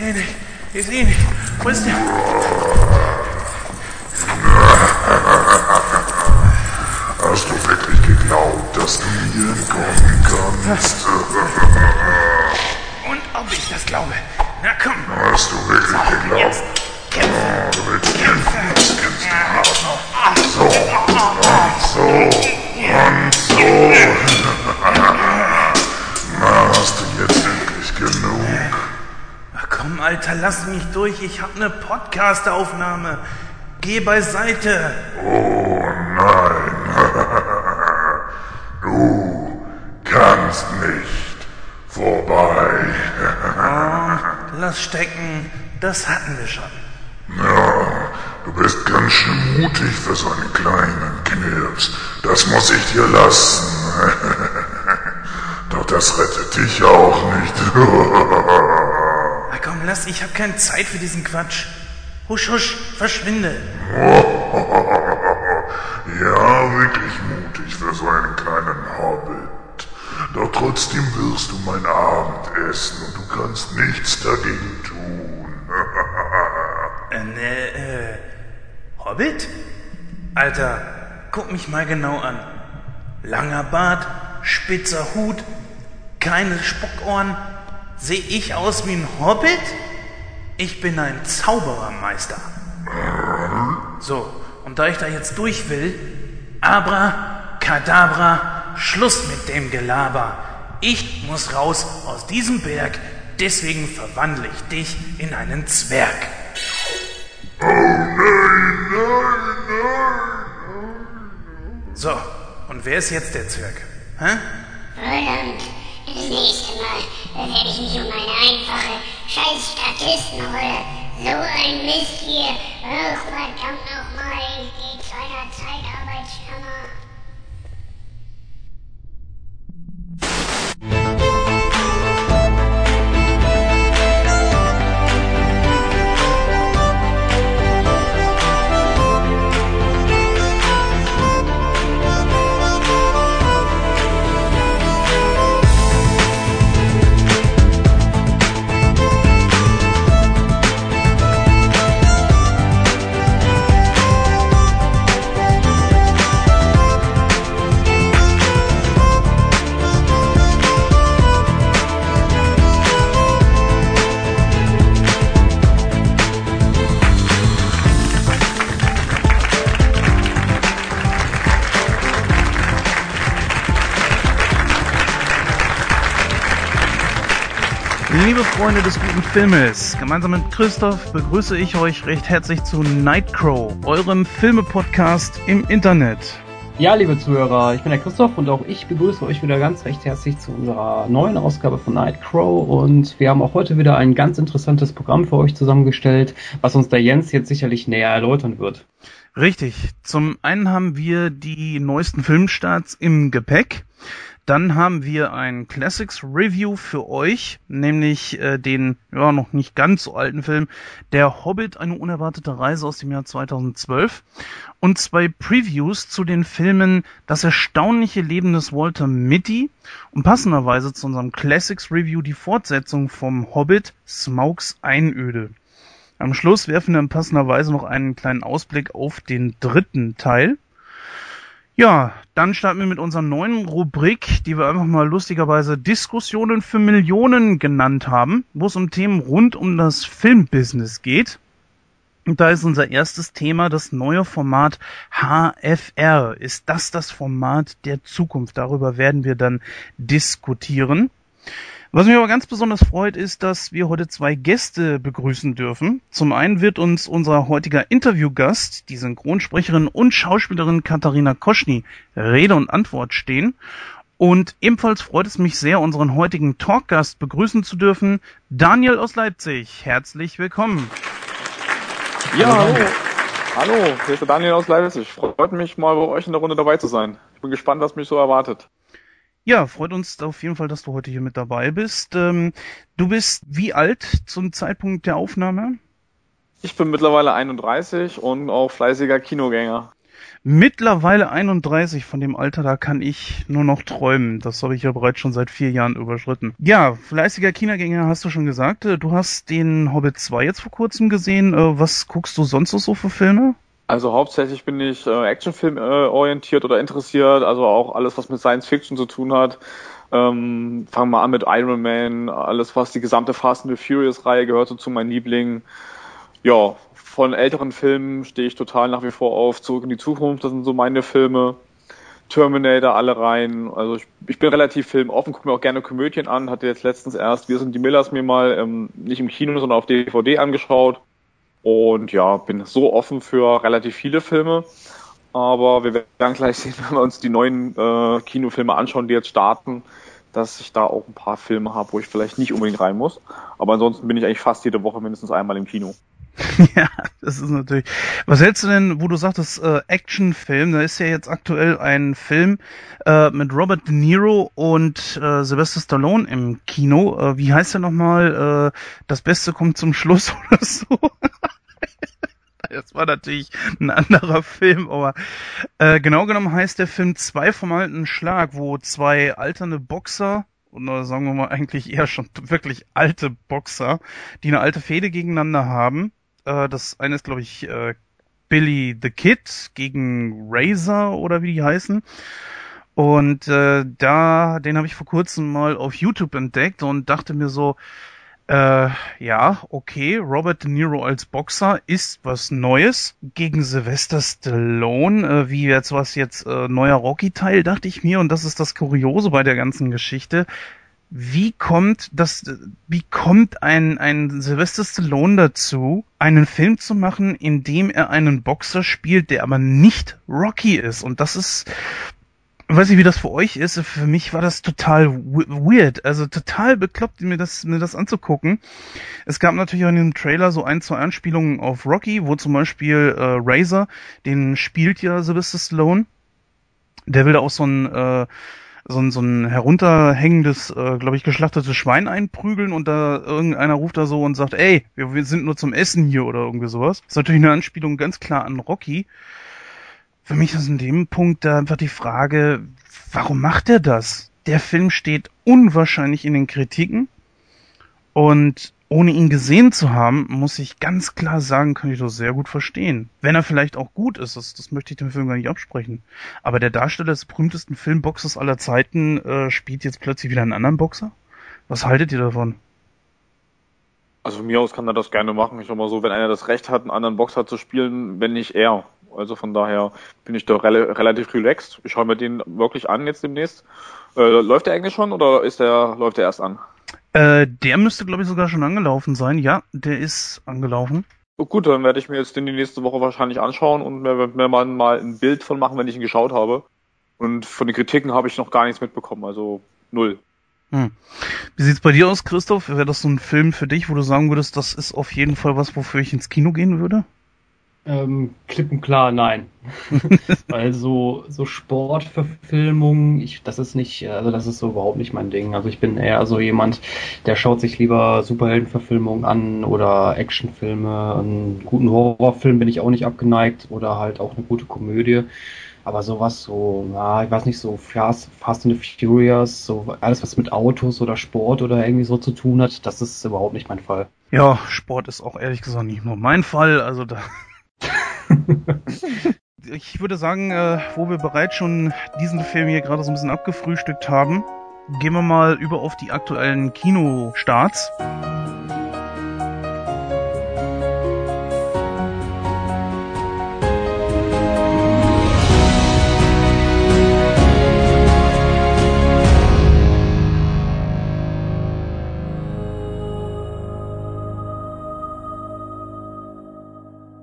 sehe nicht. Ich sehe nicht. Wo ist der? Hast du wirklich geglaubt, dass du mir entkommen kannst? Und ob ich das glaube. Na komm. Hast du wirklich geglaubt? Jetzt kämpfe. Oh, du willst kämpfen. Kämpfe. So, und so, und so. Komm, Alter, lass mich durch. Ich hab ne Podcast-Aufnahme. Geh beiseite. Oh nein. Du kannst nicht vorbei. Lass stecken. Das hatten wir schon. Ja, du bist ganz schön mutig für so einen kleinen Knirps. Das muss ich dir lassen. Doch das rettet dich auch nicht. Lass. Ich hab keine Zeit für diesen Quatsch. Husch, husch, verschwinde. Ja, wirklich mutig für so einen kleinen Hobbit. Doch trotzdem wirst du mein Abendessen und du kannst nichts dagegen tun. Äh, ne, äh, Hobbit? Alter, guck mich mal genau an. Langer Bart, spitzer Hut, keine Spockohren. Seh ich aus wie ein Hobbit? Ich bin ein Zauberermeister. So, und da ich da jetzt durch will, Abra, Kadabra, Schluss mit dem Gelaber. Ich muss raus aus diesem Berg, deswegen verwandle ich dich in einen Zwerg. So, und wer ist jetzt der Zwerg? Hä? Verdammt, das nächste Mal werde ich mich um eine einfache scheiß Statistenrolle. So ein Mist hier. Ach, verdammt nochmal, ich gehe zu einer Zeitarbeitsfirma. Freunde des guten Filmes, gemeinsam mit Christoph begrüße ich euch recht herzlich zu Nightcrow, eurem Filme-Podcast im Internet. Ja, liebe Zuhörer, ich bin der Christoph und auch ich begrüße euch wieder ganz recht herzlich zu unserer neuen Ausgabe von Nightcrow und wir haben auch heute wieder ein ganz interessantes Programm für euch zusammengestellt, was uns der Jens jetzt sicherlich näher erläutern wird. Richtig. Zum einen haben wir die neuesten Filmstarts im Gepäck. Dann haben wir ein Classics Review für euch, nämlich äh, den ja noch nicht ganz so alten Film Der Hobbit, eine unerwartete Reise aus dem Jahr 2012 und zwei Previews zu den Filmen Das erstaunliche Leben des Walter Mitty und passenderweise zu unserem Classics Review die Fortsetzung vom Hobbit Smaugs Einöde. Am Schluss werfen wir in passenderweise noch einen kleinen Ausblick auf den dritten Teil. Ja, dann starten wir mit unserer neuen Rubrik, die wir einfach mal lustigerweise Diskussionen für Millionen genannt haben, wo es um Themen rund um das Filmbusiness geht. Und da ist unser erstes Thema das neue Format HFR. Ist das das Format der Zukunft? Darüber werden wir dann diskutieren. Was mich aber ganz besonders freut, ist, dass wir heute zwei Gäste begrüßen dürfen. Zum einen wird uns unser heutiger Interviewgast, die Synchronsprecherin und Schauspielerin Katharina Koschny, Rede und Antwort stehen. Und ebenfalls freut es mich sehr, unseren heutigen Talkgast begrüßen zu dürfen, Daniel aus Leipzig. Herzlich willkommen. Ja, hallo. Hallo, hier ist der Daniel aus Leipzig. Freut mich mal bei euch in der Runde dabei zu sein. Ich bin gespannt, was mich so erwartet. Ja, freut uns auf jeden Fall, dass du heute hier mit dabei bist. Ähm, du bist wie alt zum Zeitpunkt der Aufnahme? Ich bin mittlerweile 31 und auch fleißiger Kinogänger. Mittlerweile 31, von dem Alter, da kann ich nur noch träumen. Das habe ich ja bereits schon seit vier Jahren überschritten. Ja, fleißiger Kinogänger hast du schon gesagt. Äh, du hast den Hobbit 2 jetzt vor kurzem gesehen. Äh, was guckst du sonst so für Filme? Also hauptsächlich bin ich äh, Actionfilm äh, orientiert oder interessiert, also auch alles, was mit Science Fiction zu tun hat. Ähm, fangen wir an mit Iron Man, alles, was die gesamte Fast and the Furious Reihe gehört so zu meinen Lieblingen. Ja, von älteren Filmen stehe ich total nach wie vor auf. Zurück in die Zukunft, das sind so meine Filme. Terminator alle rein. Also ich, ich bin relativ filmoffen, gucke mir auch gerne Komödien an. Hatte jetzt letztens erst Wir sind die Millers mir mal ähm, nicht im Kino, sondern auf DVD angeschaut. Und ja, bin so offen für relativ viele Filme. Aber wir werden gleich sehen, wenn wir uns die neuen äh, Kinofilme anschauen, die jetzt starten, dass ich da auch ein paar Filme habe, wo ich vielleicht nicht unbedingt rein muss. Aber ansonsten bin ich eigentlich fast jede Woche mindestens einmal im Kino. ja, das ist natürlich. Was hältst du denn, wo du sagtest, äh, Actionfilm? Da ist ja jetzt aktuell ein Film äh, mit Robert De Niro und äh, Sylvester Stallone im Kino. Äh, wie heißt der nochmal? Äh, das Beste kommt zum Schluss oder so? das war natürlich ein anderer Film, aber äh, genau genommen heißt der Film Zwei vom alten Schlag, wo zwei alternde Boxer oder sagen wir mal eigentlich eher schon wirklich alte Boxer, die eine alte Fehde gegeneinander haben. Äh, das eine ist, glaube ich, äh, Billy the Kid gegen Razor oder wie die heißen. Und äh, da, den habe ich vor kurzem mal auf YouTube entdeckt und dachte mir so, äh, ja, okay, Robert De Niro als Boxer ist was Neues gegen Sylvester Stallone, äh, wie jetzt was jetzt äh, neuer Rocky-Teil, dachte ich mir, und das ist das Kuriose bei der ganzen Geschichte. Wie kommt das, wie kommt ein, ein Sylvester Stallone dazu, einen Film zu machen, in dem er einen Boxer spielt, der aber nicht Rocky ist? Und das ist, weiß nicht, wie das für euch ist. Für mich war das total weird, also total bekloppt, mir das, mir das anzugucken. Es gab natürlich auch in dem Trailer so ein, zwei Anspielungen auf Rocky, wo zum Beispiel äh, Razor, den spielt ja Sylvester Stallone. Der will da auch so ein, äh, so ein, so ein herunterhängendes, äh, glaube ich, geschlachtetes Schwein einprügeln und da irgendeiner ruft da so und sagt, ey, wir, wir sind nur zum Essen hier oder irgendwie sowas. Das ist natürlich eine Anspielung ganz klar an Rocky. Für mich ist in dem Punkt da einfach die Frage, warum macht er das? Der Film steht unwahrscheinlich in den Kritiken und ohne ihn gesehen zu haben, muss ich ganz klar sagen, kann ich das sehr gut verstehen. Wenn er vielleicht auch gut ist, das, das möchte ich dem Film gar nicht absprechen. Aber der Darsteller des berühmtesten Filmboxers aller Zeiten äh, spielt jetzt plötzlich wieder einen anderen Boxer? Was haltet ihr davon? Also von mir aus kann er das gerne machen. Ich sag mal so, wenn einer das Recht hat, einen anderen Boxer zu spielen, wenn nicht er. Also von daher bin ich da rel relativ relaxed. Ich schaue mir den wirklich an jetzt demnächst. Äh, läuft der eigentlich schon oder ist der, läuft der erst an? Äh, der müsste, glaube ich, sogar schon angelaufen sein. Ja, der ist angelaufen. Oh, gut, dann werde ich mir jetzt den die nächste Woche wahrscheinlich anschauen und mir, mir mal, ein Bild von machen, wenn ich ihn geschaut habe. Und von den Kritiken habe ich noch gar nichts mitbekommen, also null. Hm. Wie sieht's bei dir aus, Christoph? Wäre das so ein Film für dich, wo du sagen würdest, das ist auf jeden Fall was, wofür ich ins Kino gehen würde? Ähm, klipp und klar, nein. Weil so, so Sportverfilmungen, ich, das ist nicht, also das ist so überhaupt nicht mein Ding. Also ich bin eher so jemand, der schaut sich lieber Superheldenverfilmungen an oder Actionfilme. Einen guten Horrorfilm bin ich auch nicht abgeneigt oder halt auch eine gute Komödie. Aber sowas so, na, ich weiß nicht, so Fast, Fast and the Furious, so alles, was mit Autos oder Sport oder irgendwie so zu tun hat, das ist überhaupt nicht mein Fall. Ja, Sport ist auch ehrlich gesagt nicht nur mein Fall, also da ich würde sagen, äh, wo wir bereits schon diesen Film hier gerade so ein bisschen abgefrühstückt haben, gehen wir mal über auf die aktuellen Kinostarts.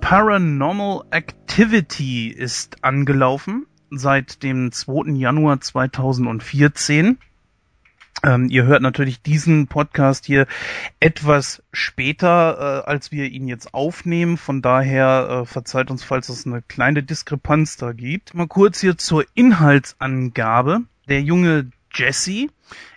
Paranormal Activity ist angelaufen seit dem 2. Januar 2014. Ähm, ihr hört natürlich diesen Podcast hier etwas später, äh, als wir ihn jetzt aufnehmen. Von daher äh, verzeiht uns, falls es eine kleine Diskrepanz da gibt. Mal kurz hier zur Inhaltsangabe. Der junge Jesse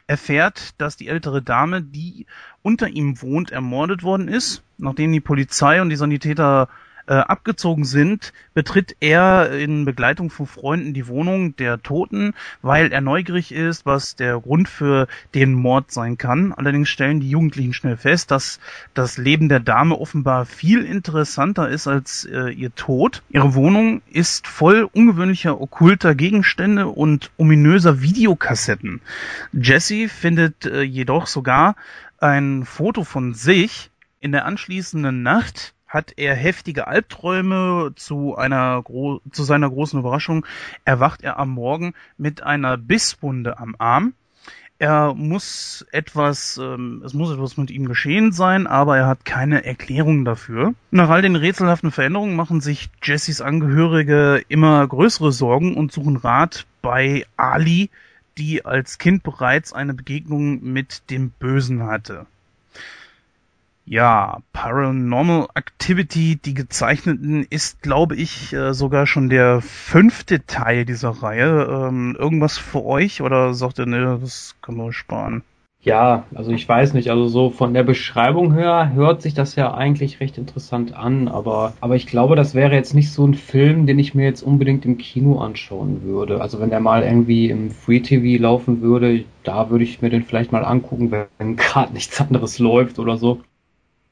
erfährt, dass die ältere Dame, die unter ihm wohnt, ermordet worden ist, nachdem die Polizei und die Sanitäter äh, abgezogen sind, betritt er in Begleitung von Freunden die Wohnung der Toten, weil er neugierig ist, was der Grund für den Mord sein kann. Allerdings stellen die Jugendlichen schnell fest, dass das Leben der Dame offenbar viel interessanter ist als äh, ihr Tod. Ihre Wohnung ist voll ungewöhnlicher okkulter Gegenstände und ominöser Videokassetten. Jesse findet äh, jedoch sogar ein Foto von sich. In der anschließenden Nacht hat er heftige Albträume. Zu einer gro zu seiner großen Überraschung erwacht er am Morgen mit einer Bisswunde am Arm. Er muss etwas, ähm, es muss etwas mit ihm geschehen sein, aber er hat keine Erklärung dafür. Nach all den rätselhaften Veränderungen machen sich Jessys Angehörige immer größere Sorgen und suchen Rat bei Ali, die als Kind bereits eine Begegnung mit dem Bösen hatte. Ja, Paranormal Activity, die gezeichneten, ist, glaube ich, äh, sogar schon der fünfte Teil dieser Reihe. Ähm, irgendwas für euch oder sagt ihr, ne, das können wir sparen? Ja, also ich weiß nicht, also so von der Beschreibung her hört sich das ja eigentlich recht interessant an, aber, aber ich glaube, das wäre jetzt nicht so ein Film, den ich mir jetzt unbedingt im Kino anschauen würde. Also wenn der mal irgendwie im Free TV laufen würde, da würde ich mir den vielleicht mal angucken, wenn gerade nichts anderes läuft oder so.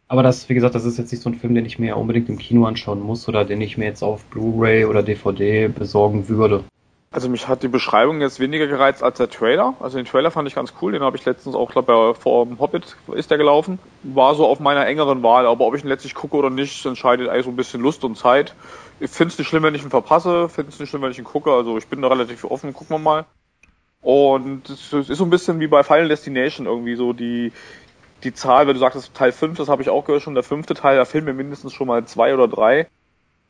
Aber das, wie gesagt, das ist jetzt nicht so ein Film, den ich mir unbedingt im Kino anschauen muss oder den ich mir jetzt auf Blu-ray oder DVD besorgen würde. Also mich hat die Beschreibung jetzt weniger gereizt als der Trailer. Also den Trailer fand ich ganz cool, den habe ich letztens auch, glaube ich, vor dem Hobbit ist der gelaufen. War so auf meiner engeren Wahl, aber ob ich ihn letztlich gucke oder nicht, entscheidet eigentlich so ein bisschen Lust und Zeit. Ich finde es nicht schlimm, wenn ich ihn verpasse, finde es nicht schlimm, wenn ich ihn gucke, also ich bin da relativ offen, gucken wir mal. Und es ist so ein bisschen wie bei Final Destination irgendwie so die, die Zahl, wenn du sagst, Teil 5, das habe ich auch gehört schon, der fünfte Teil, da fehlen mir mindestens schon mal zwei oder drei.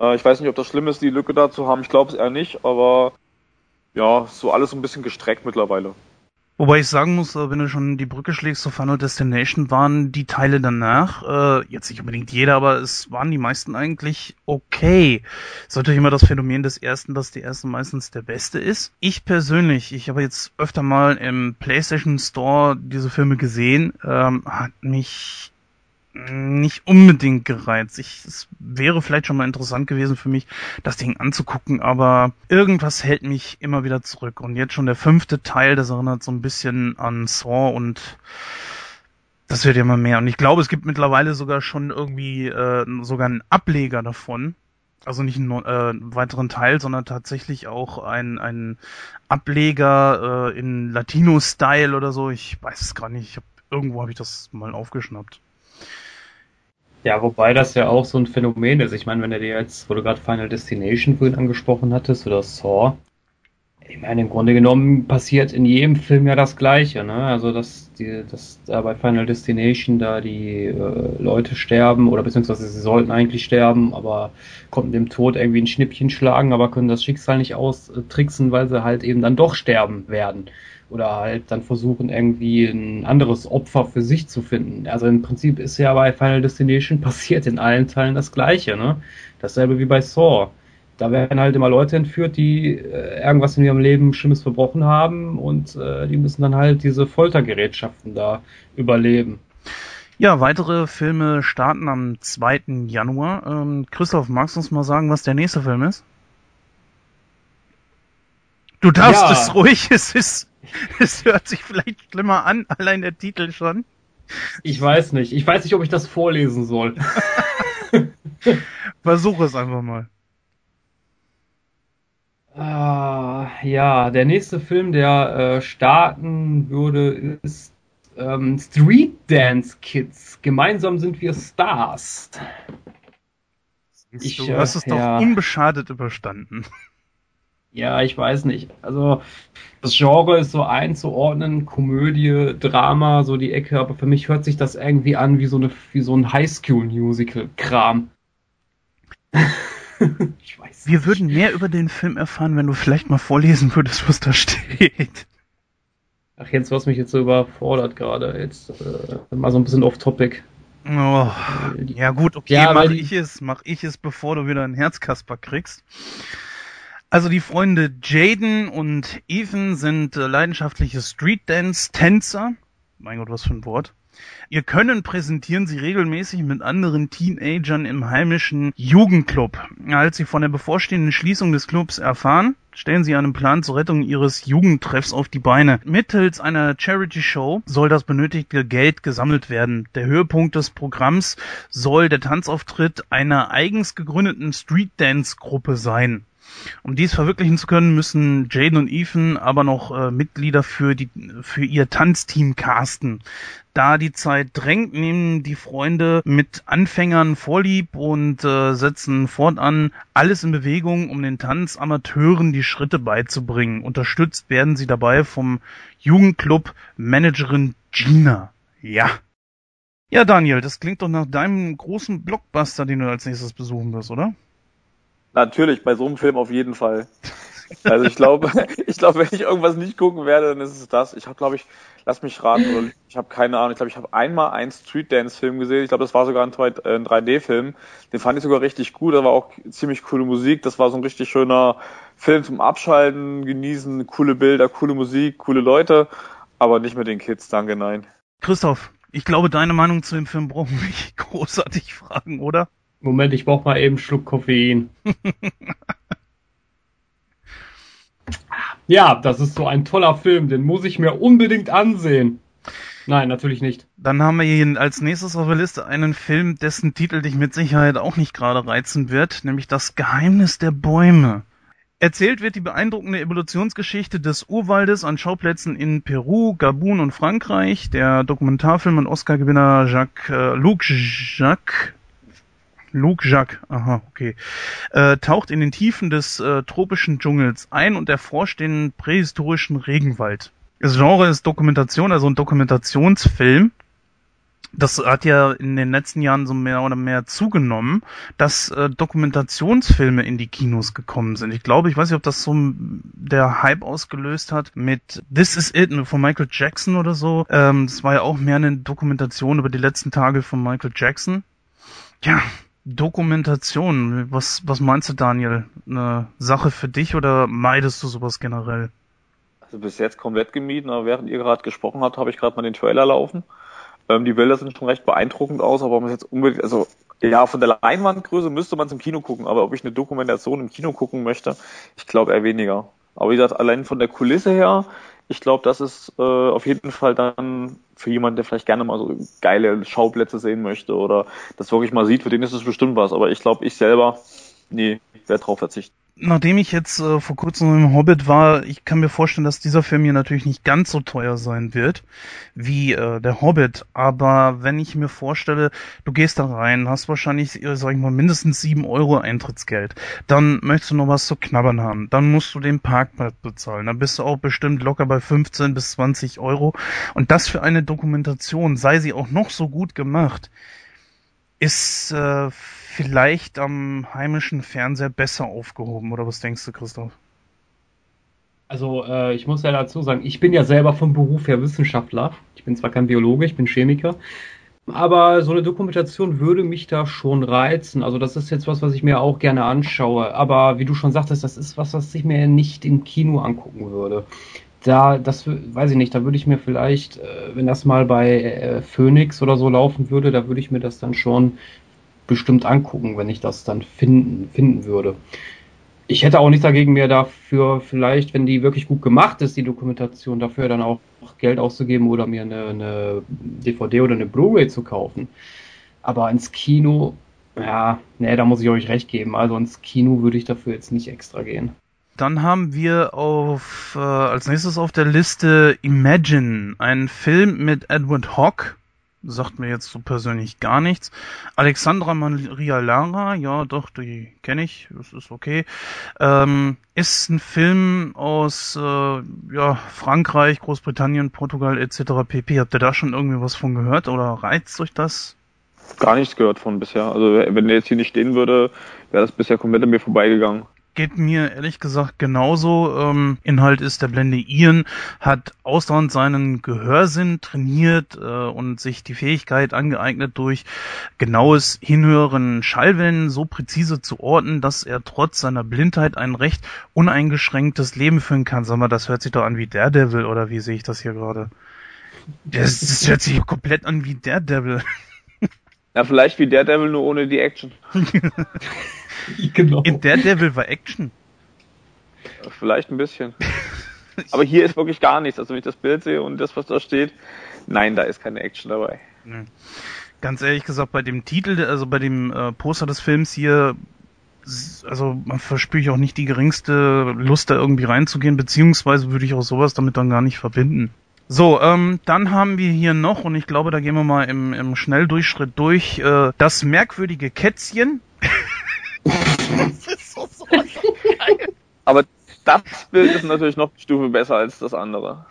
Äh, ich weiß nicht, ob das schlimm ist, die Lücke da zu haben, ich glaube es eher nicht, aber ja, so alles ein bisschen gestreckt mittlerweile. Wobei ich sagen muss, äh, wenn du schon die Brücke schlägst zu Final Destination, waren die Teile danach, äh, jetzt nicht unbedingt jeder, aber es waren die meisten eigentlich okay. Es ist natürlich immer das Phänomen des ersten, dass der erste meistens der beste ist. Ich persönlich, ich habe jetzt öfter mal im PlayStation Store diese Filme gesehen, ähm, hat mich nicht unbedingt gereizt. Ich, es wäre vielleicht schon mal interessant gewesen für mich, das Ding anzugucken, aber irgendwas hält mich immer wieder zurück. Und jetzt schon der fünfte Teil, das erinnert so ein bisschen an Saw und das wird immer mehr. Und ich glaube, es gibt mittlerweile sogar schon irgendwie äh, sogar einen Ableger davon. Also nicht einen, äh, weiteren Teil, sondern tatsächlich auch ein, ein Ableger äh, in Latino-Style oder so. Ich weiß es gar nicht. Ich hab, irgendwo habe ich das mal aufgeschnappt. Ja, wobei das ja auch so ein Phänomen ist. Ich meine, wenn du dir jetzt, wo du gerade Final Destination vorhin angesprochen hattest oder Saw, ich meine, im Grunde genommen passiert in jedem Film ja das Gleiche, ne? Also, dass die, dass da bei Final Destination da die äh, Leute sterben oder beziehungsweise sie sollten eigentlich sterben, aber konnten dem Tod irgendwie ein Schnippchen schlagen, aber können das Schicksal nicht austricksen, weil sie halt eben dann doch sterben werden oder halt dann versuchen irgendwie ein anderes Opfer für sich zu finden. Also im Prinzip ist ja bei Final Destination passiert in allen Teilen das Gleiche, ne? Dasselbe wie bei Saw. Da werden halt immer Leute entführt, die äh, irgendwas in ihrem Leben Schlimmes verbrochen haben und äh, die müssen dann halt diese Foltergerätschaften da überleben. Ja, weitere Filme starten am 2. Januar. Ähm, Christoph, magst du uns mal sagen, was der nächste Film ist? Du darfst ja. es ruhig, es ist, es hört sich vielleicht schlimmer an, allein der Titel schon. Ich weiß nicht. Ich weiß nicht, ob ich das vorlesen soll. Versuche es einfach mal. Ah, ja, der nächste Film, der äh, starten würde, ist ähm, Street Dance Kids. Gemeinsam sind wir Stars. Ich, du hast äh, es ja. doch unbeschadet überstanden. Ja, ich weiß nicht. Also das Genre ist so einzuordnen, Komödie, Drama, so die Ecke, aber für mich hört sich das irgendwie an wie so eine wie so ein Highschool-Musical-Kram. ich weiß. Wir nicht. würden mehr über den Film erfahren, wenn du vielleicht mal vorlesen würdest, was da steht. Ach, jetzt was mich jetzt so überfordert gerade. Jetzt äh, mal so ein bisschen off-topic. Oh, ja gut, okay, ja, mach ich es, mach ich es, bevor du wieder einen Herzkasper kriegst. Also die Freunde Jaden und Ethan sind äh, leidenschaftliche Street-Dance-Tänzer. Mein Gott, was für ein Wort. Ihr Können präsentieren sie regelmäßig mit anderen Teenagern im heimischen Jugendclub. Als sie von der bevorstehenden Schließung des Clubs erfahren, stellen sie einen Plan zur Rettung ihres Jugendtreffs auf die Beine. Mittels einer Charity-Show soll das benötigte Geld gesammelt werden. Der Höhepunkt des Programms soll der Tanzauftritt einer eigens gegründeten Street-Dance-Gruppe sein. Um dies verwirklichen zu können, müssen Jaden und Ethan aber noch äh, Mitglieder für, die, für ihr Tanzteam casten. Da die Zeit drängt, nehmen die Freunde mit Anfängern Vorlieb und äh, setzen fortan alles in Bewegung, um den Tanzamateuren die Schritte beizubringen. Unterstützt werden sie dabei vom Jugendclub Managerin Gina. Ja. Ja, Daniel, das klingt doch nach deinem großen Blockbuster, den du als nächstes besuchen wirst, oder? Natürlich, bei so einem Film auf jeden Fall. Also ich glaube, ich glaube, wenn ich irgendwas nicht gucken werde, dann ist es das. Ich habe, glaube ich, lass mich raten, ich habe keine Ahnung. Ich glaube, ich habe einmal einen Street Dance Film gesehen. Ich glaube, das war sogar ein, 3D-Film. Den fand ich sogar richtig gut. Da war auch ziemlich coole Musik. Das war so ein richtig schöner Film zum Abschalten, genießen, coole Bilder, coole Musik, coole Leute, aber nicht mit den Kids. Danke, nein. Christoph, ich glaube, deine Meinung zu dem Film brauchen wir nicht großartig fragen, oder? Moment, ich brauche mal eben einen Schluck Koffein. ja, das ist so ein toller Film, den muss ich mir unbedingt ansehen. Nein, natürlich nicht. Dann haben wir hier als nächstes auf der Liste einen Film, dessen Titel dich mit Sicherheit auch nicht gerade reizen wird, nämlich Das Geheimnis der Bäume. Erzählt wird die beeindruckende Evolutionsgeschichte des Urwaldes an Schauplätzen in Peru, Gabun und Frankreich. Der Dokumentarfilm und Oscar-Gewinner Jacques, äh, Luc Jacques Luke Jacques, aha, okay, äh, taucht in den Tiefen des äh, tropischen Dschungels ein und erforscht den prähistorischen Regenwald. Das Genre ist Dokumentation, also ein Dokumentationsfilm. Das hat ja in den letzten Jahren so mehr oder mehr zugenommen, dass äh, Dokumentationsfilme in die Kinos gekommen sind. Ich glaube, ich weiß nicht, ob das so der Hype ausgelöst hat mit This Is It von Michael Jackson oder so. Ähm, das war ja auch mehr eine Dokumentation über die letzten Tage von Michael Jackson. Ja, Dokumentation, was, was meinst du, Daniel? Eine Sache für dich oder meidest du sowas generell? Also bis jetzt komplett gemieden, aber während ihr gerade gesprochen habt, habe ich gerade mal den Trailer laufen. Ähm, die Bilder sind schon recht beeindruckend aus, aber man jetzt unbedingt, also ja, von der Leinwandgröße müsste man es im Kino gucken, aber ob ich eine Dokumentation im Kino gucken möchte, ich glaube eher weniger. Aber wie gesagt, allein von der Kulisse her, ich glaube, das ist äh, auf jeden Fall dann für jemanden, der vielleicht gerne mal so geile Schauplätze sehen möchte oder das wirklich mal sieht, für den ist es bestimmt was. Aber ich glaube, ich selber, nee, werde drauf verzichten nachdem ich jetzt äh, vor kurzem im Hobbit war, ich kann mir vorstellen, dass dieser Film hier natürlich nicht ganz so teuer sein wird wie äh, der Hobbit. Aber wenn ich mir vorstelle, du gehst da rein, hast wahrscheinlich, äh, sag ich mal, mindestens sieben Euro Eintrittsgeld, dann möchtest du noch was zu knabbern haben, dann musst du den Parkplatz bezahlen, dann bist du auch bestimmt locker bei 15 bis 20 Euro. Und das für eine Dokumentation, sei sie auch noch so gut gemacht, ist äh, vielleicht am heimischen Fernseher besser aufgehoben, oder was denkst du, Christoph? Also äh, ich muss ja dazu sagen, ich bin ja selber vom Beruf her Wissenschaftler. Ich bin zwar kein Biologe, ich bin Chemiker. Aber so eine Dokumentation würde mich da schon reizen. Also das ist jetzt was, was ich mir auch gerne anschaue. Aber wie du schon sagtest, das ist was, was ich mir nicht im Kino angucken würde. Da, das weiß ich nicht, da würde ich mir vielleicht, äh, wenn das mal bei äh, Phoenix oder so laufen würde, da würde ich mir das dann schon bestimmt angucken, wenn ich das dann finden, finden würde. Ich hätte auch nichts dagegen, mir dafür vielleicht, wenn die wirklich gut gemacht ist, die Dokumentation, dafür dann auch Geld auszugeben oder mir eine, eine DVD oder eine Blu-ray zu kaufen. Aber ins Kino, ja, nee, da muss ich euch recht geben. Also ins Kino würde ich dafür jetzt nicht extra gehen. Dann haben wir auf äh, als nächstes auf der Liste Imagine, ein Film mit Edward Hawke sagt mir jetzt so persönlich gar nichts. Alexandra Maria Lara, ja doch, die kenne ich, das ist okay. Ähm, ist ein Film aus äh, ja, Frankreich, Großbritannien, Portugal etc. pp. Habt ihr da schon irgendwie was von gehört oder reizt euch das? Gar nichts gehört von bisher. Also wenn der jetzt hier nicht stehen würde, wäre das bisher komplett an mir vorbeigegangen geht mir ehrlich gesagt genauso. Ähm, Inhalt ist, der Blende Ian hat ausdauernd seinen Gehörsinn trainiert äh, und sich die Fähigkeit angeeignet, durch genaues Hinhören Schallwellen so präzise zu orten, dass er trotz seiner Blindheit ein recht uneingeschränktes Leben führen kann. Sag mal, das hört sich doch an wie Daredevil oder wie sehe ich das hier gerade? Das, das hört sich komplett an wie Daredevil. Ja, vielleicht wie Daredevil, nur ohne die Action. genau. In Daredevil war Action. Vielleicht ein bisschen. Aber hier ist wirklich gar nichts. Also wenn ich das Bild sehe und das, was da steht, nein, da ist keine Action dabei. Ganz ehrlich gesagt, bei dem Titel, also bei dem äh, Poster des Films hier, also man verspüre ich auch nicht die geringste Lust, da irgendwie reinzugehen, beziehungsweise würde ich auch sowas damit dann gar nicht verbinden. So, ähm, dann haben wir hier noch, und ich glaube, da gehen wir mal im, im Schnelldurchschritt durch, äh, das merkwürdige Kätzchen. das ist so, so geil. Aber das Bild ist natürlich noch eine Stufe besser als das andere.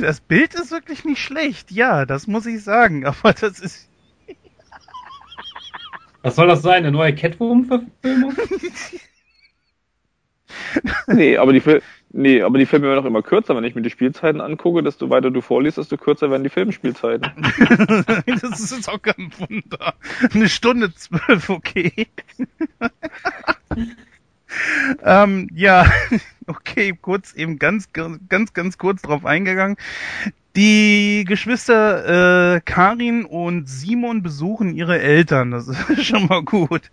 Das Bild ist wirklich nicht schlecht, ja, das muss ich sagen, aber das ist Was soll das sein? Eine neue Catwoman-Verfilmung? Nee, aber die, nee, aber die Filme werden auch immer kürzer. Wenn ich mir die Spielzeiten angucke, desto weiter du vorliest, desto kürzer werden die Filmspielzeiten. das ist jetzt auch kein Wunder. Eine Stunde zwölf, okay. ähm, ja, okay, kurz eben ganz, ganz, ganz kurz drauf eingegangen. Die Geschwister äh, Karin und Simon besuchen ihre Eltern. Das ist schon mal gut.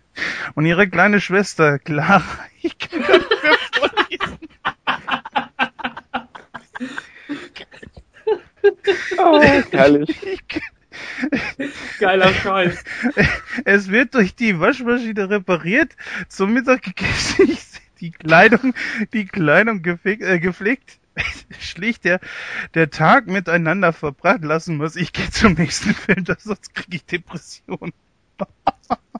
Und ihre kleine Schwester Clara, ich kann nicht mehr vorlesen. Oh, herrlich. Ich, Geiler Scheiß. Es wird durch die Waschmaschine repariert, zum Mittag gegessen, die Kleidung, die Kleidung gefeg, äh, gepflegt, schlicht der, der Tag miteinander verbracht lassen muss. Ich gehe zum nächsten Film, sonst kriege ich Depression.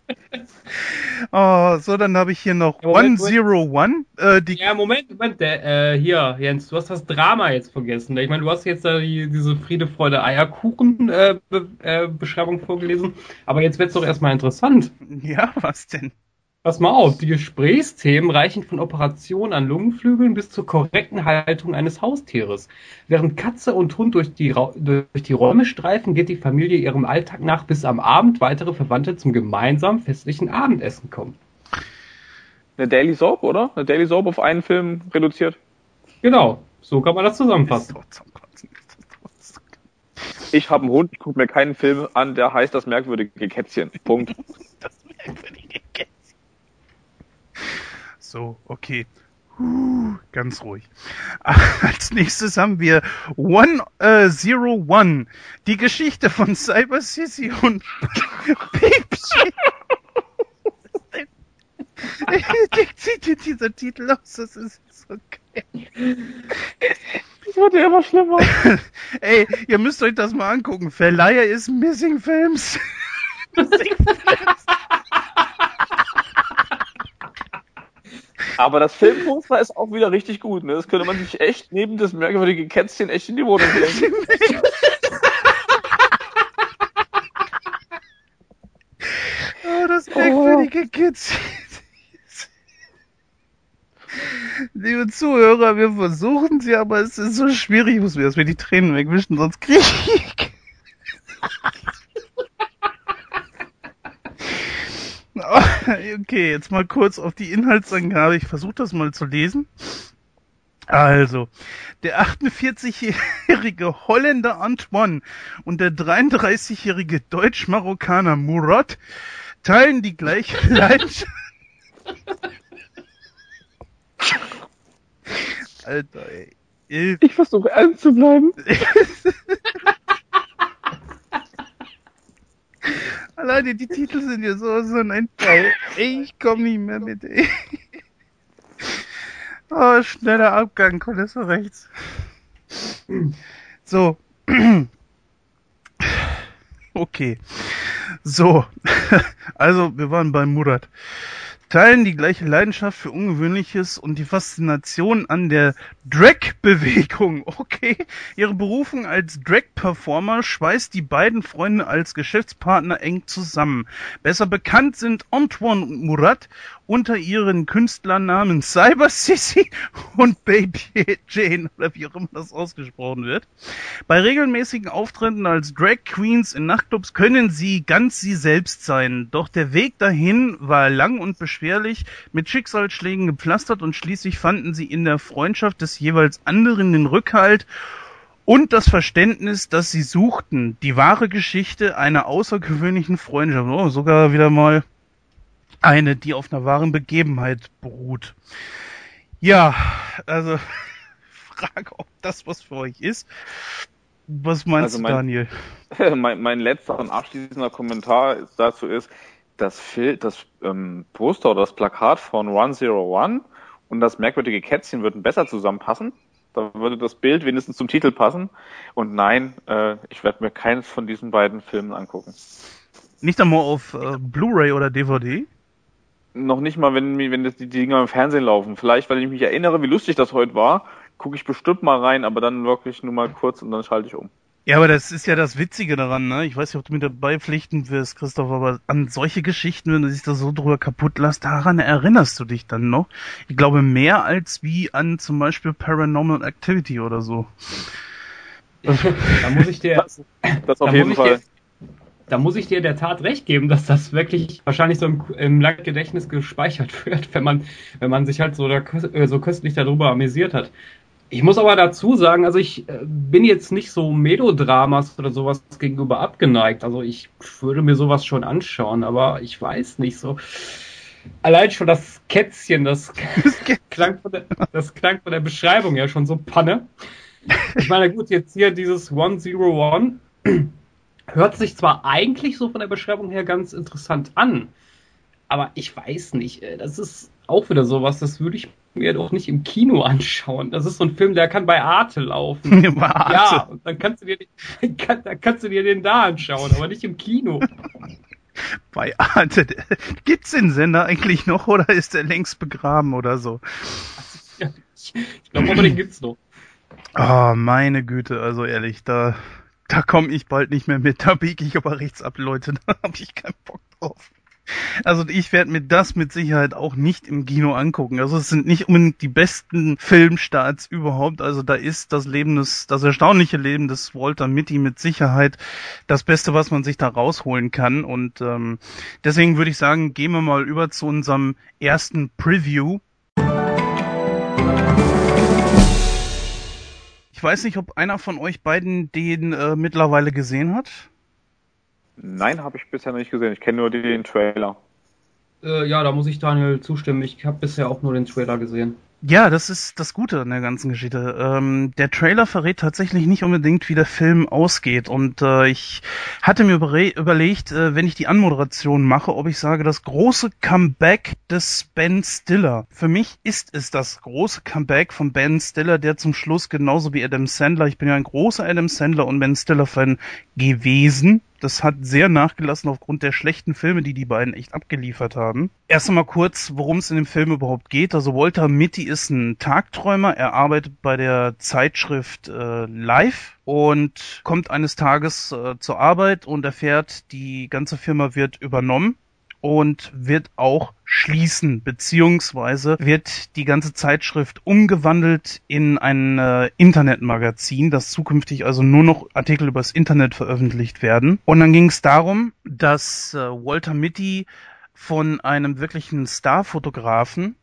oh, so, dann habe ich hier noch Moment, 101, äh, die Ja, Moment, Moment, der, äh, hier, Jens, du hast das Drama jetzt vergessen. Ich meine, du hast jetzt da die, diese Friede, Freude, Eierkuchen äh, Be äh, Beschreibung vorgelesen, aber jetzt wird's doch erstmal interessant. Ja, was denn? Pass mal auf, die Gesprächsthemen reichen von Operationen an Lungenflügeln bis zur korrekten Haltung eines Haustieres. Während Katze und Hund durch die, Ra durch die Räume streifen, geht die Familie ihrem Alltag nach, bis am Abend weitere Verwandte zum gemeinsamen festlichen Abendessen kommen. Eine Daily Soap, oder? Eine Daily Soap auf einen Film reduziert. Genau, so kann man das zusammenfassen. Ich habe einen Hund, ich gucke mir keinen Film an, der heißt das merkwürdige Kätzchen. Punkt. Das merkwürdige Kätzchen. So, okay. Huh, ganz ruhig. Als nächstes haben wir One äh, Zero One. Die Geschichte von Cyber Sissy und Pepsi. Sieht dir dieser Titel aus? Das ist so geil. Das wird ja immer schlimmer. Ey, ihr müsst euch das mal angucken. Verleiher ist Missing Films. Missing Films. Aber das Filmposter ist auch wieder richtig gut, ne? Das könnte man sich echt neben das merkwürdige Kätzchen echt in die Wohnung legen. Oh, das merkwürdige Kids. Liebe Zuhörer, wir versuchen sie, aber es ist so schwierig. Ich muss mir erstmal die Tränen wegwischen, sonst krieg ich. Oh, Okay, jetzt mal kurz auf die Inhaltsangabe. Ich versuche das mal zu lesen. Also, der 48-jährige Holländer Antoine und der 33-jährige Deutsch-Marokkaner Murat teilen die gleiche Leidenschaft. Alter, ey. Ich versuche ernst zu bleiben. Alleine die Titel sind ja so, so ein. Ey, ich komm nicht mehr mit, ey. Oh, schneller Abgang, Kulisse rechts. So. Okay. So. Also, wir waren bei Murat. Teilen die gleiche Leidenschaft für Ungewöhnliches und die Faszination an der Drag-Bewegung. Okay. Ihre Berufung als Drag-Performer schweißt die beiden Freunde als Geschäftspartner eng zusammen. Besser bekannt sind Antoine und Murat unter ihren Künstlernamen Cyber Sissy und Baby Jane, oder wie auch immer das ausgesprochen wird. Bei regelmäßigen Auftritten als Drag Queens in Nachtclubs können sie ganz sie selbst sein. Doch der Weg dahin war lang und beschwerlich, mit Schicksalsschlägen gepflastert und schließlich fanden sie in der Freundschaft des jeweils anderen den Rückhalt und das Verständnis, dass sie suchten, die wahre Geschichte einer außergewöhnlichen Freundschaft, oh, sogar wieder mal eine, die auf einer wahren Begebenheit beruht. Ja, also Frage, ob das was für euch ist. Was meinst also mein, du, Daniel? Mein, mein letzter und abschließender Kommentar dazu ist, das, Fil das ähm, Poster oder das Plakat von 101 und das merkwürdige Kätzchen würden besser zusammenpassen. Da würde das Bild wenigstens zum Titel passen. Und nein, äh, ich werde mir keins von diesen beiden Filmen angucken. Nicht einmal auf äh, Blu-ray oder DVD? Noch nicht mal, wenn, wenn die Dinger im Fernsehen laufen. Vielleicht, weil ich mich erinnere, wie lustig das heute war, gucke ich bestimmt mal rein, aber dann wirklich nur mal kurz und dann schalte ich um. Ja, aber das ist ja das Witzige daran, ne? Ich weiß nicht, ob du mir dabei pflichten wirst, Christoph, aber an solche Geschichten, wenn du dich da so drüber kaputt lässt, daran erinnerst du dich dann noch. Ich glaube mehr als wie an zum Beispiel Paranormal Activity oder so. da muss ich dir, das, das auf jeden Fall. Dir, da muss ich dir der Tat recht geben, dass das wirklich wahrscheinlich so im, im Gedächtnis gespeichert wird, wenn man, wenn man sich halt so, da, so köstlich darüber amüsiert hat. Ich muss aber dazu sagen, also ich äh, bin jetzt nicht so Melodramas oder sowas gegenüber abgeneigt. Also ich würde mir sowas schon anschauen, aber ich weiß nicht so. Allein schon das Kätzchen, das, klang, von der, das klang von der Beschreibung ja schon so Panne. Ich meine, gut, jetzt hier dieses 101 hört sich zwar eigentlich so von der Beschreibung her ganz interessant an, aber ich weiß nicht, äh, das ist auch wieder sowas, das würde ich mir doch nicht im Kino anschauen. Das ist so ein Film, der kann bei Arte laufen. bei Arte. Ja, und dann kannst du dir den, kann, dann kannst du dir den da anschauen, aber nicht im Kino. Bei Arte. Gibt's den Sender eigentlich noch oder ist der längst begraben oder so? ich glaube aber den gibt's noch. Oh, meine Güte, also ehrlich, da, da komme ich bald nicht mehr mit. Da biege ich aber rechts ab, Leute. Da habe ich keinen Bock drauf. Also ich werde mir das mit Sicherheit auch nicht im Kino angucken. Also es sind nicht unbedingt die besten Filmstarts überhaupt. Also da ist das Leben des, das erstaunliche Leben des Walter Mitty mit Sicherheit das Beste, was man sich da rausholen kann. Und ähm, deswegen würde ich sagen, gehen wir mal über zu unserem ersten Preview. Ich weiß nicht, ob einer von euch beiden den äh, mittlerweile gesehen hat. Nein, habe ich bisher nicht gesehen. Ich kenne nur den Trailer. Äh, ja, da muss ich Daniel zustimmen. Ich habe bisher auch nur den Trailer gesehen. Ja, das ist das Gute an der ganzen Geschichte. Ähm, der Trailer verrät tatsächlich nicht unbedingt, wie der Film ausgeht. Und äh, ich hatte mir überlegt, äh, wenn ich die Anmoderation mache, ob ich sage, das große Comeback des Ben Stiller. Für mich ist es das große Comeback von Ben Stiller, der zum Schluss genauso wie Adam Sandler, ich bin ja ein großer Adam Sandler und Ben Stiller-Fan gewesen, das hat sehr nachgelassen aufgrund der schlechten Filme, die die beiden echt abgeliefert haben. Erst einmal kurz, worum es in dem Film überhaupt geht. Also Walter Mitty ist ein Tagträumer. Er arbeitet bei der Zeitschrift äh, Live und kommt eines Tages äh, zur Arbeit und erfährt, die ganze Firma wird übernommen und wird auch schließen, beziehungsweise wird die ganze Zeitschrift umgewandelt in ein äh, Internetmagazin, das zukünftig also nur noch Artikel übers Internet veröffentlicht werden. Und dann ging es darum, dass äh, Walter Mitty von einem wirklichen Starfotografen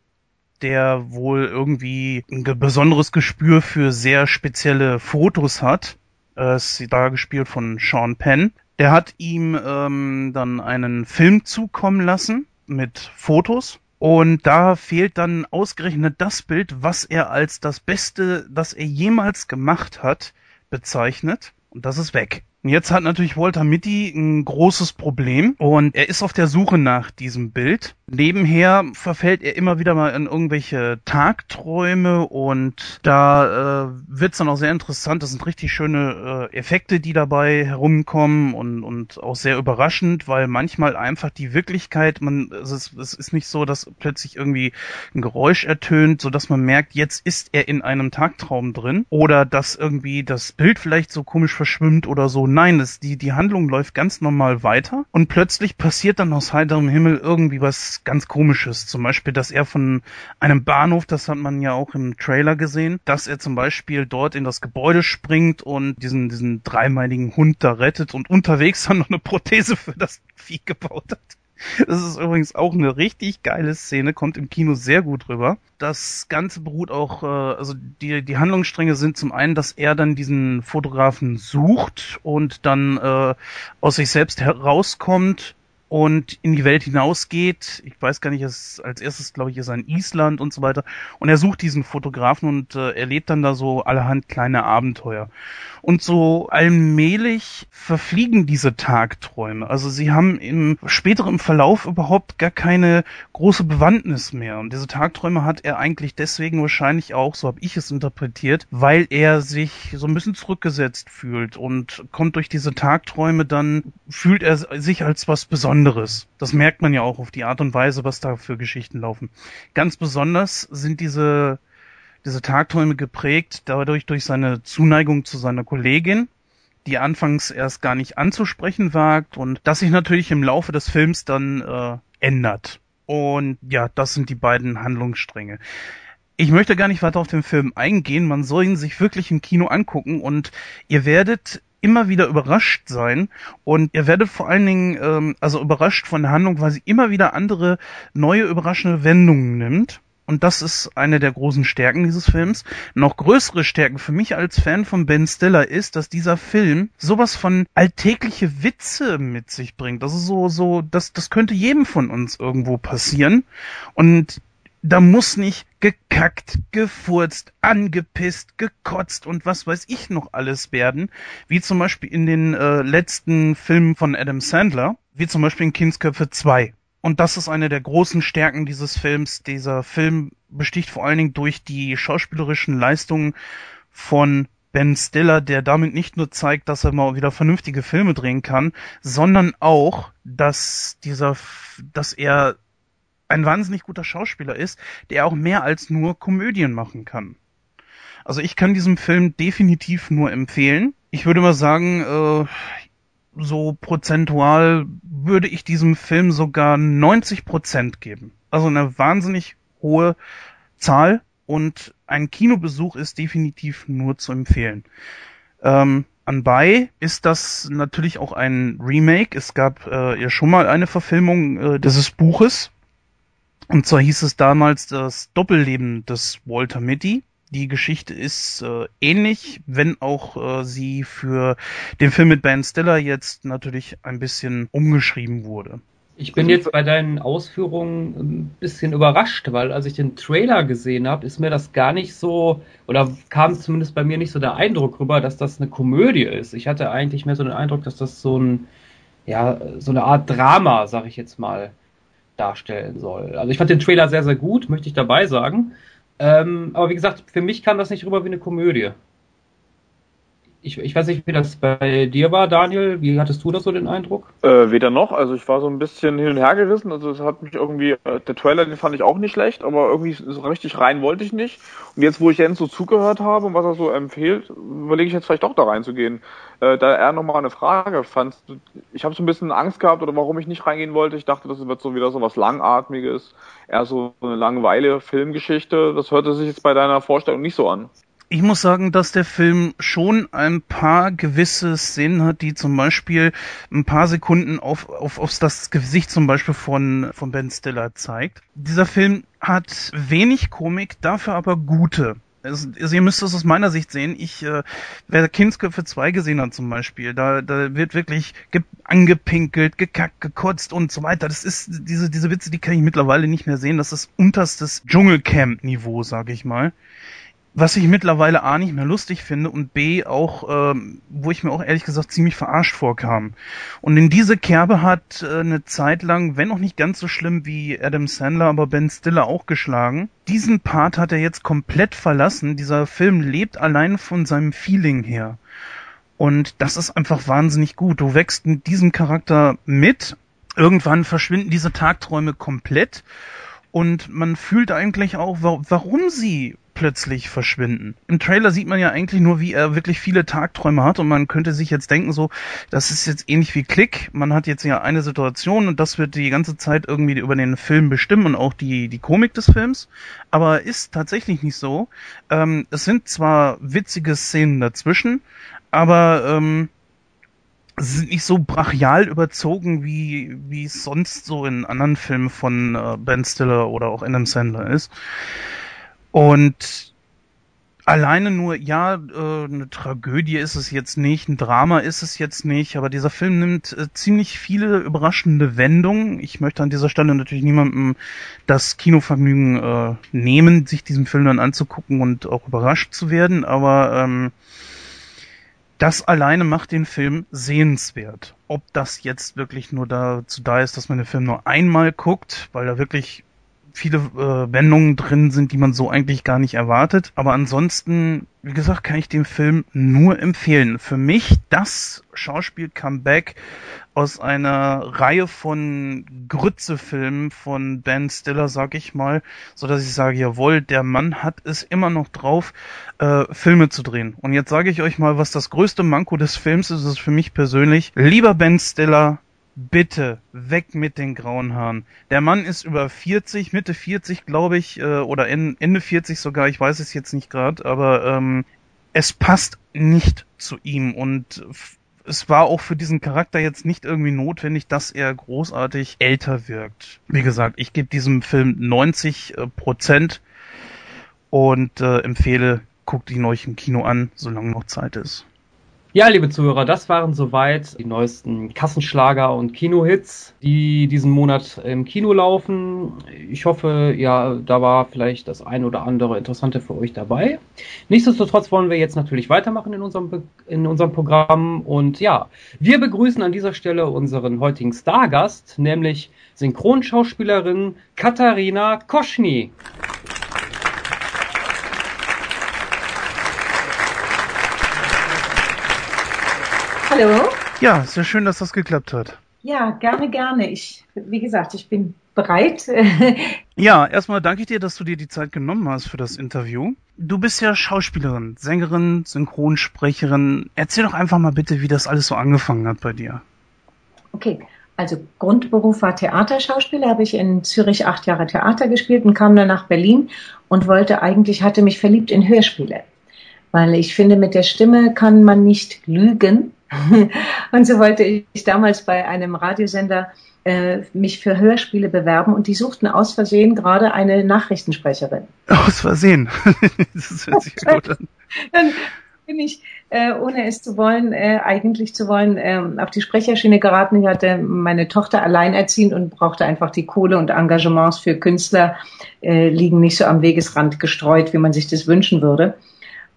der wohl irgendwie ein besonderes Gespür für sehr spezielle Fotos hat. Äh, ist da gespielt von Sean Penn. Der hat ihm ähm, dann einen Film zukommen lassen mit Fotos. Und da fehlt dann ausgerechnet das Bild, was er als das Beste, das er jemals gemacht hat, bezeichnet. Und das ist weg. Und jetzt hat natürlich Walter Mitty ein großes Problem und er ist auf der Suche nach diesem Bild. Nebenher verfällt er immer wieder mal in irgendwelche Tagträume und da äh, wird's dann auch sehr interessant. Das sind richtig schöne äh, Effekte, die dabei herumkommen und, und auch sehr überraschend, weil manchmal einfach die Wirklichkeit, man es ist, es ist nicht so, dass plötzlich irgendwie ein Geräusch ertönt, so dass man merkt, jetzt ist er in einem Tagtraum drin oder dass irgendwie das Bild vielleicht so komisch verschwimmt oder so Nein, das, die, die Handlung läuft ganz normal weiter und plötzlich passiert dann aus heiterem Himmel irgendwie was ganz komisches. Zum Beispiel, dass er von einem Bahnhof, das hat man ja auch im Trailer gesehen, dass er zum Beispiel dort in das Gebäude springt und diesen, diesen dreimeiligen Hund da rettet und unterwegs dann noch eine Prothese für das Vieh gebaut hat. Das ist übrigens auch eine richtig geile Szene, kommt im Kino sehr gut rüber. Das Ganze beruht auch, äh, also die, die Handlungsstränge sind zum einen, dass er dann diesen Fotografen sucht und dann äh, aus sich selbst herauskommt und in die Welt hinausgeht. Ich weiß gar nicht, als erstes, glaube ich, ist er in Island und so weiter. Und er sucht diesen Fotografen und äh, erlebt dann da so allerhand kleine Abenteuer. Und so allmählich verfliegen diese Tagträume. Also sie haben im späteren Verlauf überhaupt gar keine große Bewandtnis mehr. Und diese Tagträume hat er eigentlich deswegen wahrscheinlich auch, so habe ich es interpretiert, weil er sich so ein bisschen zurückgesetzt fühlt und kommt durch diese Tagträume dann, fühlt er sich als was Besonderes. Das merkt man ja auch auf die Art und Weise, was da für Geschichten laufen. Ganz besonders sind diese diese Tagträume geprägt, dadurch durch seine Zuneigung zu seiner Kollegin, die anfangs erst gar nicht anzusprechen wagt und das sich natürlich im Laufe des Films dann äh, ändert. Und ja, das sind die beiden Handlungsstränge. Ich möchte gar nicht weiter auf den Film eingehen, man soll ihn sich wirklich im Kino angucken und ihr werdet immer wieder überrascht sein und ihr werdet vor allen Dingen ähm, also überrascht von der Handlung, weil sie immer wieder andere neue überraschende Wendungen nimmt und das ist eine der großen Stärken dieses Films. Noch größere Stärken für mich als Fan von Ben Stiller ist, dass dieser Film sowas von alltägliche Witze mit sich bringt. Das ist so, so, das, das könnte jedem von uns irgendwo passieren. Und da muss nicht gekackt, gefurzt, angepisst, gekotzt und was weiß ich noch alles werden, wie zum Beispiel in den äh, letzten Filmen von Adam Sandler, wie zum Beispiel in Kindsköpfe 2. Und das ist eine der großen Stärken dieses Films. Dieser Film besticht vor allen Dingen durch die schauspielerischen Leistungen von Ben Stiller, der damit nicht nur zeigt, dass er mal wieder vernünftige Filme drehen kann, sondern auch, dass dieser, dass er ein wahnsinnig guter Schauspieler ist, der auch mehr als nur Komödien machen kann. Also ich kann diesem Film definitiv nur empfehlen. Ich würde mal sagen, äh, so prozentual würde ich diesem Film sogar 90 Prozent geben. Also eine wahnsinnig hohe Zahl und ein Kinobesuch ist definitiv nur zu empfehlen. Ähm, anbei ist das natürlich auch ein Remake. Es gab äh, ja schon mal eine Verfilmung äh, dieses Buches. Und zwar hieß es damals das Doppelleben des Walter Mitty. Die Geschichte ist äh, ähnlich, wenn auch äh, sie für den Film mit Ben Stiller jetzt natürlich ein bisschen umgeschrieben wurde. Ich bin jetzt bei deinen Ausführungen ein bisschen überrascht, weil als ich den Trailer gesehen habe, ist mir das gar nicht so, oder kam zumindest bei mir nicht so der Eindruck rüber, dass das eine Komödie ist. Ich hatte eigentlich mehr so den Eindruck, dass das so ein, ja, so eine Art Drama, sag ich jetzt mal, darstellen soll. Also ich fand den Trailer sehr, sehr gut, möchte ich dabei sagen. Ähm, aber wie gesagt, für mich kam das nicht rüber wie eine Komödie. Ich, ich weiß nicht, wie das bei dir war, Daniel. Wie hattest du da so den Eindruck? Äh, weder noch. Also ich war so ein bisschen hin und her gerissen. Also es hat mich irgendwie, äh, der Trailer, den fand ich auch nicht schlecht, aber irgendwie so richtig rein wollte ich nicht. Und jetzt, wo ich Jens so zugehört habe und was er so empfiehlt, überlege ich jetzt vielleicht doch da reinzugehen. Äh, da er nochmal eine Frage fand. Ich habe so ein bisschen Angst gehabt oder warum ich nicht reingehen wollte. Ich dachte, das wird so wieder so was Langatmiges, eher so eine Langeweile Filmgeschichte. Das hörte sich jetzt bei deiner Vorstellung nicht so an ich muss sagen, dass der Film schon ein paar gewisse Szenen hat, die zum Beispiel ein paar Sekunden auf, auf, auf das Gesicht zum Beispiel von, von Ben Stiller zeigt. Dieser Film hat wenig Komik, dafür aber gute. Also, ihr müsst es aus meiner Sicht sehen. Ich, äh, wer Kindsköpfe 2 gesehen hat zum Beispiel, da, da wird wirklich angepinkelt, gekackt, gekotzt und so weiter. Das ist, diese, diese Witze, die kann ich mittlerweile nicht mehr sehen. Das ist unterstes Dschungelcamp-Niveau, sag ich mal was ich mittlerweile A nicht mehr lustig finde und B auch, ähm, wo ich mir auch ehrlich gesagt ziemlich verarscht vorkam. Und in diese Kerbe hat äh, eine Zeit lang, wenn auch nicht ganz so schlimm wie Adam Sandler, aber Ben Stiller auch geschlagen. Diesen Part hat er jetzt komplett verlassen. Dieser Film lebt allein von seinem Feeling her. Und das ist einfach wahnsinnig gut. Du wächst mit diesem Charakter mit. Irgendwann verschwinden diese Tagträume komplett. Und man fühlt eigentlich auch, warum sie plötzlich verschwinden. Im Trailer sieht man ja eigentlich nur, wie er wirklich viele Tagträume hat und man könnte sich jetzt denken, so, das ist jetzt ähnlich wie Klick. Man hat jetzt ja eine Situation und das wird die ganze Zeit irgendwie über den Film bestimmen und auch die, die Komik des Films. Aber ist tatsächlich nicht so. Ähm, es sind zwar witzige Szenen dazwischen, aber ähm, sind nicht so brachial überzogen, wie, wie es sonst so in anderen Filmen von äh, Ben Stiller oder auch Adam Sandler ist. Und alleine nur, ja, äh, eine Tragödie ist es jetzt nicht, ein Drama ist es jetzt nicht, aber dieser Film nimmt äh, ziemlich viele überraschende Wendungen. Ich möchte an dieser Stelle natürlich niemandem das Kinovergnügen äh, nehmen, sich diesen Film dann anzugucken und auch überrascht zu werden, aber ähm, das alleine macht den Film sehenswert. Ob das jetzt wirklich nur dazu da ist, dass man den Film nur einmal guckt, weil da wirklich viele äh, Wendungen drin sind, die man so eigentlich gar nicht erwartet. Aber ansonsten, wie gesagt, kann ich den Film nur empfehlen. Für mich das Schauspiel-Comeback aus einer Reihe von Grützefilmen von Ben Stiller, sag ich mal, so dass ich sage, jawohl, der Mann hat es immer noch drauf, äh, Filme zu drehen. Und jetzt sage ich euch mal, was das größte Manko des Films ist, ist für mich persönlich. Lieber Ben Stiller, bitte weg mit den grauen Haaren. Der Mann ist über 40, Mitte 40, glaube ich, äh, oder Ende 40 sogar, ich weiß es jetzt nicht gerade, aber ähm, es passt nicht zu ihm und es war auch für diesen Charakter jetzt nicht irgendwie notwendig, dass er großartig älter wirkt. Wie gesagt, ich gebe diesem Film 90 äh, Prozent und äh, empfehle, guckt ihn euch im Kino an, solange noch Zeit ist. Ja, liebe Zuhörer, das waren soweit die neuesten Kassenschlager und Kinohits, die diesen Monat im Kino laufen. Ich hoffe, ja, da war vielleicht das ein oder andere Interessante für euch dabei. Nichtsdestotrotz wollen wir jetzt natürlich weitermachen in unserem, in unserem Programm. Und ja, wir begrüßen an dieser Stelle unseren heutigen Stargast, nämlich Synchronschauspielerin Katharina Koschny. Hallo. Ja, sehr schön, dass das geklappt hat. Ja, gerne, gerne. Ich, wie gesagt, ich bin bereit. ja, erstmal danke ich dir, dass du dir die Zeit genommen hast für das Interview. Du bist ja Schauspielerin, Sängerin, Synchronsprecherin. Erzähl doch einfach mal bitte, wie das alles so angefangen hat bei dir. Okay. Also Grundberuf war Theaterschauspieler, habe ich in Zürich acht Jahre Theater gespielt und kam dann nach Berlin und wollte eigentlich, hatte mich verliebt in Hörspiele. Weil ich finde, mit der Stimme kann man nicht lügen und so wollte ich damals bei einem Radiosender äh, mich für Hörspiele bewerben und die suchten aus Versehen gerade eine Nachrichtensprecherin. Aus Versehen? das hört sich gut an. Dann bin ich, äh, ohne es zu wollen, äh, eigentlich zu wollen, äh, auf die Sprecherschiene geraten. Ich hatte meine Tochter alleinerziehend und brauchte einfach die Kohle und Engagements für Künstler äh, liegen nicht so am Wegesrand gestreut, wie man sich das wünschen würde.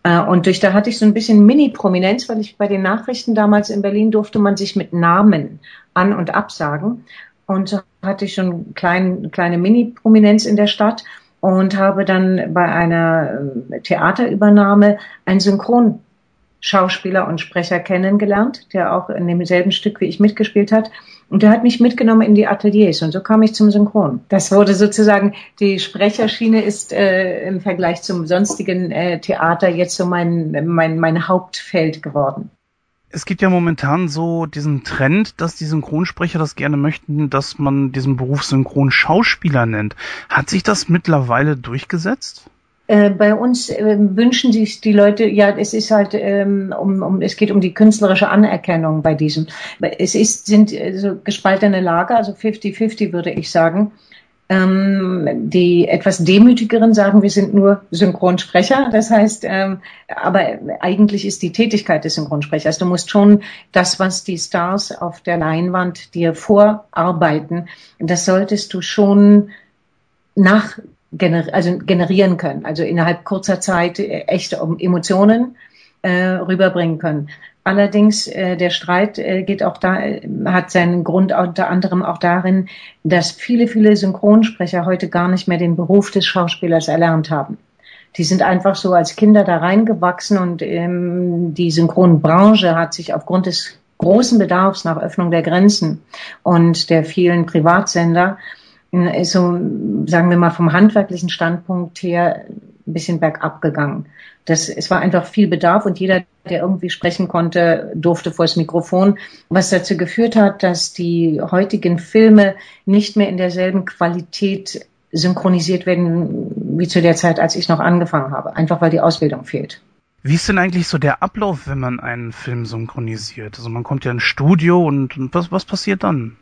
Äh, und durch da hatte ich so ein bisschen Mini-Prominenz, weil ich bei den Nachrichten damals in Berlin durfte man sich mit Namen an- und absagen. Und so hatte ich schon klein, kleine Mini-Prominenz in der Stadt und habe dann bei einer äh, Theaterübernahme ein Synchronschauspieler und Sprecher kennengelernt, der auch in demselben Stück wie ich mitgespielt hat. Und der hat mich mitgenommen in die Ateliers und so kam ich zum Synchron. Das wurde sozusagen, die Sprecherschiene ist äh, im Vergleich zum sonstigen äh, Theater jetzt so mein, mein, mein Hauptfeld geworden. Es gibt ja momentan so diesen Trend, dass die Synchronsprecher das gerne möchten, dass man diesen Beruf Synchronschauspieler nennt. Hat sich das mittlerweile durchgesetzt? Äh, bei uns äh, wünschen sich die Leute, ja, es ist halt, ähm, um, um, es geht um die künstlerische Anerkennung bei diesem. Es ist, sind äh, so gespaltene Lager, also 50-50 würde ich sagen. Ähm, die etwas demütigeren sagen, wir sind nur Synchronsprecher. Das heißt, ähm, aber eigentlich ist die Tätigkeit des Synchronsprechers. Du musst schon das, was die Stars auf der Leinwand dir vorarbeiten, das solltest du schon nach gener also generieren können, also innerhalb kurzer Zeit äh, echte Emotionen äh, rüberbringen können. Allerdings äh, der Streit äh, geht auch da, äh, hat seinen Grund unter anderem auch darin, dass viele, viele Synchronsprecher heute gar nicht mehr den Beruf des Schauspielers erlernt haben. Die sind einfach so als Kinder da reingewachsen und ähm, die Synchronbranche hat sich aufgrund des großen Bedarfs nach Öffnung der Grenzen und der vielen Privatsender so, sagen wir mal, vom handwerklichen Standpunkt her ein bisschen bergab gegangen. Das, es war einfach viel Bedarf und jeder, der irgendwie sprechen konnte, durfte vor das Mikrofon, was dazu geführt hat, dass die heutigen Filme nicht mehr in derselben Qualität synchronisiert werden wie zu der Zeit, als ich noch angefangen habe, einfach weil die Ausbildung fehlt. Wie ist denn eigentlich so der Ablauf, wenn man einen Film synchronisiert? Also man kommt ja ins Studio und, und was, was passiert dann?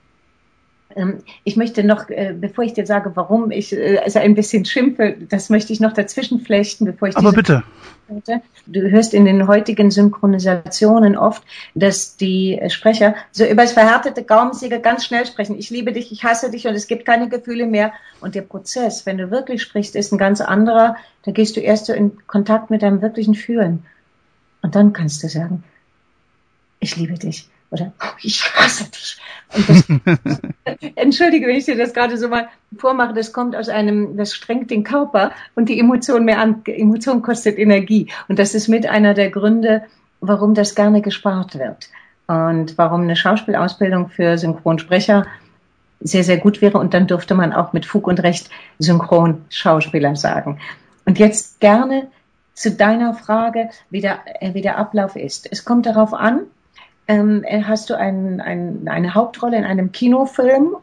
Ähm, ich möchte noch, äh, bevor ich dir sage, warum ich also ein bisschen schimpfe, das möchte ich noch dazwischen flechten, bevor ich Aber bitte. Du hörst in den heutigen Synchronisationen oft, dass die Sprecher so über das verhärtete Gaumensäge ganz schnell sprechen. Ich liebe dich, ich hasse dich und es gibt keine Gefühle mehr. Und der Prozess, wenn du wirklich sprichst, ist ein ganz anderer. Da gehst du erst so in Kontakt mit deinem wirklichen Fühlen. Und dann kannst du sagen, ich liebe dich oder oh, ich hasse dich. Das, entschuldige, wenn ich dir das gerade so mal vormache, das kommt aus einem, das strengt den Körper und die Emotion mehr an. Emotion kostet Energie. Und das ist mit einer der Gründe, warum das gerne gespart wird. Und warum eine Schauspielausbildung für Synchronsprecher sehr, sehr gut wäre. Und dann dürfte man auch mit Fug und Recht Synchronschauspieler sagen. Und jetzt gerne zu deiner Frage, wie der, wie der Ablauf ist. Es kommt darauf an, ähm, hast du ein, ein, eine Hauptrolle in einem Kinofilm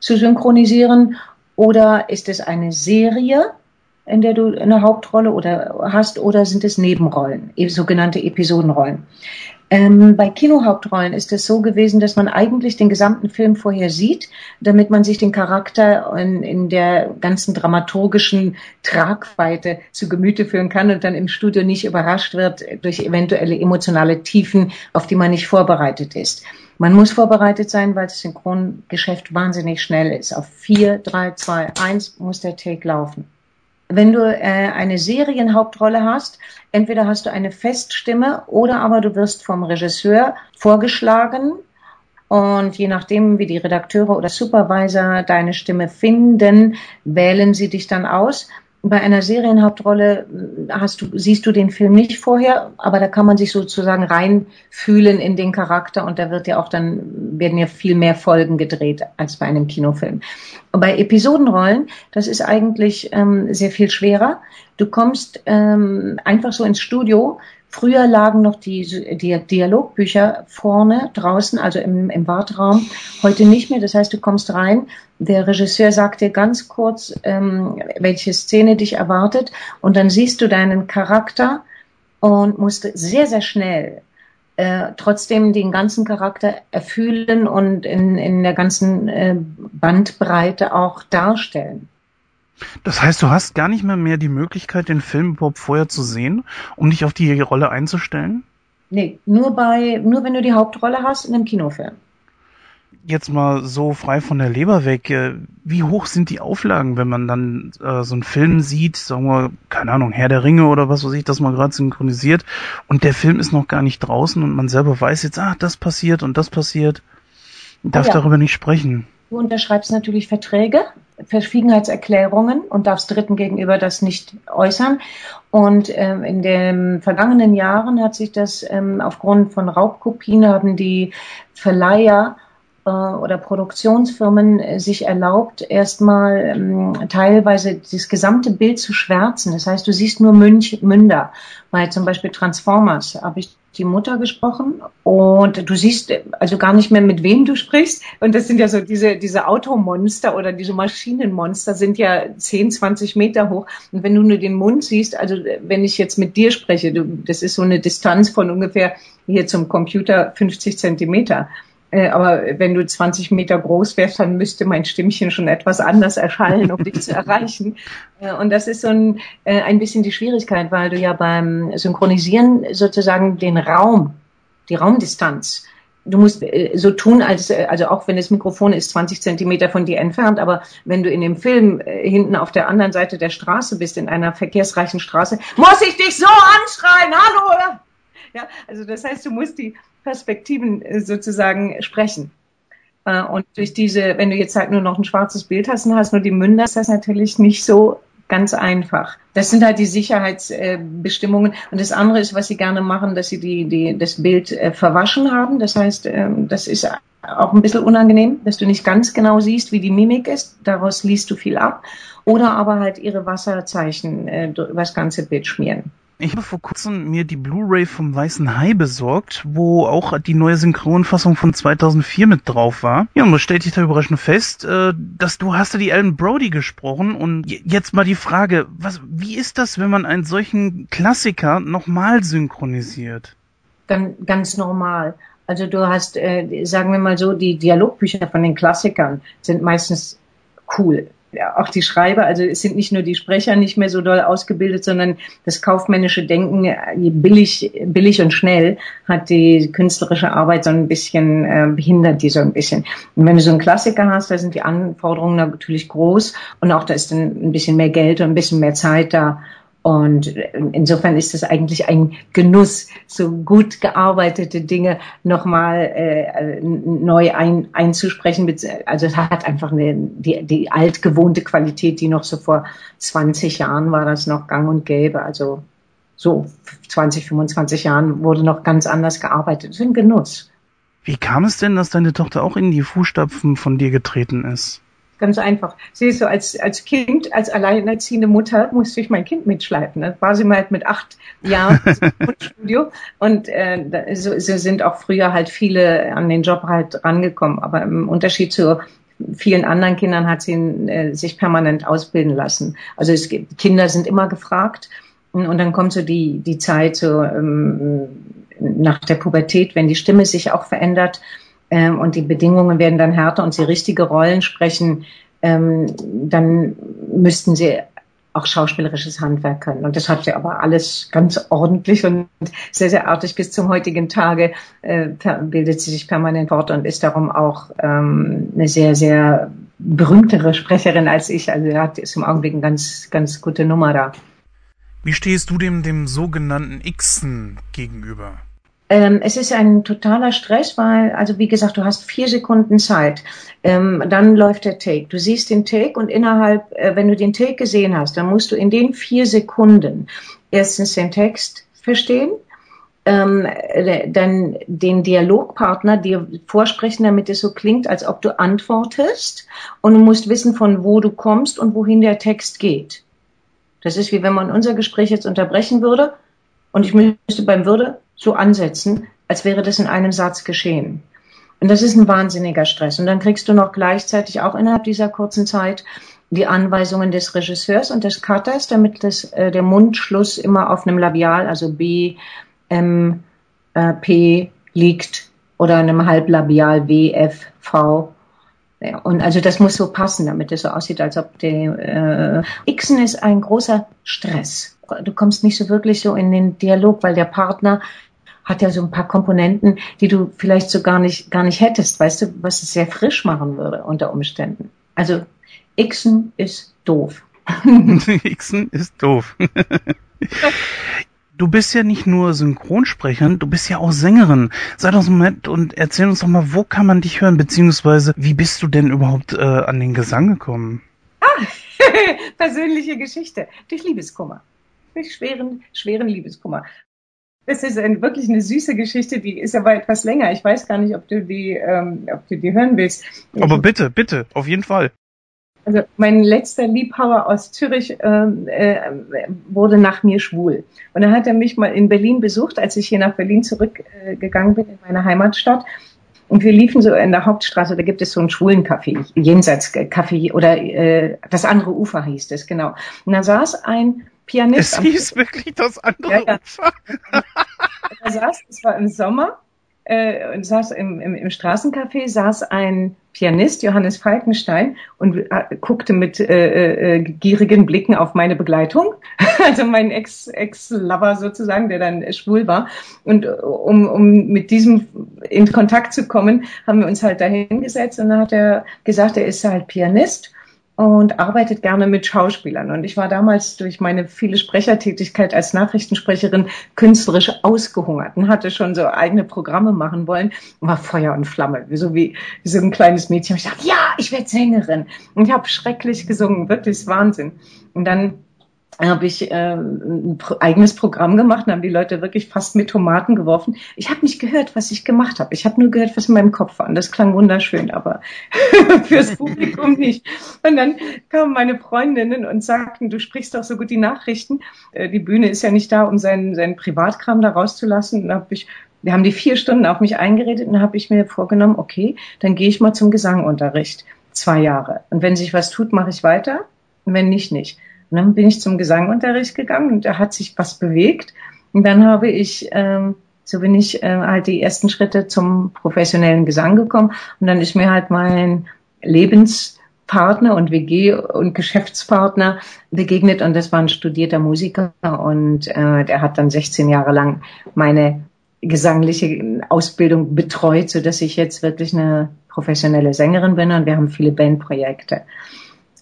zu synchronisieren oder ist es eine Serie, in der du eine Hauptrolle oder hast oder sind es Nebenrollen, sogenannte Episodenrollen? Ähm, bei Kinohauptrollen ist es so gewesen, dass man eigentlich den gesamten Film vorher sieht, damit man sich den Charakter in, in der ganzen dramaturgischen Tragweite zu Gemüte führen kann und dann im Studio nicht überrascht wird durch eventuelle emotionale Tiefen, auf die man nicht vorbereitet ist. Man muss vorbereitet sein, weil das Synchrongeschäft wahnsinnig schnell ist. Auf vier, drei, zwei, eins muss der Take laufen wenn du äh, eine Serienhauptrolle hast, entweder hast du eine Feststimme oder aber du wirst vom Regisseur vorgeschlagen. Und je nachdem, wie die Redakteure oder Supervisor deine Stimme finden, wählen sie dich dann aus bei einer Serienhauptrolle äh, hast du, siehst du den Film nicht vorher, aber da kann man sich sozusagen reinfühlen in den Charakter und da wird ja auch dann, werden ja viel mehr Folgen gedreht als bei einem Kinofilm. Und bei Episodenrollen, das ist eigentlich ähm, sehr viel schwerer. Du kommst ähm, einfach so ins Studio, Früher lagen noch die, die Dialogbücher vorne draußen, also im, im Wartraum. Heute nicht mehr. Das heißt, du kommst rein. Der Regisseur sagt dir ganz kurz, ähm, welche Szene dich erwartet. Und dann siehst du deinen Charakter und musst sehr, sehr schnell äh, trotzdem den ganzen Charakter erfühlen und in, in der ganzen äh, Bandbreite auch darstellen. Das heißt, du hast gar nicht mehr mehr die Möglichkeit, den Film überhaupt vorher zu sehen, um dich auf die Rolle einzustellen? Nee, nur bei, nur wenn du die Hauptrolle hast in einem Kinofilm. Jetzt mal so frei von der Leber weg, äh, wie hoch sind die Auflagen, wenn man dann äh, so einen Film sieht, sagen wir, keine Ahnung, Herr der Ringe oder was weiß ich, das mal gerade synchronisiert und der Film ist noch gar nicht draußen und man selber weiß jetzt, ah, das passiert und das passiert, darf oh ja. darüber nicht sprechen. Du unterschreibst natürlich Verträge, Verschwiegenheitserklärungen und darfst Dritten gegenüber das nicht äußern. Und ähm, in den vergangenen Jahren hat sich das ähm, aufgrund von Raubkopien haben die Verleiher äh, oder Produktionsfirmen äh, sich erlaubt, erstmal ähm, teilweise das gesamte Bild zu schwärzen. Das heißt, du siehst nur Münch, Münder. Bei zum Beispiel Transformers habe ich die Mutter gesprochen und du siehst also gar nicht mehr, mit wem du sprichst. Und das sind ja so diese, diese Automonster oder diese Maschinenmonster sind ja 10, 20 Meter hoch. Und wenn du nur den Mund siehst, also wenn ich jetzt mit dir spreche, du, das ist so eine Distanz von ungefähr hier zum Computer 50 Zentimeter. Äh, aber wenn du 20 Meter groß wärst, dann müsste mein Stimmchen schon etwas anders erschallen, um dich zu erreichen. Äh, und das ist so ein, äh, ein bisschen die Schwierigkeit, weil du ja beim Synchronisieren sozusagen den Raum, die Raumdistanz, du musst so tun, als, also auch wenn das Mikrofon ist 20 Zentimeter von dir entfernt, aber wenn du in dem Film hinten auf der anderen Seite der Straße bist, in einer verkehrsreichen Straße, muss ich dich so anschreien, hallo! Ja, also das heißt, du musst die Perspektiven äh, sozusagen sprechen. Äh, und durch diese, wenn du jetzt halt nur noch ein schwarzes Bild hast und hast nur die Münder, ist das natürlich nicht so ganz einfach. Das sind halt die Sicherheitsbestimmungen. Und das andere ist, was sie gerne machen, dass sie die, die, das Bild äh, verwaschen haben. Das heißt, ähm, das ist auch ein bisschen unangenehm, dass du nicht ganz genau siehst, wie die Mimik ist. Daraus liest du viel ab. Oder aber halt ihre Wasserzeichen über das ganze Bild schmieren. Ich habe vor kurzem mir die Blu-ray vom Weißen Hai besorgt, wo auch die neue Synchronfassung von 2004 mit drauf war. Ja, und da stellte ich da überraschend fest, äh, dass du hast ja die Ellen Brody gesprochen und jetzt mal die Frage, was, wie ist das, wenn man einen solchen Klassiker nochmal synchronisiert? Ganz, ganz normal. Also du hast, äh, sagen wir mal so, die Dialogbücher von den Klassikern sind meistens cool auch die Schreiber, also es sind nicht nur die Sprecher nicht mehr so doll ausgebildet, sondern das kaufmännische Denken äh, billig, billig und schnell hat die künstlerische Arbeit so ein bisschen äh, behindert die so ein bisschen. Und wenn du so einen Klassiker hast, da sind die Anforderungen natürlich groß und auch da ist dann ein bisschen mehr Geld und ein bisschen mehr Zeit da. Und insofern ist es eigentlich ein Genuss, so gut gearbeitete Dinge nochmal äh, neu ein, einzusprechen. Also es hat einfach eine, die, die altgewohnte Qualität, die noch so vor 20 Jahren war das noch gang und gäbe. Also so 20, 25 Jahren wurde noch ganz anders gearbeitet. Das ist ein Genuss. Wie kam es denn, dass deine Tochter auch in die Fußstapfen von dir getreten ist? Ganz einfach. Sie ist so als, als Kind, als alleinerziehende Mutter, musste ich mein Kind mitschleifen. Da war sie mal halt mit acht Jahren im Studio und äh, so, so sind auch früher halt viele an den Job halt rangekommen. Aber im Unterschied zu vielen anderen Kindern hat sie äh, sich permanent ausbilden lassen. Also es gibt, Kinder sind immer gefragt und dann kommt so die, die Zeit so ähm, nach der Pubertät, wenn die Stimme sich auch verändert ähm, und die Bedingungen werden dann härter und sie richtige Rollen sprechen, ähm, dann müssten sie auch schauspielerisches Handwerk können. Und das hat sie aber alles ganz ordentlich und sehr, sehr artig bis zum heutigen Tage äh, bildet sie sich permanent fort und ist darum auch ähm, eine sehr, sehr berühmtere Sprecherin als ich. Also er hat ist im Augenblick eine ganz, ganz gute Nummer da. Wie stehst du dem, dem sogenannten Xen gegenüber? Ähm, es ist ein totaler Stress, weil, also wie gesagt, du hast vier Sekunden Zeit. Ähm, dann läuft der Take. Du siehst den Take und innerhalb, äh, wenn du den Take gesehen hast, dann musst du in den vier Sekunden erstens den Text verstehen, ähm, dann den Dialogpartner dir vorsprechen, damit es so klingt, als ob du antwortest und du musst wissen, von wo du kommst und wohin der Text geht. Das ist wie wenn man unser Gespräch jetzt unterbrechen würde und ich müsste beim Würde so ansetzen, als wäre das in einem Satz geschehen. Und das ist ein wahnsinniger Stress. Und dann kriegst du noch gleichzeitig auch innerhalb dieser kurzen Zeit die Anweisungen des Regisseurs und des Cutters, damit das, äh, der Mundschluss immer auf einem Labial, also B, M, äh, P liegt oder einem Halblabial W, F, V. Ja, und also das muss so passen, damit es so aussieht, als ob der äh, Xen ist ein großer Stress. Du kommst nicht so wirklich so in den Dialog, weil der Partner hat ja so ein paar Komponenten, die du vielleicht so gar nicht, gar nicht hättest, weißt du, was es sehr frisch machen würde unter Umständen. Also Xen ist doof. Xen ist doof. du bist ja nicht nur Synchronsprecherin, du bist ja auch Sängerin. Sei doch so nett und erzähl uns doch mal, wo kann man dich hören, beziehungsweise wie bist du denn überhaupt äh, an den Gesang gekommen? Ah, persönliche Geschichte. Durch Liebeskummer. Durch schweren, schweren Liebeskummer. Das ist ein, wirklich eine süße Geschichte, die ist aber etwas länger. Ich weiß gar nicht, ob du die, ähm, ob du die hören willst. Aber bitte, bitte, auf jeden Fall. Also mein letzter Liebhaber aus Zürich ähm, äh, wurde nach mir schwul. Und dann hat er mich mal in Berlin besucht, als ich hier nach Berlin zurückgegangen äh, bin, in meine Heimatstadt. Und wir liefen so in der Hauptstraße, da gibt es so einen schwulen Café, jenseits Café oder äh, das andere Ufer hieß es, genau. Und da saß ein Pianist. Es hieß wirklich das andere ja, ja. Ufer. da saß, es war im Sommer, äh, und saß im, im, im Straßencafé, saß ein Pianist, Johannes Falkenstein, und äh, guckte mit äh, äh, gierigen Blicken auf meine Begleitung, also mein Ex-Ex-Lover sozusagen, der dann schwul war. Und äh, um, um mit diesem in Kontakt zu kommen, haben wir uns halt dahingesetzt und dann hat er gesagt, er ist halt Pianist und arbeitet gerne mit Schauspielern. Und ich war damals durch meine viele Sprechertätigkeit als Nachrichtensprecherin künstlerisch ausgehungert und hatte schon so eigene Programme machen wollen und war Feuer und Flamme, so wie, wie so ein kleines Mädchen. Ich dachte, ja, ich werde Sängerin. Und ich habe schrecklich gesungen, wirklich Wahnsinn. Und dann habe ich äh, ein eigenes Programm gemacht und haben die Leute wirklich fast mit Tomaten geworfen. Ich habe nicht gehört, was ich gemacht habe. Ich habe nur gehört, was in meinem Kopf war. Und das klang wunderschön, aber fürs Publikum nicht. Und dann kamen meine Freundinnen und sagten, du sprichst doch so gut die Nachrichten. Äh, die Bühne ist ja nicht da, um seinen, seinen Privatkram da rauszulassen. Und habe ich wir haben die vier Stunden auf mich eingeredet und habe ich mir vorgenommen, okay, dann gehe ich mal zum Gesangunterricht. Zwei Jahre. Und wenn sich was tut, mache ich weiter. Und wenn nicht, nicht. Und dann bin ich zum Gesangunterricht gegangen und da hat sich was bewegt. Und dann habe ich, ähm, so bin ich äh, halt die ersten Schritte zum professionellen Gesang gekommen. Und dann ist mir halt mein Lebenspartner und WG und Geschäftspartner begegnet und das war ein studierter Musiker und äh, der hat dann 16 Jahre lang meine gesangliche Ausbildung betreut, so dass ich jetzt wirklich eine professionelle Sängerin bin und wir haben viele Bandprojekte.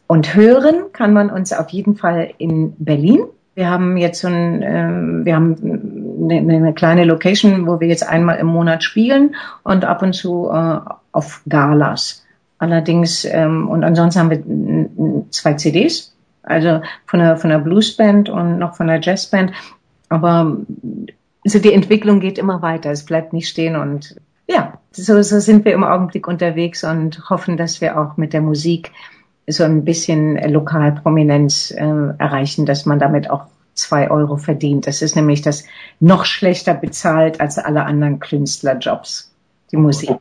Und hören kann man uns auf jeden Fall in Berlin. Wir haben jetzt so ein, äh, wir haben eine, eine, kleine Location, wo wir jetzt einmal im Monat spielen und ab und zu äh, auf Galas. Allerdings, ähm, und ansonsten haben wir zwei CDs, also von der, von der Bluesband und noch von der Jazzband. Aber also die Entwicklung geht immer weiter, es bleibt nicht stehen und ja, so, so sind wir im Augenblick unterwegs und hoffen, dass wir auch mit der Musik so ein bisschen Lokalprominenz äh, erreichen, dass man damit auch zwei Euro verdient. Das ist nämlich das noch schlechter bezahlt als alle anderen Künstlerjobs, die Musik.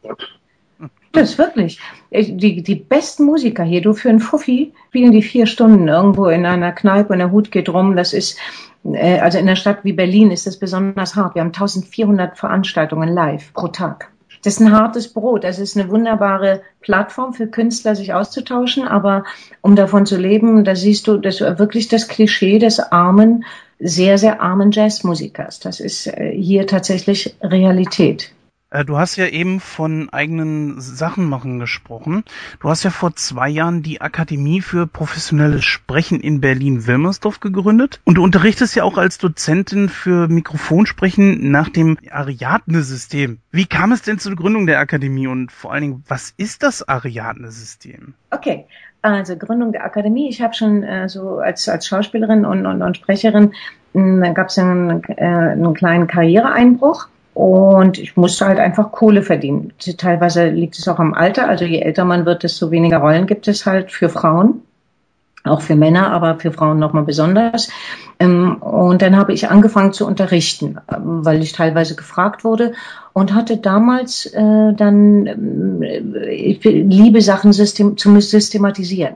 Das ist wirklich. Die, die besten Musiker hier, du für einen Fuffi spielen die vier Stunden irgendwo in einer Kneipe und der Hut geht rum. Das ist, äh, also in einer Stadt wie Berlin ist das besonders hart. Wir haben 1400 Veranstaltungen live pro Tag das ist ein hartes Brot. Das ist eine wunderbare Plattform für Künstler, sich auszutauschen. Aber um davon zu leben, da siehst du das wirklich das Klischee des armen, sehr, sehr armen Jazzmusikers. Das ist äh, hier tatsächlich Realität. Äh, du hast ja eben von eigenen Sachen machen gesprochen. Du hast ja vor zwei Jahren die Akademie für professionelles Sprechen in Berlin-Wilmersdorf gegründet und du unterrichtest ja auch als Dozentin für Mikrofonsprechen nach dem Ariadne-System. Wie kam es denn zur Gründung der Akademie und vor allen Dingen, was ist das Ariadne-System? Okay, also Gründung der Akademie. Ich habe schon äh, so als, als Schauspielerin und, und, und Sprecherin, hm, da gab es einen, äh, einen kleinen Karriereeinbruch und ich musste halt einfach Kohle verdienen. Teilweise liegt es auch am Alter. Also je älter man wird, desto weniger Rollen gibt es halt für Frauen. Auch für Männer, aber für Frauen nochmal besonders. Ähm, und dann habe ich angefangen zu unterrichten, weil ich teilweise gefragt wurde und hatte damals äh, dann, äh, ich liebe Sachen system, zu systematisieren.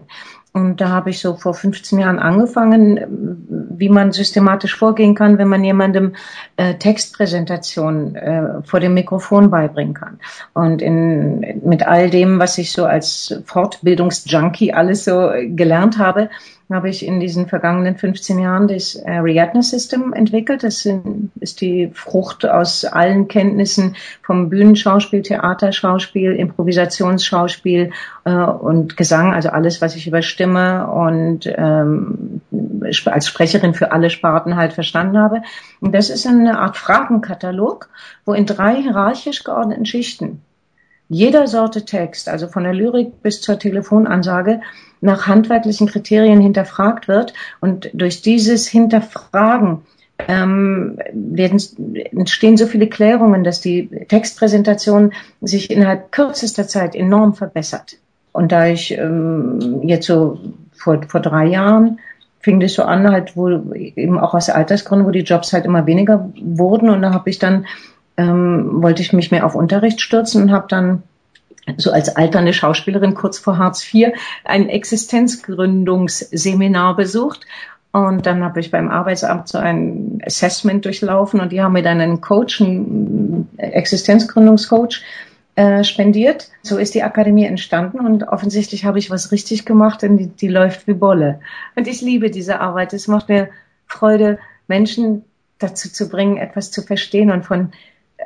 Und da habe ich so vor 15 Jahren angefangen, wie man systematisch vorgehen kann, wenn man jemandem äh, Textpräsentation äh, vor dem Mikrofon beibringen kann. Und in, mit all dem, was ich so als Fortbildungsjunkie alles so gelernt habe, habe ich in diesen vergangenen 15 Jahren das Ariadne System entwickelt. Das ist die Frucht aus allen Kenntnissen vom Bühnenschauspiel, Theaterschauspiel, Improvisationsschauspiel äh, und Gesang, also alles, was ich über Stimme und ähm, als Sprecherin für alle Sparten halt verstanden habe. Und das ist eine Art Fragenkatalog, wo in drei hierarchisch geordneten Schichten jeder Sorte Text, also von der Lyrik bis zur Telefonansage, nach handwerklichen Kriterien hinterfragt wird. Und durch dieses Hinterfragen ähm, werden, entstehen so viele Klärungen, dass die Textpräsentation sich innerhalb kürzester Zeit enorm verbessert. Und da ich ähm, jetzt so vor, vor drei Jahren fing das so an, halt wohl eben auch aus Altersgründen, wo die Jobs halt immer weniger wurden. Und da habe ich dann, ähm, wollte ich mich mehr auf Unterricht stürzen und habe dann so als alternde Schauspielerin kurz vor Hartz IV ein Existenzgründungsseminar besucht. Und dann habe ich beim Arbeitsamt so ein Assessment durchlaufen und die haben mir dann einen Coach, einen Existenzgründungscoach, äh, spendiert. So ist die Akademie entstanden und offensichtlich habe ich was richtig gemacht, denn die, die läuft wie Bolle. Und ich liebe diese Arbeit. Es macht mir Freude, Menschen dazu zu bringen, etwas zu verstehen und von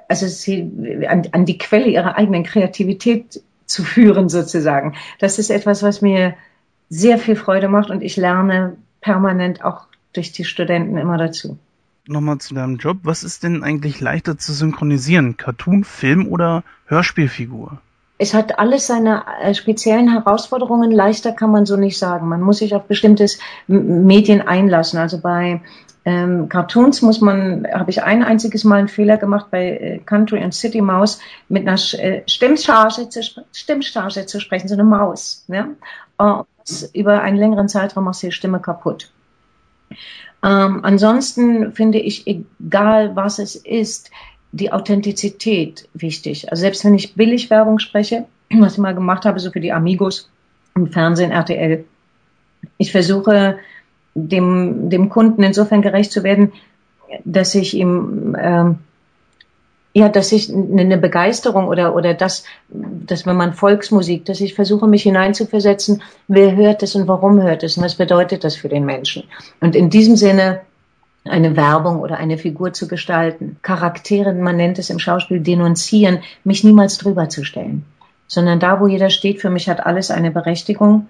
also sie an, an die Quelle ihrer eigenen Kreativität zu führen sozusagen. Das ist etwas, was mir sehr viel Freude macht und ich lerne permanent auch durch die Studenten immer dazu. Nochmal zu deinem Job. Was ist denn eigentlich leichter zu synchronisieren? Cartoon, Film oder Hörspielfigur? es hat alles seine äh, speziellen Herausforderungen. Leichter kann man so nicht sagen. Man muss sich auf bestimmtes Medien einlassen. Also bei ähm, Cartoons muss man, habe ich ein einziges Mal einen Fehler gemacht bei äh, Country and City Maus mit einer äh, Stimmcharge zu, Stimmcharge zu sprechen, so eine Maus. Ne? Und über einen längeren Zeitraum macht die Stimme kaputt. Ähm, ansonsten finde ich, egal was es ist, die Authentizität wichtig. Also selbst wenn ich Billigwerbung spreche, was ich mal gemacht habe, so für die Amigos im Fernsehen, RTL, ich versuche dem, dem Kunden insofern gerecht zu werden, dass ich ihm ähm, ja, dass ich eine Begeisterung oder oder das, dass wenn man Volksmusik, dass ich versuche mich hineinzuversetzen, wer hört es und warum hört es und was bedeutet das für den Menschen. Und in diesem Sinne eine Werbung oder eine Figur zu gestalten, Charaktere, man nennt es im Schauspiel denunzieren, mich niemals drüber zu stellen, sondern da, wo jeder steht, für mich hat alles eine Berechtigung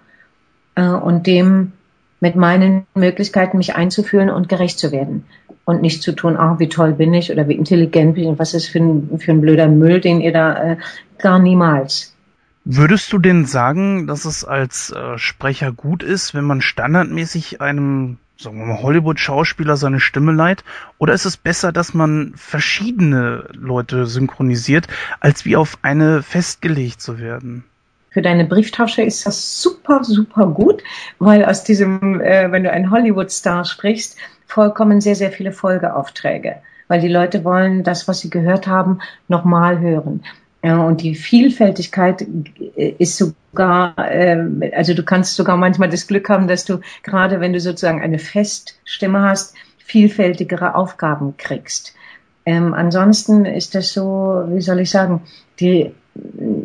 äh, und dem mit meinen Möglichkeiten mich einzuführen und gerecht zu werden. Und nicht zu tun, ah, wie toll bin ich oder wie intelligent bin ich und was ist für ein, für ein blöder Müll, den ihr da äh, gar niemals. Würdest du denn sagen, dass es als äh, Sprecher gut ist, wenn man standardmäßig einem, sagen wir mal, Hollywood-Schauspieler seine Stimme leiht? Oder ist es besser, dass man verschiedene Leute synchronisiert, als wie auf eine festgelegt zu werden? Für deine Brieftasche ist das super, super gut, weil aus diesem, äh, wenn du einen Hollywood-Star sprichst, vollkommen sehr, sehr viele Folgeaufträge, weil die Leute wollen das, was sie gehört haben, nochmal hören. Ja, und die Vielfältigkeit äh, ist sogar, äh, also du kannst sogar manchmal das Glück haben, dass du gerade, wenn du sozusagen eine Feststimme hast, vielfältigere Aufgaben kriegst. Ähm, ansonsten ist das so, wie soll ich sagen, die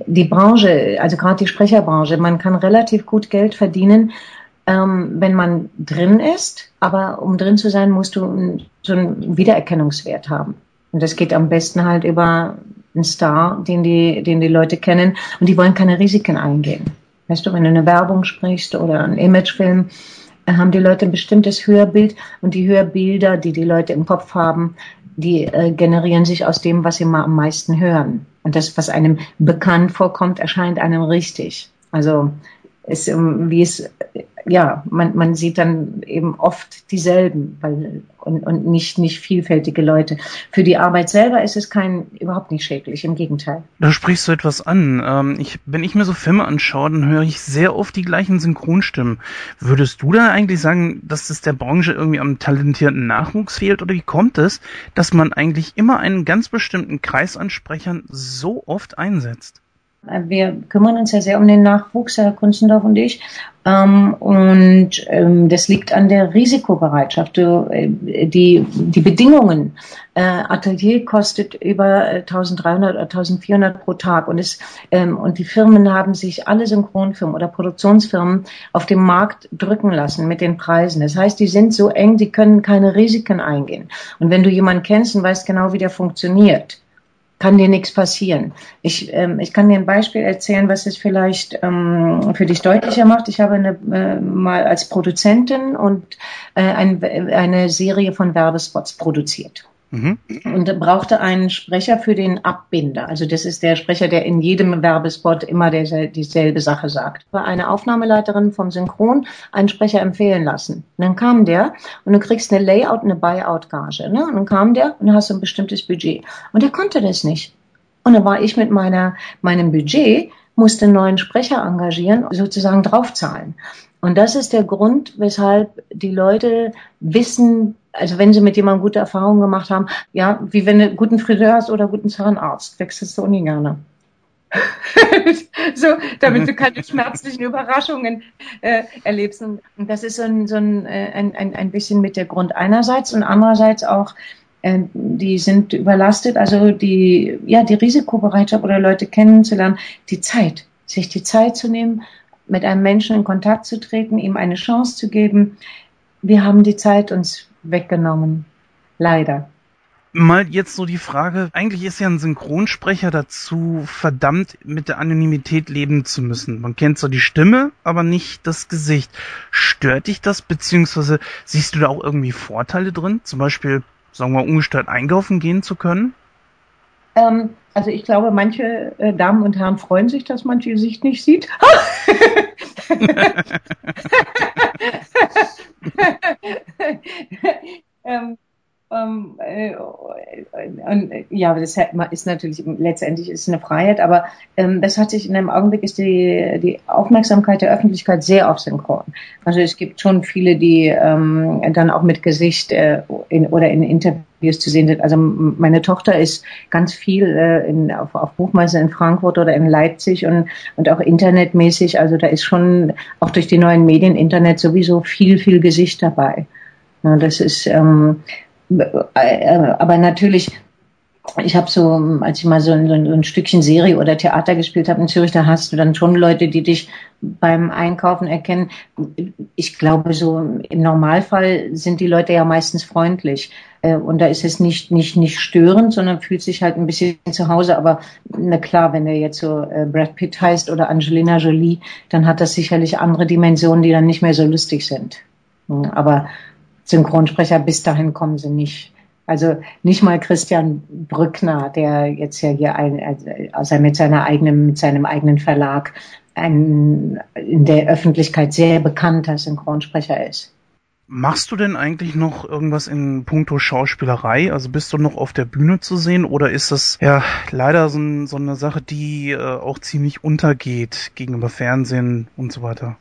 die Branche, also gerade die Sprecherbranche, man kann relativ gut Geld verdienen, ähm, wenn man drin ist, aber um drin zu sein, musst du so einen Wiedererkennungswert haben. Und das geht am besten halt über einen Star, den die, den die Leute kennen und die wollen keine Risiken eingehen. Weißt du, wenn du eine Werbung sprichst oder einen Imagefilm, äh, haben die Leute ein bestimmtes Hörbild und die Hörbilder, die die Leute im Kopf haben, die äh, generieren sich aus dem, was sie mal am meisten hören. Und das, was einem bekannt vorkommt, erscheint einem richtig. Also es, ähm, wie es, ja, man, man sieht dann eben oft dieselben weil, und, und nicht, nicht vielfältige Leute. Für die Arbeit selber ist es kein, überhaupt nicht schädlich, im Gegenteil. Da sprichst du etwas an. Ähm, ich, wenn ich mir so Filme anschaue, dann höre ich sehr oft die gleichen Synchronstimmen. Würdest du da eigentlich sagen, dass es der Branche irgendwie am talentierten Nachwuchs fehlt? Oder wie kommt es, dass man eigentlich immer einen ganz bestimmten Kreis an Sprechern so oft einsetzt? Wir kümmern uns ja sehr um den Nachwuchs, Herr Kunzendorf und ich. Ähm, und ähm, das liegt an der Risikobereitschaft. Du, äh, die, die Bedingungen. Äh, Atelier kostet über 1300 oder 1400 pro Tag. Und, es, ähm, und die Firmen haben sich, alle Synchronfirmen oder Produktionsfirmen, auf dem Markt drücken lassen mit den Preisen. Das heißt, die sind so eng, die können keine Risiken eingehen. Und wenn du jemanden kennst und weißt genau, wie der funktioniert, kann dir nichts passieren. Ich, ähm, ich kann dir ein Beispiel erzählen, was es vielleicht ähm, für dich deutlicher macht. Ich habe eine, äh, mal als Produzentin und äh, ein, eine Serie von Werbespots produziert. Mhm. Und brauchte einen Sprecher für den Abbinder. Also das ist der Sprecher, der in jedem Werbespot immer der, dieselbe Sache sagt. War eine Aufnahmeleiterin vom Synchron einen Sprecher empfehlen lassen. Und dann kam der und du kriegst eine Layout, eine Buyout-Gage. Ne? Und dann kam der und hast ein bestimmtes Budget. Und er konnte das nicht. Und dann war ich mit meiner, meinem Budget, musste einen neuen Sprecher engagieren, sozusagen draufzahlen. Und das ist der Grund, weshalb die Leute wissen, also wenn sie mit jemandem gute Erfahrungen gemacht haben, ja, wie wenn du einen guten Friseur hast oder einen guten Zahnarzt, wechselst du gerne. so, damit du keine schmerzlichen Überraschungen äh, erlebst. Und das ist so ein, so ein, äh, ein, ein, ein bisschen mit der Grund einerseits und andererseits auch, äh, die sind überlastet, also die, ja, die Risikobereitschaft oder Leute kennenzulernen, die Zeit, sich die Zeit zu nehmen, mit einem Menschen in Kontakt zu treten, ihm eine Chance zu geben. Wir haben die Zeit uns weggenommen. Leider. Mal jetzt so die Frage, eigentlich ist ja ein Synchronsprecher dazu verdammt, mit der Anonymität leben zu müssen. Man kennt zwar die Stimme, aber nicht das Gesicht. Stört dich das, beziehungsweise siehst du da auch irgendwie Vorteile drin? Zum Beispiel, sagen wir, ungestört einkaufen gehen zu können? Ähm, also ich glaube, manche äh, Damen und Herren freuen sich, dass man die Gesicht nicht sieht. ähm, ähm, äh, und, ja, das ist natürlich letztendlich ist eine Freiheit, aber ähm, das hat sich in einem Augenblick ist die die Aufmerksamkeit der Öffentlichkeit sehr auf Synchron. Also es gibt schon viele, die ähm, dann auch mit Gesicht äh, in, oder in Interviews zu sehen sind. Also meine Tochter ist ganz viel äh, in, auf, auf Buchmesse in Frankfurt oder in Leipzig und und auch internetmäßig. Also da ist schon auch durch die neuen Medien Internet sowieso viel viel Gesicht dabei. Ja, das ist ähm, äh, aber natürlich, ich habe so, als ich mal so ein, so ein, Stückchen Serie oder Theater gespielt habe in Zürich, da hast du dann schon Leute, die dich beim Einkaufen erkennen. Ich glaube, so im Normalfall sind die Leute ja meistens freundlich. Äh, und da ist es nicht, nicht, nicht störend, sondern fühlt sich halt ein bisschen zu Hause. Aber na klar, wenn er jetzt so äh, Brad Pitt heißt oder Angelina Jolie, dann hat das sicherlich andere Dimensionen, die dann nicht mehr so lustig sind. Aber Synchronsprecher, bis dahin kommen sie nicht. Also nicht mal Christian Brückner, der jetzt ja hier ein, also mit seiner eigenen, mit seinem eigenen Verlag ein in der Öffentlichkeit sehr bekannter Synchronsprecher ist. Machst du denn eigentlich noch irgendwas in puncto Schauspielerei? Also bist du noch auf der Bühne zu sehen oder ist das ja leider so, so eine Sache, die äh, auch ziemlich untergeht gegenüber Fernsehen und so weiter?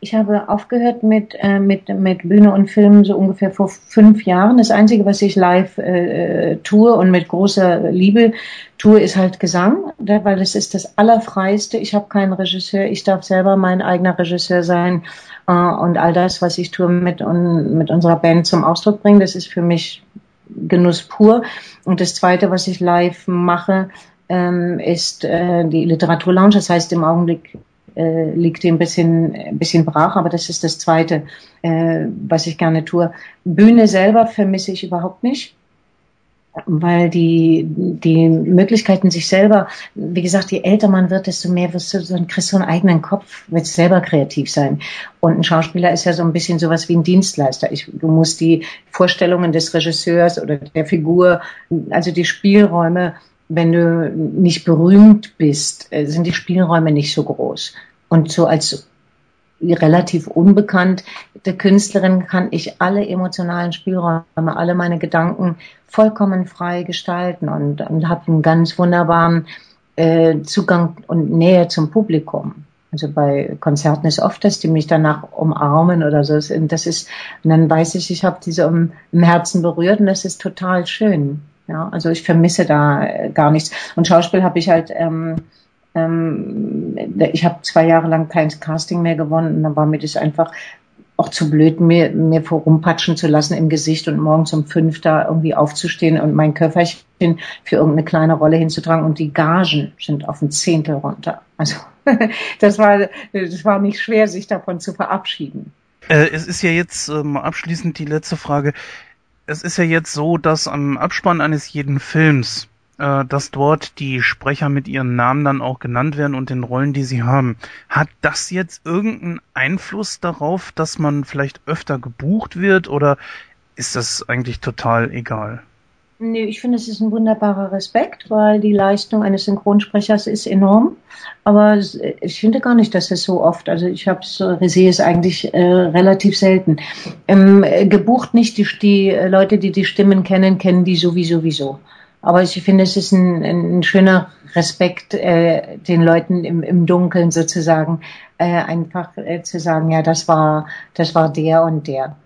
Ich habe aufgehört mit, äh, mit, mit Bühne und Film so ungefähr vor fünf Jahren. Das Einzige, was ich live äh, tue und mit großer Liebe tue, ist halt Gesang, weil das ist das Allerfreiste. Ich habe keinen Regisseur, ich darf selber mein eigener Regisseur sein äh, und all das, was ich tue, mit, und, mit unserer Band zum Ausdruck bringen, das ist für mich Genuss pur. Und das Zweite, was ich live mache, ähm, ist äh, die Literaturlounge. Das heißt, im Augenblick äh, liegt ein bisschen, ein bisschen brach, aber das ist das Zweite, äh, was ich gerne tue. Bühne selber vermisse ich überhaupt nicht weil die, die Möglichkeiten sich selber, wie gesagt, je älter man wird, desto mehr wirst du, so kriegst du einen eigenen Kopf, willst selber kreativ sein. Und ein Schauspieler ist ja so ein bisschen sowas wie ein Dienstleister. Ich, du musst die Vorstellungen des Regisseurs oder der Figur, also die Spielräume, wenn du nicht berühmt bist, äh, sind die Spielräume nicht so groß. Und so als relativ unbekannte Künstlerin kann ich alle emotionalen Spielräume, alle meine Gedanken vollkommen frei gestalten und, und habe einen ganz wunderbaren äh, Zugang und Nähe zum Publikum. Also bei Konzerten ist oft, dass die mich danach umarmen oder so. Das ist, und dann weiß ich, ich habe diese um, im Herzen berührt und das ist total schön. Ja, also ich vermisse da äh, gar nichts. Und Schauspiel habe ich halt ähm, ähm, ich habe zwei Jahre lang kein Casting mehr gewonnen und dann war mir das einfach auch zu blöd, mir, mir vorumpatschen zu lassen im Gesicht und morgens um fünf da irgendwie aufzustehen und mein Köfferchen für irgendeine kleine Rolle hinzutragen und die Gagen sind auf ein Zehntel runter. Also das war, das war nicht schwer, sich davon zu verabschieden. Äh, es ist ja jetzt ähm, abschließend die letzte Frage. Es ist ja jetzt so, dass am Abspann eines jeden Films dass dort die Sprecher mit ihren Namen dann auch genannt werden und den Rollen, die sie haben. Hat das jetzt irgendeinen Einfluss darauf, dass man vielleicht öfter gebucht wird oder ist das eigentlich total egal? Nee, ich finde, es ist ein wunderbarer Respekt, weil die Leistung eines Synchronsprechers ist enorm. Aber ich finde gar nicht, dass es so oft, also ich habe es, sehe es eigentlich äh, relativ selten. Ähm, gebucht nicht die, die Leute, die die Stimmen kennen, kennen die sowieso sowieso. Aber ich finde, es ist ein, ein schöner Respekt, äh, den Leuten im, im Dunkeln sozusagen äh, einfach äh, zu sagen, ja, das war, das war der und der.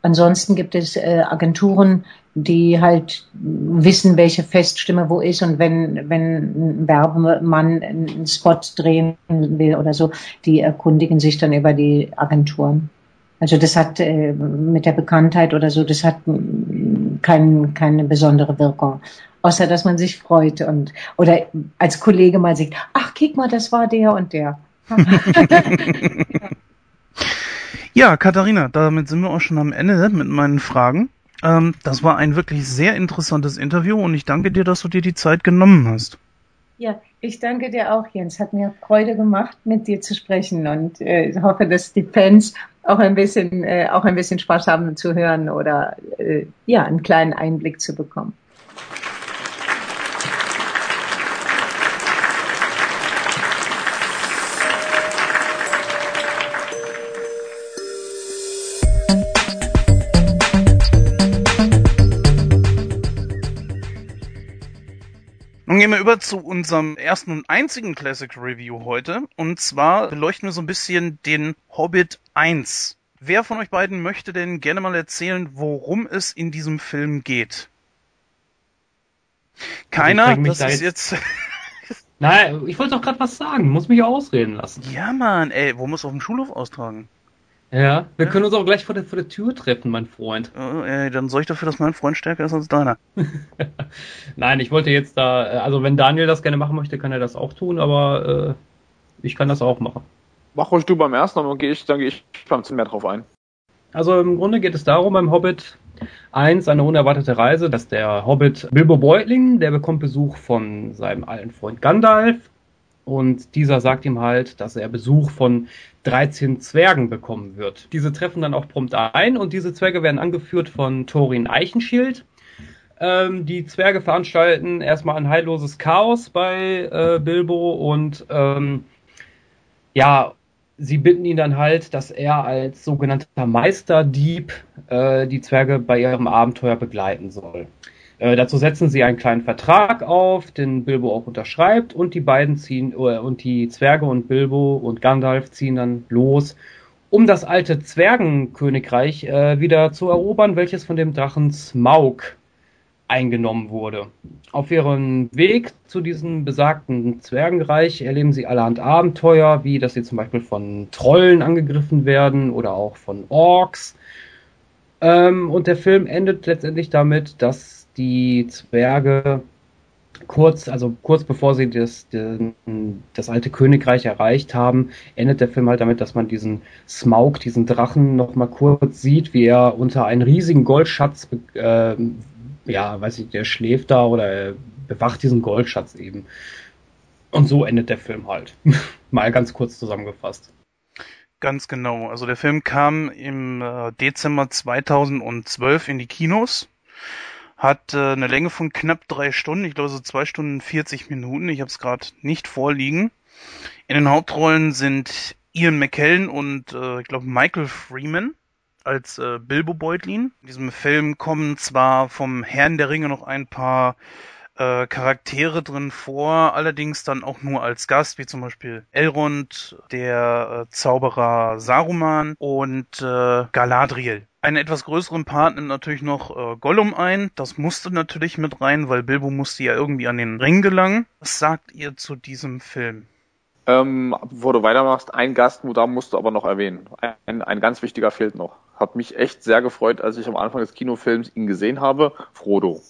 Ansonsten gibt es äh, Agenturen, die halt wissen, welche Feststimme wo ist und wenn, wenn ein Werbemann einen Spot drehen will oder so, die erkundigen sich dann über die Agenturen. Also das hat äh, mit der Bekanntheit oder so, das hat kein, keine besondere Wirkung außer dass man sich freut und oder als Kollege mal sagt, ach, kick mal, das war der und der. ja, Katharina, damit sind wir auch schon am Ende mit meinen Fragen. Ähm, das war ein wirklich sehr interessantes Interview und ich danke dir, dass du dir die Zeit genommen hast. Ja, ich danke dir auch, Jens. Hat mir Freude gemacht, mit dir zu sprechen und äh, hoffe, dass die Fans auch ein bisschen, äh, auch ein bisschen Spaß haben zu hören oder äh, ja, einen kleinen Einblick zu bekommen. Gehen wir über zu unserem ersten und einzigen Classic Review heute. Und zwar beleuchten wir so ein bisschen den Hobbit 1. Wer von euch beiden möchte denn gerne mal erzählen, worum es in diesem Film geht? Keiner, Also ich das da ist jetzt- jetzt. Nein, ich wollte doch gerade was sagen. Muss mich ausreden lassen. ja, Mann, ey, wo muss auf dem Schulhof austragen? Ja, wir Ja. können uns auch gleich vor der, vor der Tür treffen, mein Freund. Äh, ey, dann sorge ich dafür, dass mein Freund stärker ist als deiner. Nein, ich wollte jetzt da, äh, also wenn Daniel das gerne machen möchte, kann er das auch tun, aber äh, ich kann das auch machen. Mach ruhig du beim ersten, dann gehe ich, dann gehe ich beim mehr drauf ein. Also im Grunde geht es darum beim Hobbit 1, eine unerwartete Reise, dass der Hobbit Bilbo Beutling, der bekommt Besuch von seinem alten Freund Gandalf und dieser sagt ihm halt, dass er Besuch von 13 Zwergen bekommen wird. Diese treffen dann auch prompt ein und diese Zwerge werden angeführt von Thorin Eichenschild. Ähm, die Zwerge veranstalten erstmal ein heilloses Chaos bei äh, Bilbo und ähm, ja, sie bitten ihn dann halt, dass er als sogenannter Meisterdieb äh, die Zwerge bei ihrem Abenteuer begleiten soll. Äh, dazu setzen sie einen kleinen Vertrag auf, den Bilbo auch unterschreibt und die beiden ziehen äh, und die Zwerge und Bilbo und Gandalf ziehen dann los, um das alte Zwergenkönigreich äh, wieder zu erobern, welches von dem Drachen Smaug eingenommen wurde. Auf ihrem Weg zu diesem besagten Zwergenreich erleben sie allerhand Abenteuer, wie dass sie zum Beispiel von Trollen angegriffen werden oder auch von Orks. Ähm, und der Film endet letztendlich damit, dass die Zwerge kurz, also kurz bevor sie das, das alte Königreich erreicht haben, endet der Film halt damit, dass man diesen Smaug, diesen Drachen, noch mal kurz sieht, wie er unter einen riesigen Goldschatz äh, ja, weiß ich, der schläft da oder er bewacht diesen Goldschatz eben. Und so endet der Film halt. Mal ganz kurz zusammengefasst. Ganz genau. Also der Film kam im äh, Dezember 2012 in die Kinos, hat äh, eine Länge von knapp drei Stunden, ich glaube so zwei Stunden 40 Minuten. Ich habe es gerade nicht vorliegen. In den Hauptrollen sind Ian McKellen und äh, ich glaube Michael Freeman als äh, Bilbo Beutlin. In diesem Film kommen zwar vom Herrn der Ringe noch ein paar äh, Charaktere drin vor, allerdings dann auch nur als Gast, wie zum Beispiel Elrond, der äh, Zauberer Saruman und äh, Galadriel. Einen etwas größeren Part nimmt natürlich noch äh, Gollum ein. Das musste natürlich mit rein, weil Bilbo musste ja irgendwie an den Ring gelangen. Was sagt ihr zu diesem Film? Ähm, bevor du weitermachst, ein Gast, da musst du aber noch erwähnen. Ein, ein ganz wichtiger fehlt noch. Hat mich echt sehr gefreut, als ich am Anfang des Kinofilms ihn gesehen habe. Frodo.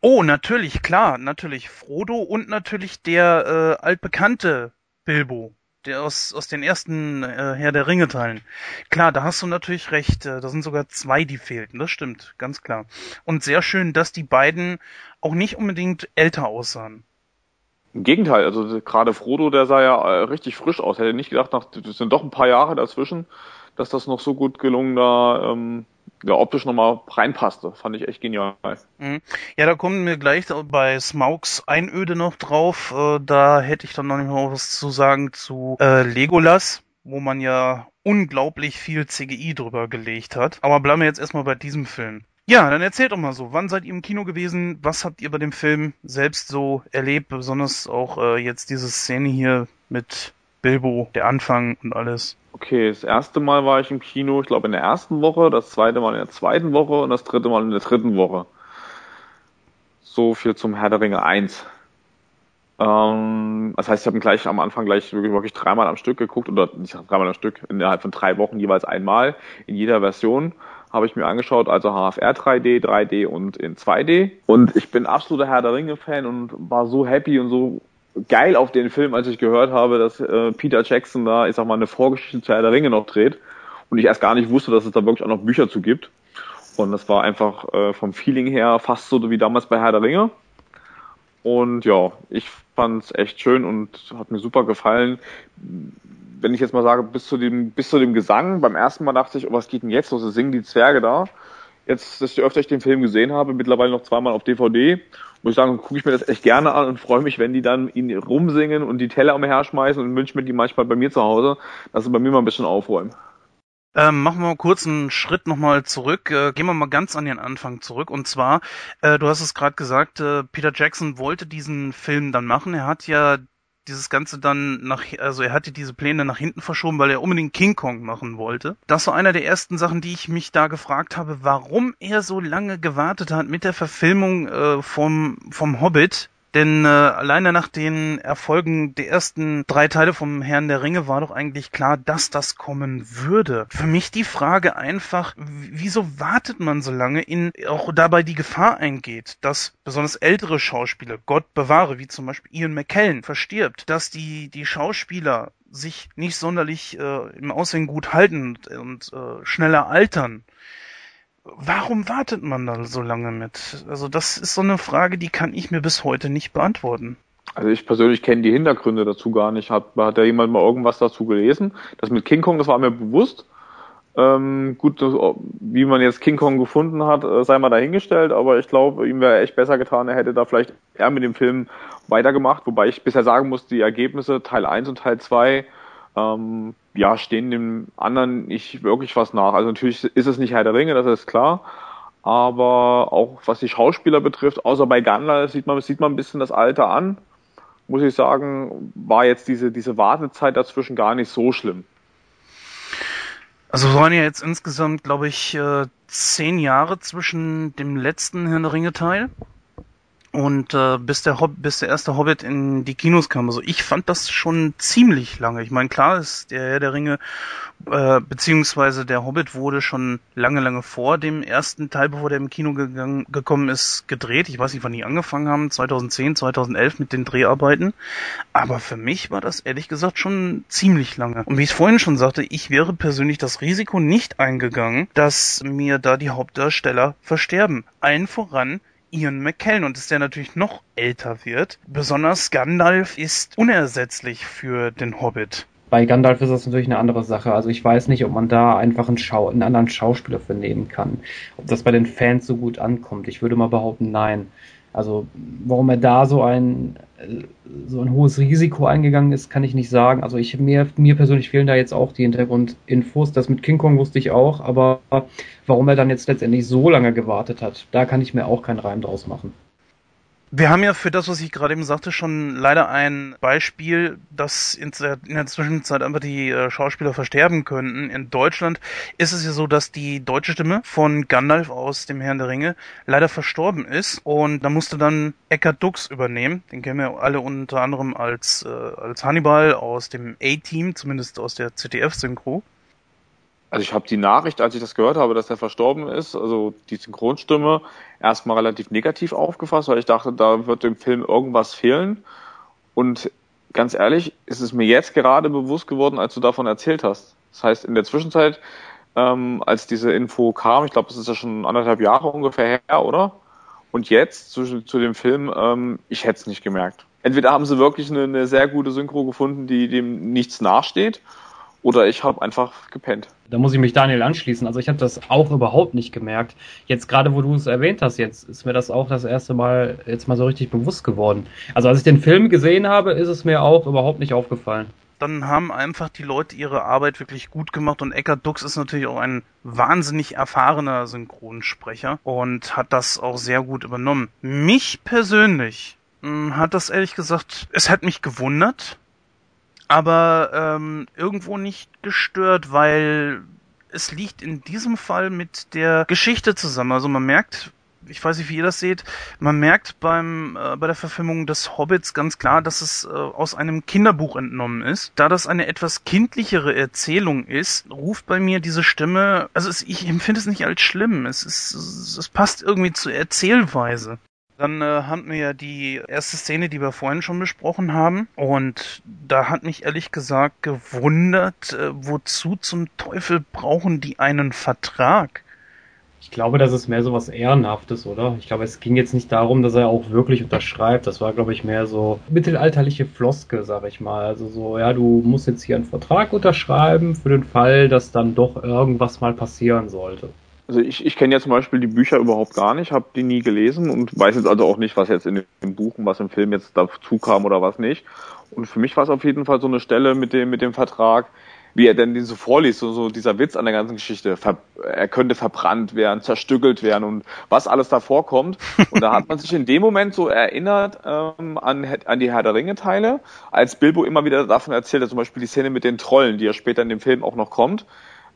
Oh, natürlich, klar, natürlich Frodo und natürlich der äh, altbekannte Bilbo, der aus, aus den ersten äh, Herr der Ringe Teilen. Klar, da hast du natürlich recht, äh, da sind sogar zwei, die fehlten, das stimmt, ganz klar. Und sehr schön, dass die beiden auch nicht unbedingt älter aussahen. Im Gegenteil, also gerade Frodo, der sah ja äh, richtig frisch aus. Hätte nicht gedacht, nach, das sind doch ein paar Jahre dazwischen, dass das noch so gut gelungen da ähm, ja, optisch nochmal reinpasste. Fand ich echt genial. Mhm. Ja, da kommen wir gleich bei Smaugs Einöde noch drauf. Äh, da hätte ich dann noch nicht mal was zu sagen zu äh, Legolas, wo man ja unglaublich viel CGI drüber gelegt hat. Aber bleiben wir jetzt erstmal bei diesem Film. Ja, dann erzählt doch mal so, wann seid ihr im Kino gewesen? Was habt ihr bei dem Film selbst so erlebt? Besonders auch äh, jetzt diese Szene hier mit Bilbo, der Anfang und alles. Okay, das erste Mal war ich im Kino, ich glaube in der ersten Woche, das zweite Mal in der zweiten Woche und das dritte Mal in der dritten Woche. So viel zum Herr der Ringe 1. Ähm, das heißt, ich habe gleich am Anfang gleich wirklich, wirklich dreimal am Stück geguckt, oder nicht dreimal am Stück, innerhalb von drei Wochen jeweils einmal, in jeder Version habe ich mir angeschaut, also HFR 3D, 3D und in 2D. Und ich bin absoluter Herr der Ringe-Fan und war so happy und so geil auf den Film, als ich gehört habe, dass äh, Peter Jackson da, ich sag mal, eine Vorgeschichte zu Herr der Ringe noch dreht. Und ich erst gar nicht wusste, dass es da wirklich auch noch Bücher zu gibt. Und das war einfach äh, vom Feeling her fast so wie damals bei Herr der Ringe. Und ja, ich fand's echt schön und hat mir super gefallen. Wenn ich jetzt mal sage, bis zu dem, bis zu dem Gesang, beim ersten Mal dachte ich, oh, was geht denn jetzt los? Singen die Zwerge da? Jetzt, desto öfter ich den Film gesehen habe, mittlerweile noch zweimal auf DVD, muss ich sagen, gucke ich mir das echt gerne an und freue mich, wenn die dann ihn rumsingen und die Teller umher schmeißen und wünsche mir die manchmal bei mir zu Hause, dass sie bei mir mal ein bisschen aufräumen. Ähm, machen wir mal kurz einen Schritt nochmal zurück. Äh, gehen wir mal ganz an den Anfang zurück. Und zwar, äh, du hast es gerade gesagt, äh, Peter Jackson wollte diesen Film dann machen. Er hat ja dieses Ganze dann nach, also er hatte diese Pläne nach hinten verschoben, weil er unbedingt King Kong machen wollte. Das war einer der ersten Sachen, die ich mich da gefragt habe, warum er so lange gewartet hat mit der Verfilmung äh, vom, vom Hobbit. Denn äh, alleine nach den Erfolgen der ersten drei Teile vom Herrn der Ringe war doch eigentlich klar, dass das kommen würde. Für mich die Frage einfach, wieso wartet man so lange, in auch dabei die Gefahr eingeht, dass besonders ältere Schauspieler, Gott bewahre, wie zum Beispiel Ian McKellen, verstirbt, dass die, die Schauspieler sich nicht sonderlich äh, im Aussehen gut halten und, und äh, schneller altern warum wartet man da so lange mit? Also das ist so eine Frage, die kann ich mir bis heute nicht beantworten. Also ich persönlich kenne die Hintergründe dazu gar nicht. Hat, hat da jemand mal irgendwas dazu gelesen? Das mit King Kong, das war mir bewusst. Ähm, gut, wie man jetzt King Kong gefunden hat, äh, sei mal dahingestellt, aber ich glaube, ihm wäre echt besser getan, er hätte da vielleicht eher mit dem Film weitergemacht, wobei ich bisher sagen muss, die Ergebnisse Teil 1 und Teil 2 ähm, ja, stehen dem anderen nicht wirklich was nach. Also natürlich ist es nicht Herr der Ringe, das ist klar. Aber auch was die Schauspieler betrifft, außer bei Gandalf sieht man, sieht man ein bisschen das Alter an. Muss ich sagen, war jetzt diese, diese Wartezeit dazwischen gar nicht so schlimm. Also es waren ja jetzt insgesamt, glaube ich, äh, zehn Jahre zwischen dem letzten Herr der Ringe Teil und äh, bis der Hob bis der erste Hobbit in die Kinos kam. Also ich fand das schon ziemlich lange. Ich meine, klar ist der Herr der Ringe äh, beziehungsweise der Hobbit wurde schon lange, lange vor dem ersten Teil, bevor der im Kino gegangen, gekommen ist, gedreht. Ich weiß nicht, wann die angefangen haben, 2010, 2011 mit den Dreharbeiten. Aber für mich war das ehrlich gesagt schon ziemlich lange. Und wie ich vorhin schon sagte, ich wäre persönlich das Risiko nicht eingegangen, dass mir da die Hauptdarsteller versterben. Allen voran Ian McKellen und dass der natürlich noch älter wird. Besonders Gandalf ist unersetzlich für den Hobbit. Bei Gandalf ist das natürlich eine andere Sache. Also ich weiß nicht, ob man da einfach einen, Schau einen anderen Schauspieler für nehmen kann. Ob das bei den Fans so gut ankommt. Ich würde mal behaupten, nein. Also warum er da so ein so ein hohes Risiko eingegangen ist, kann ich nicht sagen. Also ich mir mir persönlich fehlen da jetzt auch die Hintergrundinfos. Das mit King Kong wusste ich auch, aber warum er dann jetzt letztendlich so lange gewartet hat, da kann ich mir auch keinen Reim draus machen. Wir haben ja für das, was ich gerade eben sagte, schon leider ein Beispiel, dass in der, Zwischenzeit einfach die äh, Schauspieler versterben könnten. In Deutschland ist es ja so, dass die deutsche Stimme von Gandalf aus dem Herrn der Ringe leider verstorben ist und da musste dann Eckhard Dux übernehmen. Den kennen wir alle unter anderem als, äh, als Hannibal aus dem A-Team, zumindest aus der ZDF-Synchro. Also ich habe die Nachricht, als ich das gehört habe, dass er verstorben ist, also die Synchronstimme, erstmal relativ negativ aufgefasst, weil ich dachte, da wird dem Film irgendwas fehlen. Und ganz ehrlich, ist es mir jetzt gerade bewusst geworden, als du davon erzählt hast. Das heißt, in der Zwischenzeit, ähm, als diese Info kam, ich glaube, das ist ja schon anderthalb Jahre ungefähr her, oder? Und jetzt zu, zu dem Film, ähm, ich hätte es nicht gemerkt. Entweder haben sie wirklich eine, eine sehr gute Synchro gefunden, die dem nichts nachsteht, oder ich habe einfach gepennt. Da muss ich mich Daniel anschließen. Also ich habe das auch überhaupt nicht gemerkt. Jetzt gerade, wo du es erwähnt hast, jetzt ist mir das auch das erste Mal jetzt mal so richtig bewusst geworden. Also als ich den Film gesehen habe, ist es mir auch überhaupt nicht aufgefallen. Dann haben einfach die Leute ihre Arbeit wirklich gut gemacht und Eckhard Dux ist natürlich auch ein wahnsinnig erfahrener Synchronsprecher und hat das auch sehr gut übernommen. Mich persönlich hm, hat das ehrlich gesagt, es hat mich gewundert, aber ähm, irgendwo nicht gestört, weil es liegt in diesem Fall mit der Geschichte zusammen. Also man merkt, ich weiß nicht, wie ihr das seht, man merkt beim äh, bei der Verfilmung des Hobbits ganz klar, dass es äh, aus einem Kinderbuch entnommen ist. Da das eine etwas kindlichere Erzählung ist, ruft bei mir diese Stimme, also es, ich empfinde es nicht als schlimm. Es ist es passt irgendwie zur Erzählweise. Dann äh, haben wir ja die erste Szene, die wir vorhin schon besprochen haben. Und da hat mich ehrlich gesagt gewundert, äh, wozu zum Teufel brauchen die einen Vertrag? Ich glaube, das ist mehr so was Ehrenhaftes, oder? Ich glaube, es ging jetzt nicht darum, dass er auch wirklich unterschreibt. Das war, glaube ich, mehr so mittelalterliche Floske, sag ich mal. Also so, ja, du musst jetzt hier einen Vertrag unterschreiben für den Fall, dass dann doch irgendwas mal passieren sollte. Also ich, ich kenne ja zum Beispiel die Bücher überhaupt gar nicht, habe die nie gelesen und weiß jetzt also auch nicht, was jetzt in dem Buch und was im Film jetzt dazu kam oder was nicht. Und für mich war es auf jeden Fall so eine Stelle mit dem, mit dem Vertrag, wie er denn den so vorliest, so, so dieser Witz an der ganzen Geschichte, ver er könnte verbrannt werden, zerstückelt werden und was alles da vorkommt. Und da hat man sich in dem Moment so erinnert ähm, an, an die Herr der Ringe-Teile, als Bilbo immer wieder davon erzählt, zum Beispiel die Szene mit den Trollen, die ja später in dem Film auch noch kommt.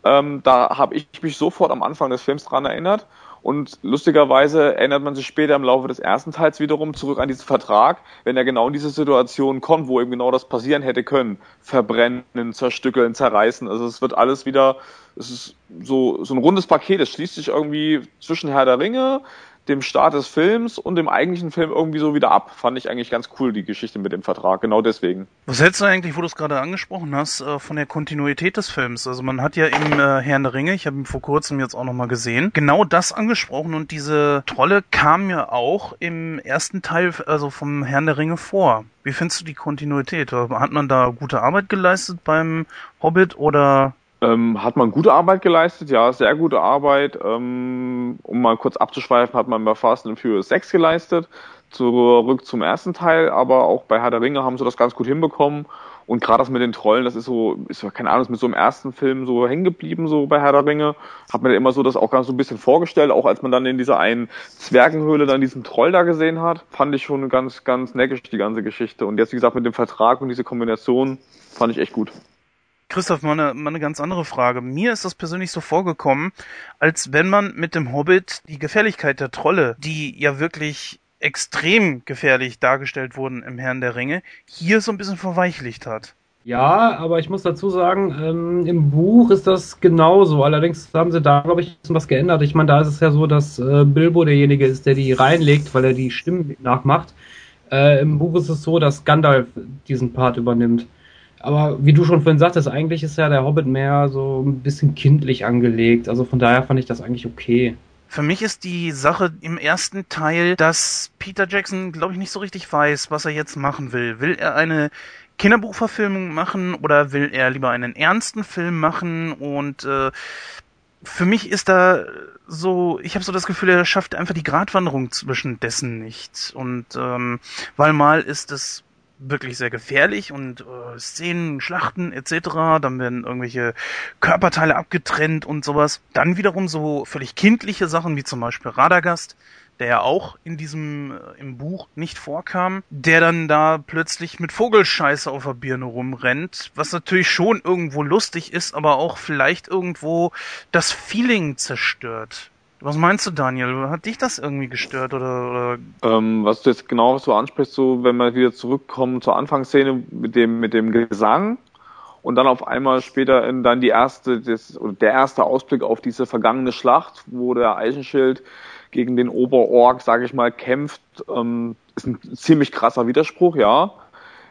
Ähm, da habe ich mich sofort am Anfang des Films dran erinnert und lustigerweise erinnert man sich später im Laufe des ersten Teils wiederum zurück an diesen Vertrag, wenn er genau in diese Situation kommt, wo eben genau das passieren hätte können. Verbrennen, zerstückeln, zerreißen. Also es wird alles wieder, es ist so, so ein rundes Paket. Es schließt sich irgendwie zwischen Herr der Ringe, dem Start des Films und dem eigentlichen Film irgendwie so wieder ab. Fand ich eigentlich ganz cool, die Geschichte mit dem Vertrag, genau deswegen. Was hältst du eigentlich, wo du es gerade angesprochen hast, äh, von der Kontinuität des Films? Also man hat ja im äh, Herrn der Ringe, ich habe ihn vor kurzem jetzt auch nochmal gesehen, genau das angesprochen und diese Trolle kamen ja auch im ersten Teil, also vom Herrn der Ringe vor. Wie findest du die Kontinuität? Hat man da gute Arbeit geleistet beim Hobbit oder ähm, hat man gute Arbeit geleistet, ja, sehr gute Arbeit. Ähm, um mal kurz abzuschweifen, hat man bei Fast and Furious 6 geleistet, zurück zum ersten Teil, aber auch bei Herr der Ringe haben sie das ganz gut hinbekommen. Und gerade das mit den Trollen, das ist so, ist ja keine Ahnung, ist mit so einem ersten Film so hängen geblieben, so bei Herr der Ringe. Hat man immer so das auch ganz so ein bisschen vorgestellt, auch als man dann in dieser einen Zwergenhöhle dann diesen Troll da gesehen hat, fand ich schon ganz, ganz neckisch die ganze Geschichte. Und jetzt, wie gesagt, mit dem Vertrag und diese Kombination fand ich echt gut. Christoph, mal eine, mal eine ganz andere Frage. Mir ist das persönlich so vorgekommen, als wenn man mit dem Hobbit die Gefährlichkeit der Trolle, die ja wirklich extrem gefährlich dargestellt wurden im Herrn der Ringe, hier so ein bisschen verweichlicht hat. Ja, aber ich muss dazu sagen, ähm, im Buch ist das genauso. Allerdings haben sie da, glaube ich, was geändert. Ich meine, da ist es ja so, dass äh, Bilbo derjenige ist, der die reinlegt, weil er die Stimmen nachmacht. Äh, Im Buch ist es so, dass Gandalf diesen Part übernimmt. Aber wie du schon vorhin sagtest, eigentlich ist ja der Hobbit mehr so ein bisschen kindlich angelegt. Also von daher fand ich das eigentlich okay. Für mich ist die Sache im ersten Teil, dass Peter Jackson, glaube ich, nicht so richtig weiß, was er jetzt machen will. Will er eine Kinderbuchverfilmung machen oder will er lieber einen ernsten Film machen? Und äh, für mich ist da so, ich habe so das Gefühl, er schafft einfach die Gratwanderung zwischen dessen nicht. Und ähm, weil mal ist es wirklich sehr gefährlich und äh, Szenen, Schlachten etc. Dann werden irgendwelche Körperteile abgetrennt und sowas. Dann wiederum so völlig kindliche Sachen wie zum Beispiel Radagast, der ja auch in diesem äh, im Buch nicht vorkam, der dann da plötzlich mit Vogelscheiße auf der Birne rumrennt, was natürlich schon irgendwo lustig ist, aber auch vielleicht irgendwo das Feeling zerstört. Was meinst du, Daniel? Hat dich das irgendwie gestört oder? oder? Ähm, was du jetzt genau so ansprichst, so wenn wir wieder zurückkommen zur Anfangsszene mit dem mit dem Gesang und dann auf einmal später in dann die erste das, oder der erste Ausblick auf diese vergangene Schlacht, wo der Eichenschild gegen den Oberorg, sage ich mal, kämpft, ähm, ist ein ziemlich krasser Widerspruch, ja.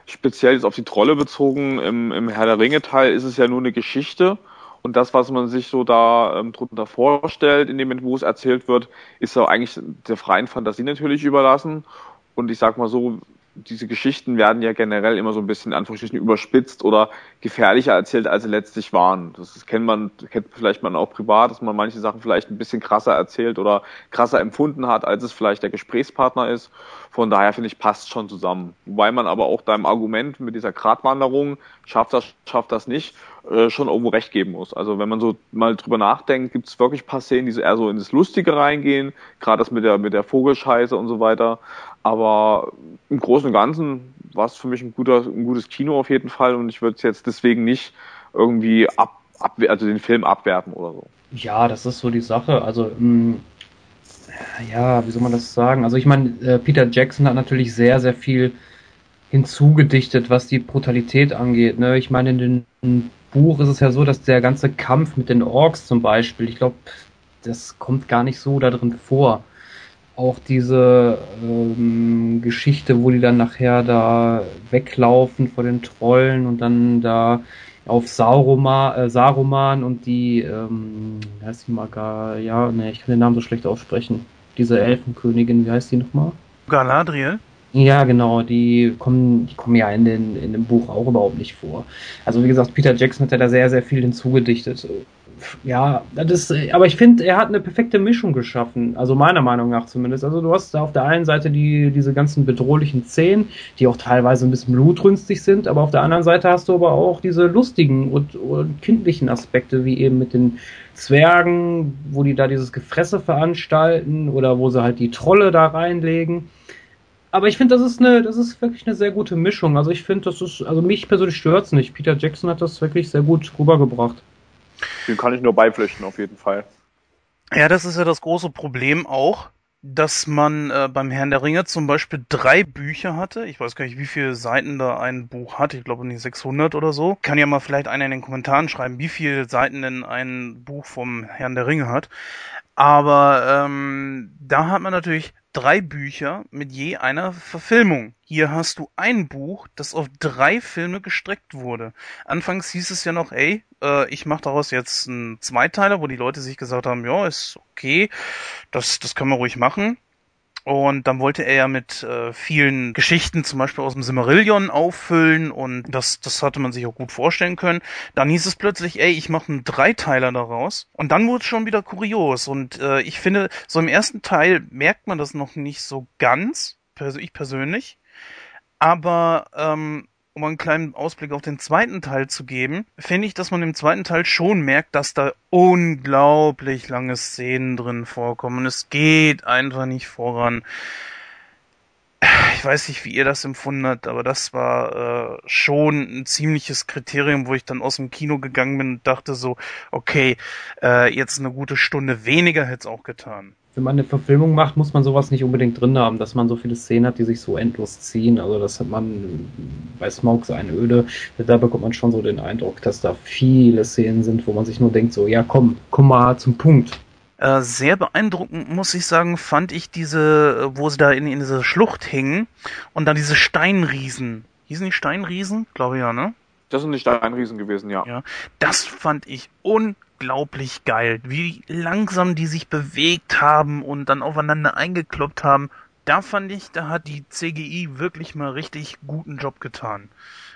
Speziell jetzt auf die Trolle bezogen, im, im Herr der Ringe Teil ist es ja nur eine Geschichte und das, was man sich so da ähm, drunter vorstellt, in dem es erzählt wird, ist ja eigentlich der freien Fantasie natürlich überlassen. Und ich sag mal so, diese Geschichten werden ja generell immer so ein bisschen in Anführungsstrichen überspitzt oder gefährlicher erzählt, als sie letztlich waren. Das, kennt man, kennt vielleicht man auch privat, dass man manche Sachen vielleicht ein bisschen krasser erzählt oder krasser empfunden hat, als es vielleicht der Gesprächspartner ist. Von daher finde ich, passt schon zusammen. Wobei man aber auch deinem Argument mit dieser Gratwanderung, schafft das, schafft das nicht, äh, schon irgendwo recht geben muss. Also wenn man so mal drüber nachdenkt, gibt es wirklich paar Szenen, die so eher so in das Lustige reingehen, gerade das mit der, mit der Vogelscheiße und so weiter. Aber im Großen und Ganzen war es für mich ein, guter, ein gutes Kino auf jeden Fall und ich würde es jetzt deswegen nicht irgendwie ab, ab, also den Film abwerten oder so. Ja, das ist so die Sache. Also mh, mm, ja, wie soll man das sagen? Also ich meine, äh, Peter Jackson hat natürlich sehr, sehr viel hinzugedichtet, was die Brutalität angeht. Ne? Ich meine, in dem Buch ist es ja so, dass der ganze Kampf mit den Orks zum Beispiel, ich glaube, das kommt gar nicht so da drin vor auch diese ähm, Geschichte, wo die dann nachher da weglaufen vor den Trollen und dann da auf Saruman, äh, Saruman und die, ähm, wie heißt die mal gar, ja, ne, ich kann den Namen so schlecht aussprechen. Diese Elfenkönigin, wie heißt die nochmal? Galadriel? Ja, genau, die kommen, die kommen ja in, den, in dem Buch auch überhaupt nicht vor. Also wie gesagt, Peter Jackson hat ja da sehr, sehr viel hinzugedichtet ja, das ist, aber ich finde, er hat eine perfekte Mischung geschaffen, also meiner Meinung nach zumindest. Also du hast da auf der einen Seite die, diese ganzen bedrohlichen Szenen, die auch teilweise ein bisschen blutrünstig sind, aber auf der anderen Seite hast du aber auch diese lustigen und, und kindlichen Aspekte, wie eben mit den Zwergen, wo die da dieses Gefresse veranstalten oder wo sie halt die Trolle da reinlegen. Aber ich finde, das ist eine, das ist wirklich eine sehr gute Mischung. Also ich finde, das ist, also mich persönlich stört's nicht. Peter Jackson hat das wirklich sehr gut rübergebracht. Den kann ich nur beipflichten, auf jeden Fall. Ja, das ist ja das große Problem auch, dass man äh, beim Herrn der Ringe zum Beispiel drei Bücher hatte. Ich weiß gar nicht, wie viele Seiten da ein Buch hat. Ich glaube nicht 600 oder so. Kann ja mal vielleicht einer in den Kommentaren schreiben, wie viele Seiten denn ein Buch vom Herrn der Ringe hat. Aber ähm, da hat man natürlich drei Bücher mit je einer Verfilmung. Hier hast du ein Buch, das auf drei Filme gestreckt wurde. Anfangs hieß es ja noch, ey, äh, ich mache daraus jetzt einen Zweiteiler, wo die Leute sich gesagt haben, ja, ist okay, das, das können wir ruhig machen. Und dann wollte er ja mit äh, vielen Geschichten, zum Beispiel aus dem Simmerillion, auffüllen und das, das hatte man sich auch gut vorstellen können. Dann hieß es plötzlich, ey, ich mache einen Dreiteiler daraus. Und dann wurde es schon wieder kurios. Und äh, ich finde, so im ersten Teil merkt man das noch nicht so ganz, ich persönlich. Aber ähm, um einen kleinen Ausblick auf den zweiten Teil zu geben, finde ich, dass man im zweiten Teil schon merkt, dass da unglaublich lange Szenen drin vorkommen. Es geht einfach nicht voran. Ich weiß nicht, wie ihr das empfunden habt, aber das war äh, schon ein ziemliches Kriterium, wo ich dann aus dem Kino gegangen bin und dachte so, okay, äh, jetzt eine gute Stunde weniger hätte es auch getan wenn man eine Verfilmung macht, muss man sowas nicht unbedingt drin haben, dass man so viele Szenen hat, die sich so endlos ziehen. Also das hat man bei Smokes eine Öde, da bekommt man schon so den Eindruck, dass da viele Szenen sind, wo man sich nur denkt, so, ja komm, komm mal zum Punkt. Äh, sehr beeindruckend, muss ich sagen, fand ich diese, wo sie da in, in dieser Schlucht hingen und dann diese Steinriesen. Hießen die Steinriesen? Glaube ja, ne? Das sind die Steinriesen gewesen, ja. Ja, das fand ich unglaublich unglaublich geil, wie langsam die sich bewegt haben und dann aufeinander eingekloppt haben. Da fand ich, da hat die CGI wirklich mal richtig guten Job getan.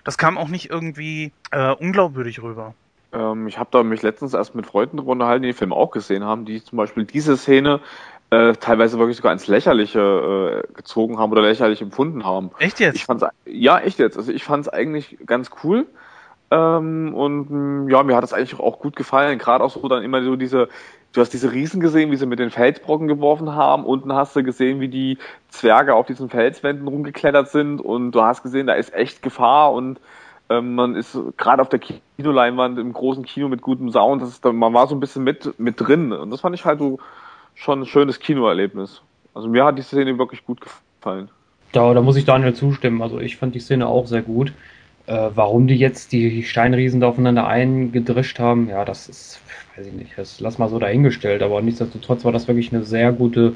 Das kam auch nicht irgendwie äh, unglaubwürdig rüber. Ähm, ich habe da mich letztens erst mit Freunden darüber unterhalten, die den Film auch gesehen haben, die zum Beispiel diese Szene äh, teilweise wirklich sogar ins Lächerliche äh, gezogen haben oder lächerlich empfunden haben. Echt jetzt? Ich fand's, ja, echt jetzt. Also ich fand es eigentlich ganz cool. Ähm, und mm, ja, mir hat das eigentlich auch gut gefallen. Gerade auch so dann immer so diese, du hast diese Riesen gesehen, wie sie mit den Felsbrocken geworfen haben. Unten hast du gesehen, wie die Zwerge auf diesen Felswänden rumgeklettert sind. Und du hast gesehen, da ist echt Gefahr und ähm, man ist gerade auf der Kinoleinwand im großen Kino mit gutem Sound. Das ist, man war so ein bisschen mit, mit drin. Und das fand ich halt so schon ein schönes Kinoerlebnis. Also mir hat die Szene wirklich gut gefallen. Da, da muss ich Daniel zustimmen. Also ich fand die Szene auch sehr gut. Äh, warum die jetzt die Steinriesen da aufeinander eingedrischt haben, ja, das ist, weiß ich nicht, das lass mal so dahingestellt, aber nichtsdestotrotz war das wirklich eine sehr gute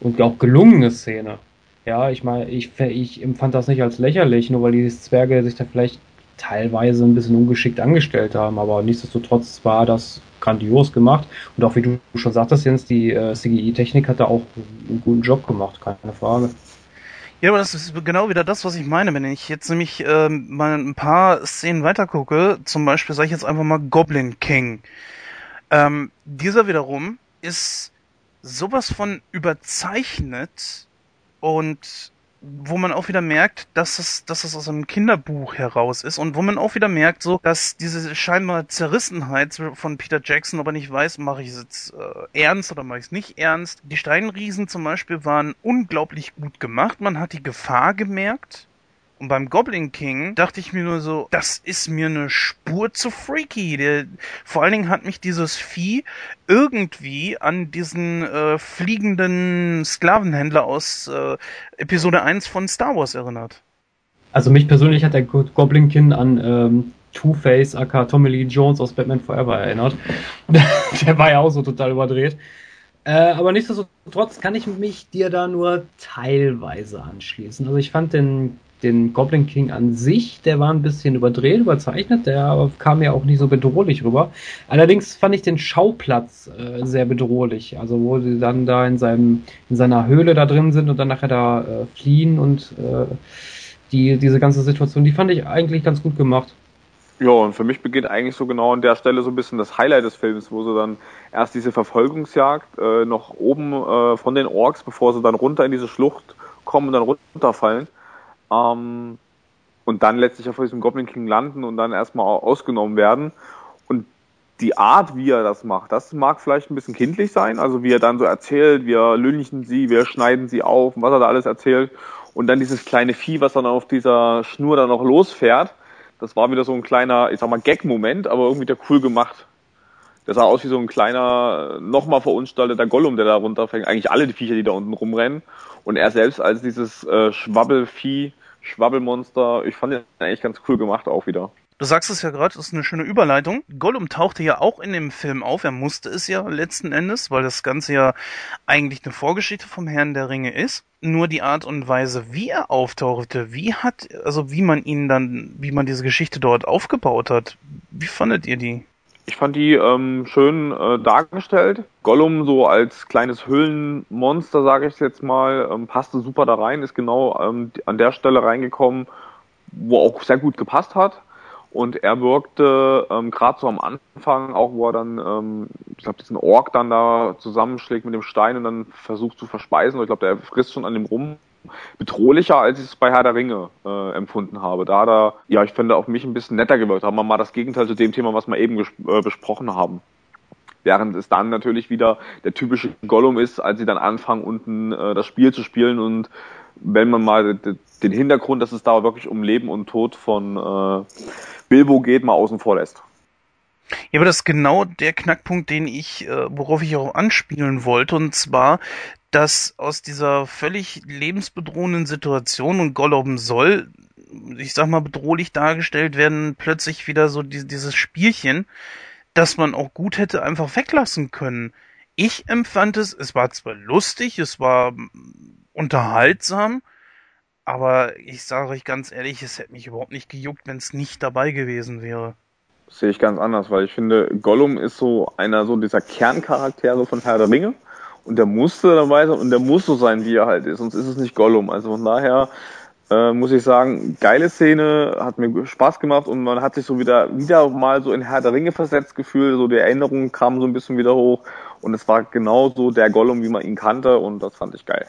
und auch gelungene Szene. Ja, ich meine, ich, ich empfand das nicht als lächerlich, nur weil die Zwerge sich da vielleicht teilweise ein bisschen ungeschickt angestellt haben, aber nichtsdestotrotz war das grandios gemacht und auch wie du schon sagtest, Jens, die äh, CGI-Technik hat da auch einen guten Job gemacht, keine Frage. Ja, aber das ist genau wieder das, was ich meine. Wenn ich jetzt nämlich ähm, mal ein paar Szenen weiter gucke, zum Beispiel sage ich jetzt einfach mal Goblin King. Ähm, dieser wiederum ist sowas von überzeichnet und wo man auch wieder merkt, dass es, dass es aus einem Kinderbuch heraus ist und wo man auch wieder merkt, so, dass diese scheinbar Zerrissenheit von Peter Jackson aber nicht weiß, mache ich es jetzt äh, ernst oder mache ich es nicht ernst. Die Steinriesen zum Beispiel waren unglaublich gut gemacht. Man hat die Gefahr gemerkt. Und beim Goblin King dachte ich mir nur so, das ist mir eine Spur zu freaky. Der, vor allen Dingen hat mich dieses Vieh irgendwie an diesen äh, fliegenden Sklavenhändler aus äh, Episode 1 von Star Wars erinnert. Also mich persönlich hat der Goblin King an ähm, Two-Face aka Tommy Lee Jones aus Batman Forever erinnert. der war ja auch so total überdreht. Äh, aber nichtsdestotrotz kann ich mich dir da nur teilweise anschließen. Also ich fand den den Goblin King an sich, der war ein bisschen überdreht, überzeichnet, der kam ja auch nicht so bedrohlich rüber. Allerdings fand ich den Schauplatz äh, sehr bedrohlich, also wo sie dann da in seinem in seiner Höhle da drin sind und dann nachher da äh, fliehen und äh, die diese ganze Situation, die fand ich eigentlich ganz gut gemacht. Ja, und für mich beginnt eigentlich so genau an der Stelle so ein bisschen das Highlight des Films, wo sie dann erst diese Verfolgungsjagd äh, noch oben äh, von den Orks, bevor sie dann runter in diese Schlucht kommen und dann runterfallen. Ähm, und dann letztlich auf diesem Goblin King landen und dann erstmal ausgenommen werden. Und die Art, wie er das macht, das mag vielleicht ein bisschen kindlich sein, also wie er dann so erzählt, wir lünchen sie, wir schneiden sie auf, was er da alles erzählt. Und dann dieses kleine Vieh, was dann auf dieser Schnur dann noch losfährt das war wieder so ein kleiner, ich sag mal, Gag-Moment, aber irgendwie der cool gemacht. Der sah aus wie so ein kleiner, nochmal verunstalteter Gollum, der da runterfängt. Eigentlich alle die Viecher, die da unten rumrennen. Und er selbst als dieses äh, Schwabbelvieh, Schwabbelmonster, ich fand den eigentlich ganz cool gemacht auch wieder. Du sagst es ja gerade, das ist eine schöne Überleitung. Gollum tauchte ja auch in dem Film auf. Er musste es ja letzten Endes, weil das Ganze ja eigentlich eine Vorgeschichte vom Herrn der Ringe ist. Nur die Art und Weise, wie er auftauchte, wie hat, also wie man ihn dann, wie man diese Geschichte dort aufgebaut hat, wie fandet ihr die? Ich fand die ähm, schön äh, dargestellt. Gollum so als kleines Höhlenmonster, sage ich jetzt mal, ähm, passte super da rein, ist genau ähm, an der Stelle reingekommen, wo auch sehr gut gepasst hat und er wirkte ähm, gerade so am Anfang, auch wo er dann, ähm, ich glaube, diesen Ork dann da zusammenschlägt mit dem Stein und dann versucht zu verspeisen. Ich glaube, der frisst schon an dem rum. Bedrohlicher, als ich es bei Herr der Ringe äh, empfunden habe. Da hat er, ja, ich finde, auf mich ein bisschen netter gewirkt. Haben wir mal das Gegenteil zu dem Thema, was wir eben äh, besprochen haben. Während es dann natürlich wieder der typische Gollum ist, als sie dann anfangen, unten äh, das Spiel zu spielen und wenn man mal den Hintergrund, dass es da wirklich um Leben und Tod von äh, Bilbo geht, mal außen vor lässt. Ja, aber das ist genau der Knackpunkt, den ich, äh, worauf ich auch anspielen wollte, und zwar, dass aus dieser völlig lebensbedrohenden Situation und Gollum soll, ich sag mal, bedrohlich dargestellt werden, plötzlich wieder so die, dieses Spielchen, dass man auch gut hätte einfach weglassen können. Ich empfand es, es war zwar lustig, es war unterhaltsam, aber ich sage euch ganz ehrlich, es hätte mich überhaupt nicht gejuckt, wenn es nicht dabei gewesen wäre. Das sehe ich ganz anders, weil ich finde, Gollum ist so einer so dieser Kerncharaktere von Herr der Ringe und der musste dabei sein und der muss so sein, wie er halt ist, sonst ist es nicht Gollum. Also von daher äh, muss ich sagen, geile Szene, hat mir Spaß gemacht und man hat sich so wieder wieder mal so in Herr der Ringe versetzt gefühlt, so die Erinnerungen kamen so ein bisschen wieder hoch und es war genau so der Gollum, wie man ihn kannte und das fand ich geil.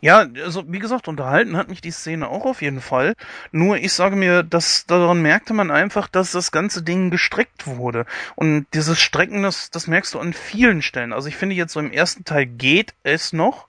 Ja, also wie gesagt, unterhalten hat mich die Szene auch auf jeden Fall. Nur ich sage mir, dass daran merkte man einfach, dass das ganze Ding gestreckt wurde. Und dieses Strecken, das, das merkst du an vielen Stellen. Also ich finde jetzt so im ersten Teil geht es noch,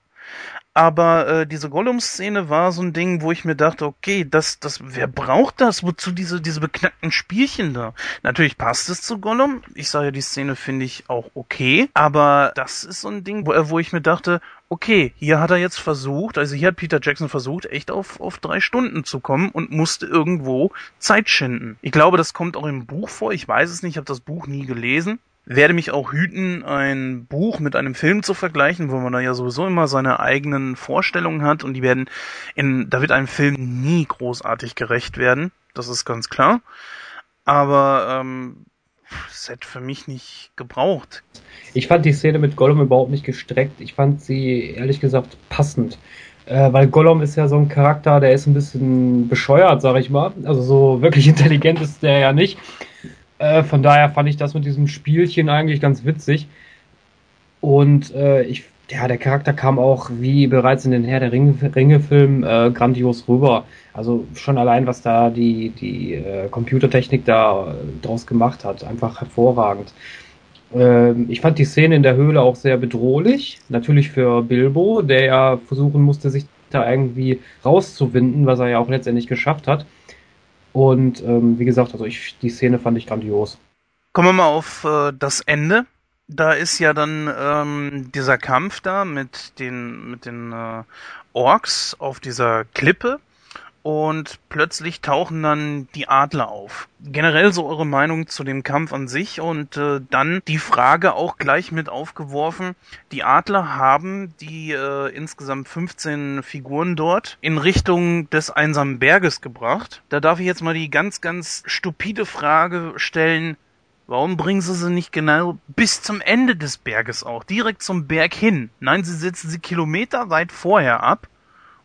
aber äh, diese Gollum-Szene war so ein Ding, wo ich mir dachte, okay, das, das, wer braucht das? Wozu diese, diese beknackten Spielchen da? Natürlich passt es zu Gollum. Ich sage ja, die Szene finde ich auch okay. Aber das ist so ein Ding, wo, wo ich mir dachte, okay, hier hat er jetzt versucht, also hier hat Peter Jackson versucht, echt auf, auf drei Stunden zu kommen und musste irgendwo Zeit schinden. Ich glaube, das kommt auch im Buch vor. Ich weiß es nicht, ich habe das Buch nie gelesen werde mich auch hüten, ein Buch mit einem Film zu vergleichen, wo man da ja sowieso immer seine eigenen Vorstellungen hat und die werden in, da wird einem Film nie großartig gerecht werden. Das ist ganz klar. Aber ähm, es hätte für mich nicht gebraucht. Ich fand die Szene mit Gollum überhaupt nicht gestreckt. Ich fand sie ehrlich gesagt passend. Äh, weil Gollum ist ja so ein Charakter, der ist ein bisschen bescheuert, sag ich mal. Also so wirklich intelligent ist der ja nicht. Äh, von daher fand ich das mit diesem Spielchen eigentlich ganz witzig. Und äh, ich, ja, der Charakter kam auch, wie bereits in den Herr der Ringe-Filmen, äh, grandios rüber. Also schon allein, was da die, die äh, Computertechnik da äh, draus gemacht hat, einfach hervorragend. Ähm, ich fand die Szene in der Höhle auch sehr bedrohlich. Natürlich für Bilbo, der ja versuchen musste, sich da irgendwie rauszuwinden, was er ja auch letztendlich geschafft hat. Und ähm, wie gesagt, also ich, die Szene fand ich grandios. Kommen wir mal auf äh, das Ende. Da ist ja dann ähm, dieser Kampf da mit den mit den äh, Orks auf dieser Klippe und plötzlich tauchen dann die Adler auf. Generell so eure Meinung zu dem Kampf an sich und äh, dann die Frage auch gleich mit aufgeworfen. Die Adler haben die äh, insgesamt 15 Figuren dort in Richtung des einsamen Berges gebracht. Da darf ich jetzt mal die ganz, ganz stupide Frage stellen. Warum bringen sie sie nicht genau bis zum Ende des Berges auch, direkt zum Berg hin? Nein, sie setzen sie kilometerweit vorher ab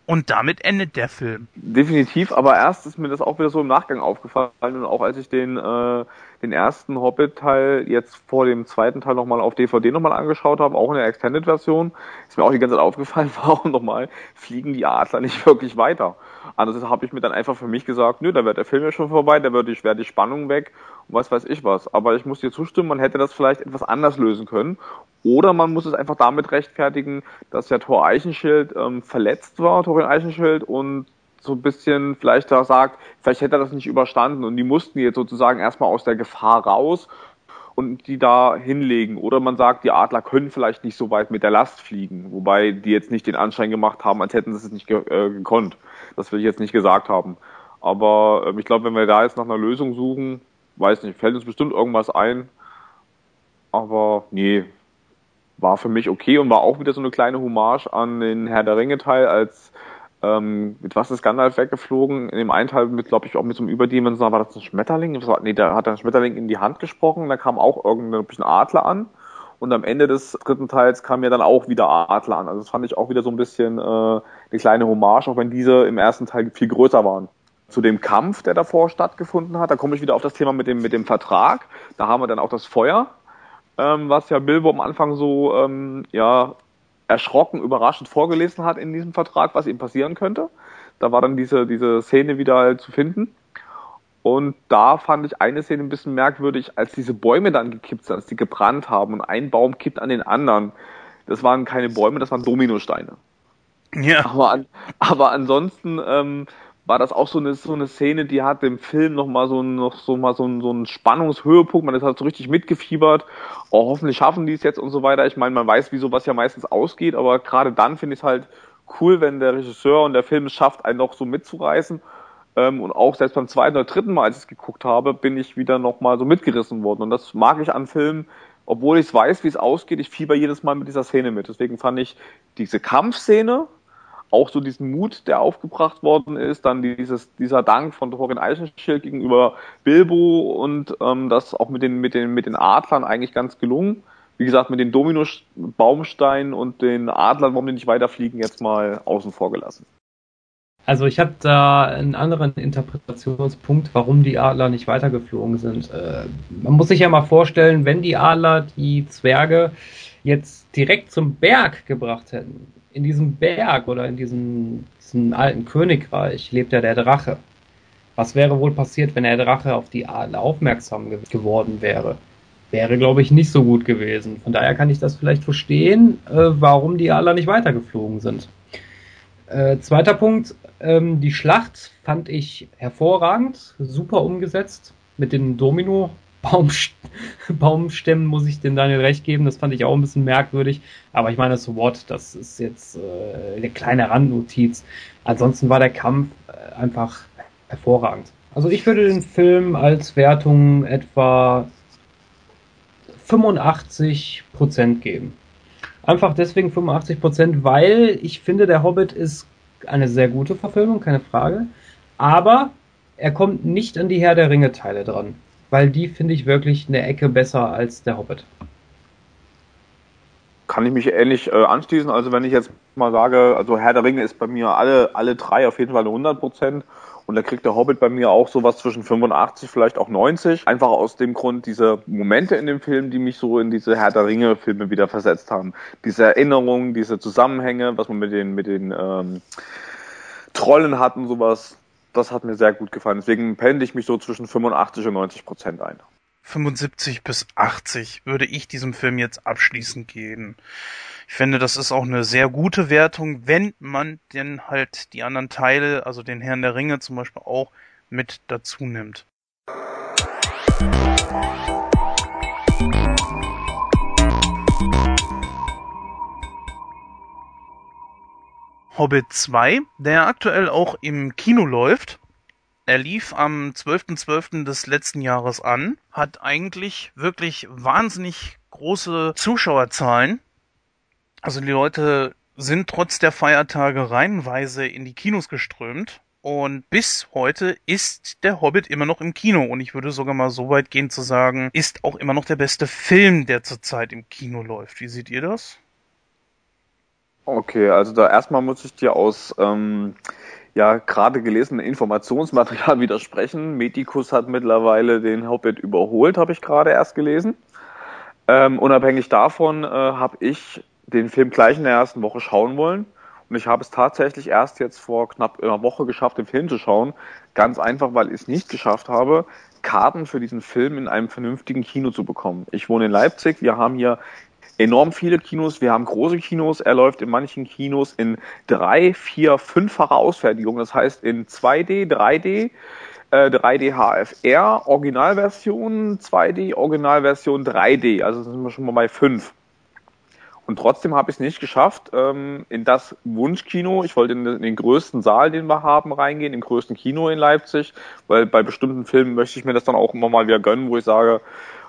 Und damit endet der Film. Definitiv, aber erst ist mir das auch wieder so im Nachgang aufgefallen und auch als ich den, äh, den ersten Hobbit-Teil jetzt vor dem zweiten Teil nochmal auf DVD nochmal angeschaut habe, auch in der Extended-Version, ist mir auch die ganze Zeit aufgefallen, warum nochmal fliegen die Adler nicht wirklich weiter. Also habe ich mir dann einfach für mich gesagt, nö, da wird der Film ja schon vorbei, da wird die, wär die Spannung weg was weiß ich was. Aber ich muss dir zustimmen, man hätte das vielleicht etwas anders lösen können. Oder man muss es einfach damit rechtfertigen, dass der Tor Eichenschild ähm, verletzt war, Torin Eichenschild, und so ein bisschen vielleicht da sagt, vielleicht hätte er das nicht überstanden und die mussten jetzt sozusagen erstmal aus der Gefahr raus und die da hinlegen. Oder man sagt, die Adler können vielleicht nicht so weit mit der Last fliegen, wobei die jetzt nicht den Anschein gemacht haben, als hätten sie es nicht ge äh, gekonnt. Das will ich jetzt nicht gesagt haben. Aber äh, ich glaube, wenn wir da jetzt nach einer Lösung suchen, weiß nicht, fällt uns bestimmt irgendwas ein. Aber nee, war für mich okay und war auch wieder so eine kleine Hommage an den Herr der Ringe Teil, als ähm, mit was ist Gandalf weggeflogen? In dem einen Teil mit, glaube ich, auch mit so einem Überdimensional, war das ein Schmetterling? Nee, da hat er ein Schmetterling in die Hand gesprochen, da kam auch irgendein bisschen Adler an. Und am Ende des dritten Teils kam ja dann auch wieder Adler an. Also das fand ich auch wieder so ein bisschen äh, eine kleine Hommage, auch wenn diese im ersten Teil viel größer waren. Zu dem Kampf, der davor stattgefunden hat, da komme ich wieder auf das Thema mit dem, mit dem Vertrag. Da haben wir dann auch das Feuer, ähm, was ja Bilbo am Anfang so ähm, ja erschrocken, überraschend vorgelesen hat in diesem Vertrag, was ihm passieren könnte. Da war dann diese, diese Szene wieder zu finden. Und da fand ich eine Szene ein bisschen merkwürdig, als diese Bäume dann gekippt sind, als die gebrannt haben und ein Baum kippt an den anderen. Das waren keine Bäume, das waren Dominosteine. Ja. Aber, an, aber ansonsten ähm, war das auch so eine, so eine Szene, die hat dem Film noch mal so, noch so mal so, ein, so einen Spannungshöhepunkt. Man ist halt so richtig mitgefiebert. Oh, hoffentlich schaffen die es jetzt und so weiter. Ich meine, man weiß, wie sowas ja meistens ausgeht, aber gerade dann finde ich es halt cool, wenn der Regisseur und der Film es schafft, einen noch so mitzureißen. Ähm, und auch selbst beim zweiten oder dritten Mal, als ich es geguckt habe, bin ich wieder noch mal so mitgerissen worden. Und das mag ich an Filmen, obwohl ich weiß, wie es ausgeht. Ich fieber jedes Mal mit dieser Szene mit. Deswegen fand ich diese Kampfszene auch so diesen Mut, der aufgebracht worden ist, dann dieses, dieser Dank von Thorin Eichenschild gegenüber Bilbo und ähm, das auch mit den, mit, den, mit den Adlern eigentlich ganz gelungen. Wie gesagt, mit den Domino-Baumsteinen und den Adlern, warum die nicht weiterfliegen, jetzt mal außen vor gelassen. Also ich habe da einen anderen Interpretationspunkt, warum die Adler nicht weitergeflogen sind. Äh, man muss sich ja mal vorstellen, wenn die Adler die Zwerge jetzt direkt zum Berg gebracht hätten, in diesem Berg oder in diesem, diesem alten Königreich lebt ja der Drache. Was wäre wohl passiert, wenn der Drache auf die Adler aufmerksam ge geworden wäre? Wäre, glaube ich, nicht so gut gewesen. Von daher kann ich das vielleicht verstehen, äh, warum die Adler nicht weitergeflogen sind. Äh, zweiter Punkt, ähm, die Schlacht fand ich hervorragend, super umgesetzt mit den Domino Baum, Baumstämmen muss ich den Daniel recht geben. Das fand ich auch ein bisschen merkwürdig. Aber ich meine, so what, das ist jetzt äh, eine kleine Randnotiz. Ansonsten war der Kampf äh, einfach hervorragend. Also ich würde den Film als Wertung etwa 85% geben. Einfach deswegen 85% weil ich finde, der Hobbit ist eine sehr gute Verfilmung, keine Frage. Aber er kommt nicht an die Herr der Ringe Teile dran weil die finde ich wirklich eine Ecke besser als der Hobbit. Kann ich mich ähnlich äh, anschließen. Also wenn ich jetzt mal sage, also Herr der Ringe ist bei mir alle, alle drei auf jeden Fall eine 100 Prozent. Und da kriegt der Hobbit bei mir auch sowas zwischen 85, vielleicht auch 90. Einfach aus dem Grund, diese Momente in dem Film, die mich so in diese Herr der Ringe-Filme wieder versetzt haben. Diese Erinnerungen, diese Zusammenhänge, was man mit den, mit den ähm, Trollen hat und sowas, das hat mir sehr gut gefallen. Deswegen pendle ich mich so zwischen 85 und 90 Prozent ein. 75 bis 80 würde ich diesem Film jetzt abschließend geben. Ich finde, das ist auch eine sehr gute Wertung, wenn man denn halt die anderen Teile, also den Herrn der Ringe zum Beispiel auch mit dazu nimmt. Hobbit 2, der aktuell auch im Kino läuft. Er lief am 12.12. .12. des letzten Jahres an, hat eigentlich wirklich wahnsinnig große Zuschauerzahlen. Also die Leute sind trotz der Feiertage reihenweise in die Kinos geströmt. Und bis heute ist der Hobbit immer noch im Kino. Und ich würde sogar mal so weit gehen zu sagen, ist auch immer noch der beste Film, der zurzeit im Kino läuft. Wie seht ihr das? Okay, also da erstmal muss ich dir aus ähm, ja gerade gelesenen Informationsmaterial widersprechen. Medikus hat mittlerweile den Hobbit überholt, habe ich gerade erst gelesen. Ähm, unabhängig davon äh, habe ich den Film gleich in der ersten Woche schauen wollen. Und ich habe es tatsächlich erst jetzt vor knapp einer Woche geschafft, den Film zu schauen. Ganz einfach, weil ich es nicht geschafft habe, Karten für diesen Film in einem vernünftigen Kino zu bekommen. Ich wohne in Leipzig. Wir haben hier enorm viele Kinos. Wir haben große Kinos. Er läuft in manchen Kinos in drei, vier, fünffacher Ausfertigung. Das heißt in 2D, 3D, äh, 3D HFR, Originalversion 2D, Originalversion 3D. Also sind wir schon mal bei fünf. Und trotzdem habe ich es nicht geschafft, ähm, in das Wunschkino, ich wollte in den, in den, größten Saal, den wir haben, reingehen, im größten Kino in Leipzig, weil bei bestimmten Filmen möchte ich mir das dann auch immer mal wieder gönnen, wo ich sage,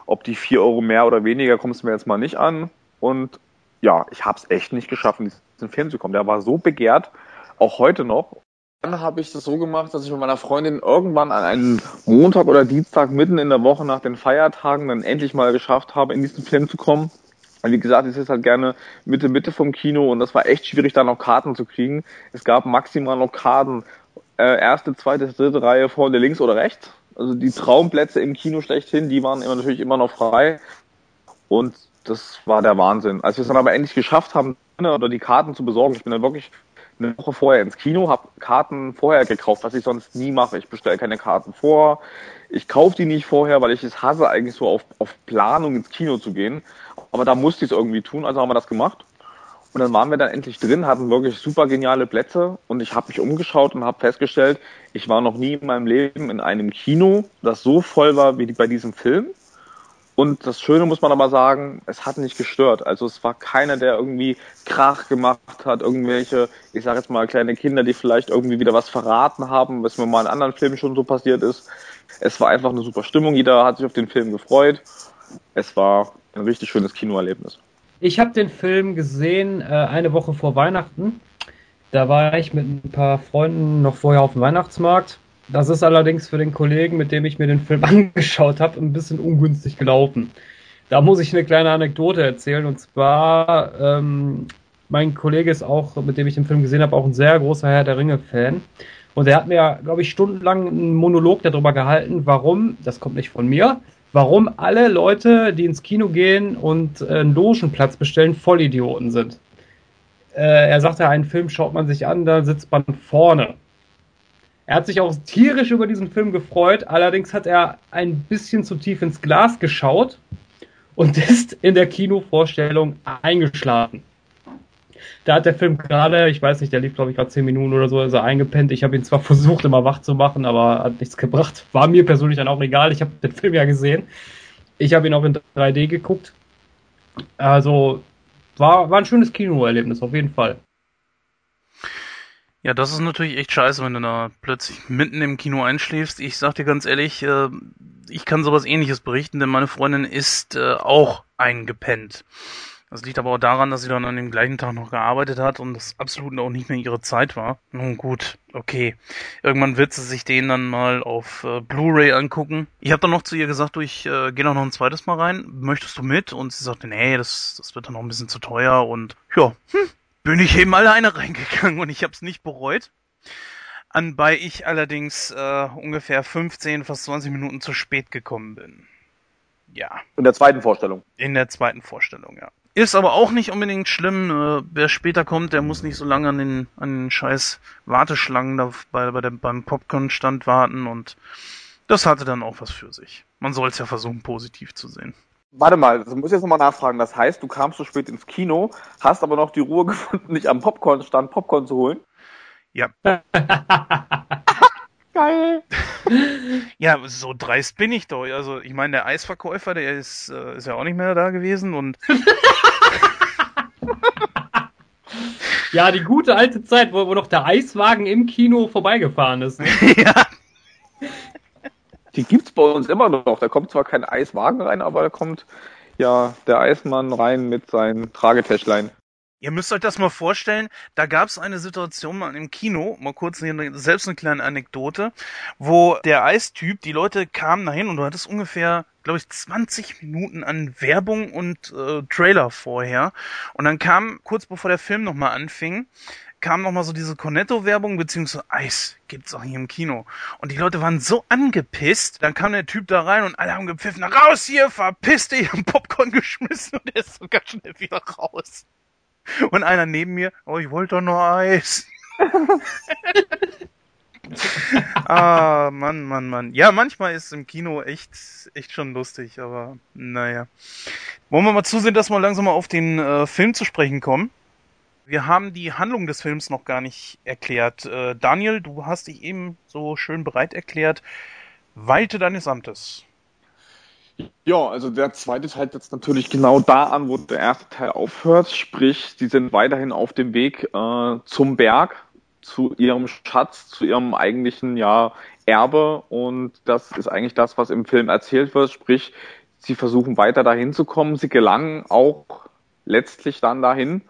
ob die vier Euro mehr oder weniger, kommt es mir jetzt mal nicht an. Und ja, ich habe es echt nicht geschafft, in diesen Film zu kommen. Der war so begehrt, auch heute noch. Dann habe ich das so gemacht, dass ich mit meiner Freundin irgendwann an einem Montag oder Dienstag mitten in der Woche nach den Feiertagen dann endlich mal geschafft habe, in diesen Film zu kommen. Wie gesagt, ich sitze halt gerne Mitte, Mitte vom Kino und das war echt schwierig, da noch Karten zu kriegen. Es gab maximal noch Karten, äh, erste, zweite, dritte Reihe vorne links oder rechts. Also die Traumplätze im Kino schlechthin, die waren immer, natürlich immer noch frei. Und das war der Wahnsinn. Als wir es dann aber endlich geschafft haben, oder die Karten zu besorgen, ich bin dann wirklich eine Woche vorher ins Kino, habe Karten vorher gekauft, was ich sonst nie mache. Ich bestelle keine Karten vor, ich kaufe die nicht vorher, weil ich es hasse, eigentlich so auf, auf Planung ins Kino zu gehen. Aber da musste ich es irgendwie tun, also haben wir das gemacht. Und dann waren wir dann endlich drin, hatten wirklich super geniale Plätze und ich habe mich umgeschaut und habe festgestellt, ich war noch nie in meinem Leben in einem Kino, das so voll war wie bei diesem Film. Und das Schöne muss man aber sagen, es hat nicht gestört. Also es war keiner, der irgendwie Krach gemacht hat, irgendwelche, ich sage jetzt mal, kleine Kinder, die vielleicht irgendwie wieder was verraten haben, was mir mal in anderen Filmen schon so passiert ist. Es war einfach eine super Stimmung, jeder hat sich auf den Film gefreut. Es war ein richtig schönes Kinoerlebnis. Ich habe den Film gesehen äh, eine Woche vor Weihnachten. Da war ich mit ein paar Freunden noch vorher auf dem Weihnachtsmarkt. Das ist allerdings für den Kollegen, mit dem ich mir den Film angeschaut habe, ein bisschen ungünstig gelaufen. Da muss ich eine kleine Anekdote erzählen. Und zwar, ähm, mein Kollege ist auch, mit dem ich den Film gesehen habe, auch ein sehr großer Herr der Ringe-Fan. Und er hat mir, glaube ich, stundenlang einen Monolog darüber gehalten, warum, das kommt nicht von mir, warum alle Leute, die ins Kino gehen und äh, einen Logenplatz bestellen, Vollidioten sind. Äh, er sagte, einen Film schaut man sich an, da sitzt man vorne. Er hat sich auch tierisch über diesen Film gefreut, allerdings hat er ein bisschen zu tief ins Glas geschaut und ist in der Kinovorstellung eingeschlafen. Da hat der Film gerade, ich weiß nicht, der lief glaube ich gerade zehn Minuten oder so, ist er eingepennt. Ich habe ihn zwar versucht immer wach zu machen, aber hat nichts gebracht. War mir persönlich dann auch egal. Ich habe den Film ja gesehen. Ich habe ihn auch in 3D geguckt. Also war, war ein schönes Kinoerlebnis auf jeden Fall. Ja, das ist natürlich echt scheiße, wenn du da plötzlich mitten im Kino einschläfst. Ich sag dir ganz ehrlich, äh, ich kann sowas ähnliches berichten, denn meine Freundin ist äh, auch eingepennt. Das liegt aber auch daran, dass sie dann an dem gleichen Tag noch gearbeitet hat und das absolut auch nicht mehr ihre Zeit war. Nun gut, okay. Irgendwann wird sie sich den dann mal auf äh, Blu-ray angucken. Ich habe dann noch zu ihr gesagt, du, ich äh, gehe noch ein zweites Mal rein. Möchtest du mit? Und sie sagte, nee, das, das wird dann noch ein bisschen zu teuer. Und ja, hm, bin ich eben alleine reingegangen und ich habe es nicht bereut. Anbei ich allerdings äh, ungefähr 15, fast 20 Minuten zu spät gekommen bin. Ja. In der zweiten Vorstellung. In der zweiten Vorstellung, ja. Ist aber auch nicht unbedingt schlimm. Äh, wer später kommt, der muss nicht so lange an den, an den scheiß Warteschlangen da bei, bei dem, beim Popcorn-Stand warten und das hatte dann auch was für sich. Man soll es ja versuchen, positiv zu sehen. Warte mal, das muss ich jetzt nochmal nachfragen. Das heißt, du kamst so spät ins Kino, hast aber noch die Ruhe gefunden, nicht am Popcorn-Stand Popcorn zu holen? Ja. Geil. Ja, so dreist bin ich doch. Also, ich meine, der Eisverkäufer, der ist, äh, ist ja auch nicht mehr da gewesen und. ja, die gute alte Zeit, wo, wo noch der Eiswagen im Kino vorbeigefahren ist. Ne? ja. Die gibt's bei uns immer noch. Da kommt zwar kein Eiswagen rein, aber da kommt ja der Eismann rein mit seinem Tragetäschlein. Ihr müsst euch das mal vorstellen, da gab es eine Situation mal im Kino, mal kurz eine, selbst eine kleine Anekdote, wo der Eistyp, die Leute kamen dahin und du hattest ungefähr, glaube ich, 20 Minuten an Werbung und äh, Trailer vorher. Und dann kam, kurz bevor der Film nochmal anfing, kam nochmal so diese Cornetto-Werbung, beziehungsweise Eis gibt's auch hier im Kino. Und die Leute waren so angepisst, dann kam der Typ da rein und alle haben gepfiffen, raus hier, verpiss dich, haben Popcorn geschmissen und der ist so ganz schnell wieder raus. Und einer neben mir, oh, ich wollte doch nur Eis. ah, Mann, Mann, Mann. Ja, manchmal ist im Kino echt, echt schon lustig, aber naja. Wollen wir mal zusehen, dass wir langsam mal auf den äh, Film zu sprechen kommen? Wir haben die Handlung des Films noch gar nicht erklärt. Äh, Daniel, du hast dich eben so schön bereit erklärt. Weite deines Amtes. Ja, also der zweite Teil setzt natürlich genau da an, wo der erste Teil aufhört. Sprich, sie sind weiterhin auf dem Weg äh, zum Berg, zu ihrem Schatz, zu ihrem eigentlichen ja, Erbe. Und das ist eigentlich das, was im Film erzählt wird. Sprich, sie versuchen weiter dahin zu kommen. Sie gelangen auch letztlich dann dahin.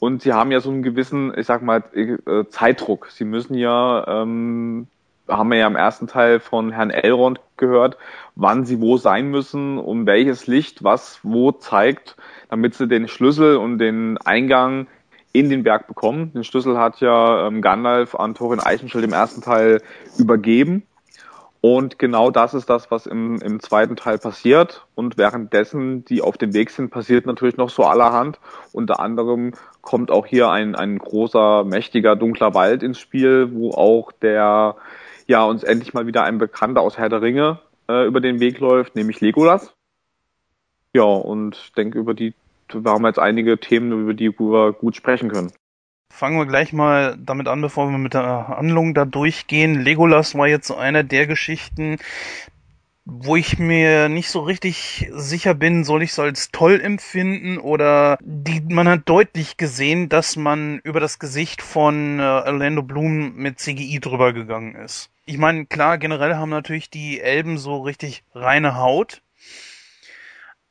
Und sie haben ja so einen gewissen, ich sag mal, äh, Zeitdruck. Sie müssen ja ähm, haben wir ja im ersten Teil von Herrn Elrond gehört, wann sie wo sein müssen und welches Licht was wo zeigt, damit sie den Schlüssel und den Eingang in den Berg bekommen. Den Schlüssel hat ja ähm, Gandalf an Thorin Eichenschild im ersten Teil übergeben. Und genau das ist das, was im, im zweiten Teil passiert. Und währenddessen, die auf dem Weg sind, passiert natürlich noch so allerhand. Unter anderem kommt auch hier ein, ein großer, mächtiger, dunkler Wald ins Spiel, wo auch der ja uns endlich mal wieder ein Bekannter aus Herr der Ringe äh, über den Weg läuft, nämlich Legolas. Ja, und ich denke, über die wir haben jetzt einige Themen, über die wir gut sprechen können. Fangen wir gleich mal damit an, bevor wir mit der Handlung da durchgehen. Legolas war jetzt so einer der Geschichten, wo ich mir nicht so richtig sicher bin, soll ich es als toll empfinden oder die, man hat deutlich gesehen, dass man über das Gesicht von äh, Orlando Bloom mit CGI drüber gegangen ist. Ich meine, klar, generell haben natürlich die Elben so richtig reine Haut,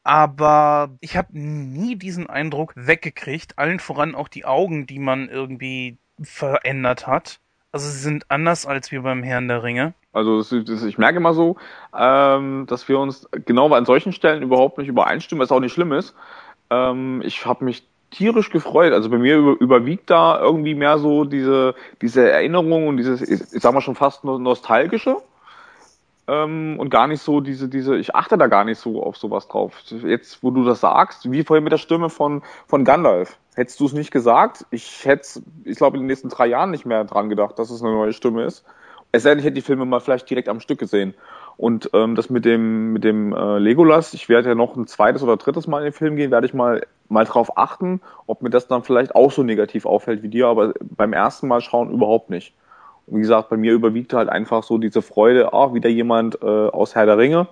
aber ich habe nie diesen Eindruck weggekriegt, allen voran auch die Augen, die man irgendwie verändert hat. Also sie sind anders als wir beim Herrn der Ringe. Also das, das, ich merke immer so, ähm, dass wir uns genau an solchen Stellen überhaupt nicht übereinstimmen, was auch nicht schlimm ist. Ähm, ich habe mich tierisch gefreut. Also bei mir über, überwiegt da irgendwie mehr so diese, diese Erinnerung und dieses, ich, ich sag mal schon fast nostalgische. Ähm, und gar nicht so diese, diese, ich achte da gar nicht so auf sowas drauf. Jetzt, wo du das sagst, wie vorhin mit der Stimme von, von Gandalf. Hättest du es nicht gesagt, ich hätte, ich glaube, in den nächsten drei Jahren nicht mehr dran gedacht, dass es eine neue Stimme ist. Es sei denn, ich hätte die Filme mal vielleicht direkt am Stück gesehen. Und ähm, das mit dem mit dem äh, Legolas, ich werde ja noch ein zweites oder drittes Mal in den Film gehen, werde ich mal mal drauf achten, ob mir das dann vielleicht auch so negativ auffällt wie dir, aber beim ersten Mal schauen überhaupt nicht. Und wie gesagt, bei mir überwiegt halt einfach so diese Freude, ah, wieder jemand äh, aus Herr der Ringe.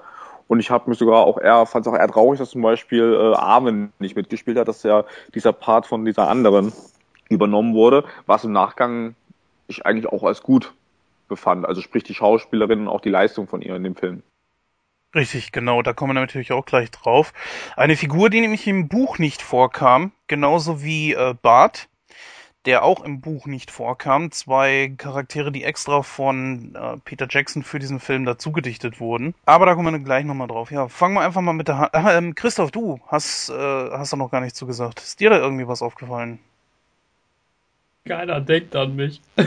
Und ich habe mich sogar auch eher, fand es auch eher traurig, dass zum Beispiel äh, Arwen nicht mitgespielt hat, dass ja dieser Part von dieser anderen übernommen wurde, was im Nachgang ich eigentlich auch als gut befand. Also sprich die Schauspielerin und auch die Leistung von ihr in dem Film. Richtig, genau, da kommen wir natürlich auch gleich drauf. Eine Figur, die nämlich im Buch nicht vorkam, genauso wie äh, Bart, der auch im Buch nicht vorkam. Zwei Charaktere, die extra von äh, Peter Jackson für diesen Film dazugedichtet wurden. Aber da kommen wir gleich nochmal drauf. Ja, fangen wir einfach mal mit der Hand. Ähm, Christoph, du hast, äh, hast da noch gar nichts zugesagt. Ist dir da irgendwie was aufgefallen? Keiner denkt an mich.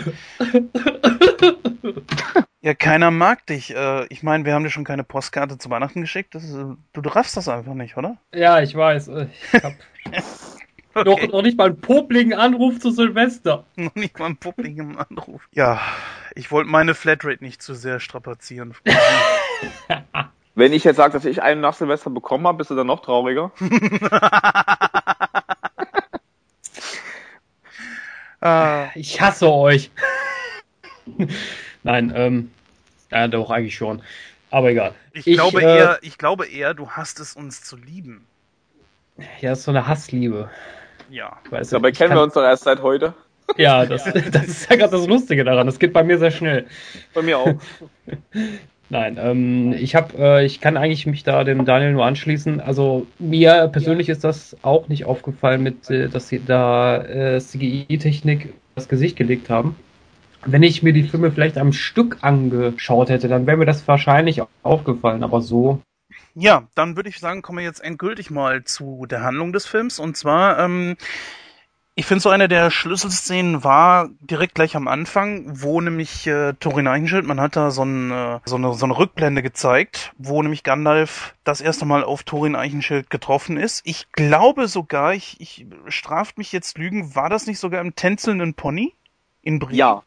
ja, keiner mag dich. Äh, ich meine, wir haben dir schon keine Postkarte zu Weihnachten geschickt. Ist, du raffst das einfach nicht, oder? Ja, ich weiß. Äh, ich hab okay. noch, noch nicht mal einen popligen Anruf zu Silvester. noch nicht mal einen popligen Anruf. Ja, ich wollte meine Flatrate nicht zu sehr strapazieren. Wenn ich jetzt sage, dass ich einen nach Silvester bekommen habe, bist du dann noch trauriger? Ah. Ich hasse euch. Nein, ähm, ja, doch, eigentlich schon. Aber egal. Ich, ich glaube äh, eher, ich glaube eher, du hast es uns zu lieben. Ja, das ist so eine Hassliebe. Ja. Weißt Dabei kennen kann... wir uns doch erst seit heute. Ja, das, das ist ja gerade das Lustige daran. Das geht bei mir sehr schnell. Bei mir auch. Nein, ähm, ich habe, äh, ich kann eigentlich mich da dem Daniel nur anschließen. Also mir persönlich ist das auch nicht aufgefallen, mit, äh, dass sie da äh, CGI-Technik das Gesicht gelegt haben. Wenn ich mir die Filme vielleicht am Stück angeschaut hätte, dann wäre mir das wahrscheinlich aufgefallen. Aber so Ja, dann würde ich sagen, kommen wir jetzt endgültig mal zu der Handlung des Films. Und zwar, ähm, ich finde so eine der Schlüsselszenen war direkt gleich am Anfang, wo nämlich äh, Thorin Eichenschild, man hat da so, ein, äh, so, eine, so eine Rückblende gezeigt, wo nämlich Gandalf das erste Mal auf Thorin Eichenschild getroffen ist. Ich glaube sogar, ich, ich straft mich jetzt Lügen, war das nicht sogar im tänzelnden Pony in Brie? Ja,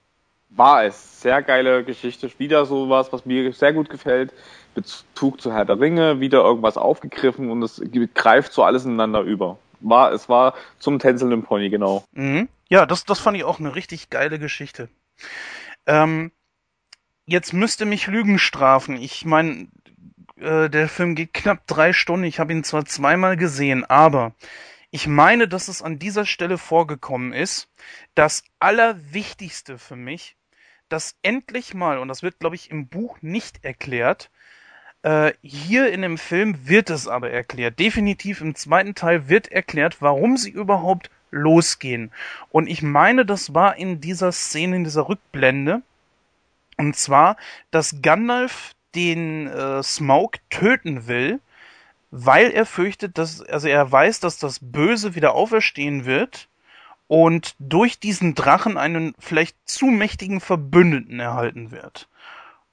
war es. Sehr geile Geschichte. Wieder sowas, was mir sehr gut gefällt. Bezug zu Herr der Ringe, wieder irgendwas aufgegriffen und es greift so alles ineinander über. War, es war zum tänzelnden Pony, genau. Mhm. Ja, das, das fand ich auch eine richtig geile Geschichte. Ähm, jetzt müsste mich Lügen strafen. Ich meine, äh, der Film geht knapp drei Stunden. Ich habe ihn zwar zweimal gesehen, aber ich meine, dass es an dieser Stelle vorgekommen ist. Das Allerwichtigste für mich, dass endlich mal, und das wird, glaube ich, im Buch nicht erklärt, äh, hier in dem Film wird es aber erklärt. Definitiv im zweiten Teil wird erklärt, warum sie überhaupt losgehen. Und ich meine, das war in dieser Szene, in dieser Rückblende. Und zwar, dass Gandalf den äh, Smaug töten will, weil er fürchtet, dass, also er weiß, dass das Böse wieder auferstehen wird und durch diesen Drachen einen vielleicht zu mächtigen Verbündeten erhalten wird.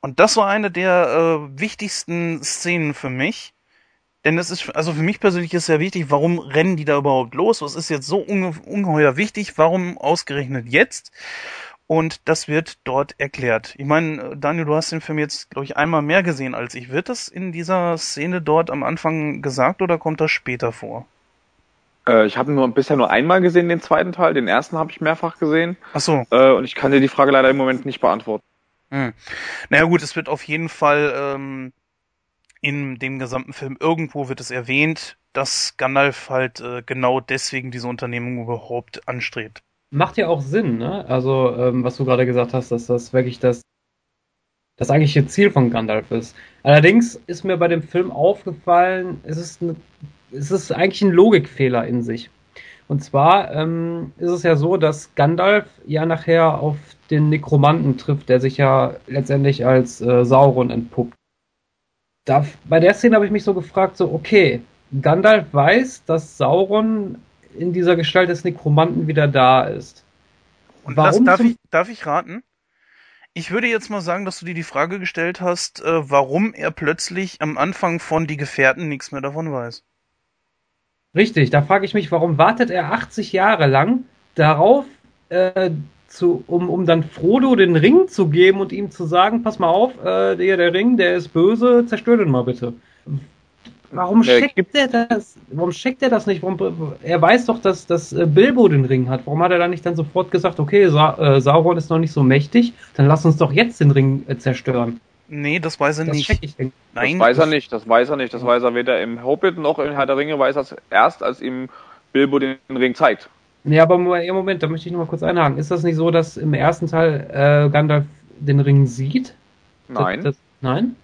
Und das war eine der äh, wichtigsten Szenen für mich. Denn es ist, also für mich persönlich ist sehr wichtig, warum rennen die da überhaupt los? Was ist jetzt so unge ungeheuer wichtig? Warum ausgerechnet jetzt? Und das wird dort erklärt. Ich meine, Daniel, du hast den Film jetzt, glaube ich, einmal mehr gesehen als ich. Wird das in dieser Szene dort am Anfang gesagt oder kommt das später vor? Äh, ich habe nur bisher nur einmal gesehen, den zweiten Teil. Den ersten habe ich mehrfach gesehen. Ach so. Äh, und ich kann dir die Frage leider im Moment nicht beantworten. Hm. Naja gut, es wird auf jeden Fall ähm, in dem gesamten Film irgendwo wird es erwähnt, dass Gandalf halt äh, genau deswegen diese Unternehmung überhaupt anstrebt. macht ja auch Sinn, ne? Also, ähm, was du gerade gesagt hast, dass das wirklich das, das eigentliche Ziel von Gandalf ist. Allerdings ist mir bei dem Film aufgefallen, es ist, eine, es ist eigentlich ein Logikfehler in sich. Und zwar ähm, ist es ja so, dass Gandalf ja nachher auf den Nekromanten trifft, der sich ja letztendlich als äh, Sauron entpuppt. Da, bei der Szene habe ich mich so gefragt, so, okay, Gandalf weiß, dass Sauron in dieser Gestalt des Nekromanten wieder da ist. Und Warum das, darf, ich, darf ich raten? Ich würde jetzt mal sagen, dass du dir die Frage gestellt hast, äh, warum er plötzlich am Anfang von Die Gefährten nichts mehr davon weiß. Richtig, da frage ich mich, warum wartet er 80 Jahre lang darauf, äh, zu, um, um dann Frodo den Ring zu geben und ihm zu sagen, pass mal auf, äh, der, der Ring, der ist böse, zerstör den mal bitte. Warum Äh, gibt- er das? Warum checkt er das nicht? Warum, er weiß doch, dass, dass äh, Bilbo den Ring hat. Warum hat er dann nicht dann sofort gesagt, okay, Sa äh, Sauron ist noch nicht so mächtig, dann lass uns doch jetzt den Ring äh, zerstören. Nee, das weiß er Das nicht. ich. Nein, das weiß er nicht, das weiß er nicht. Das weiß er weder im Hobbit noch in Herr der Ringe, weiß er es erst, als ihm Bilbo den Ring zeigt. Ja, aber Moment, da möchte ich noch mal kurz einhaken. Ist das nicht so, dass im ersten Teil äh, Gandalf den Ring sieht? Nein. Das, das, nein?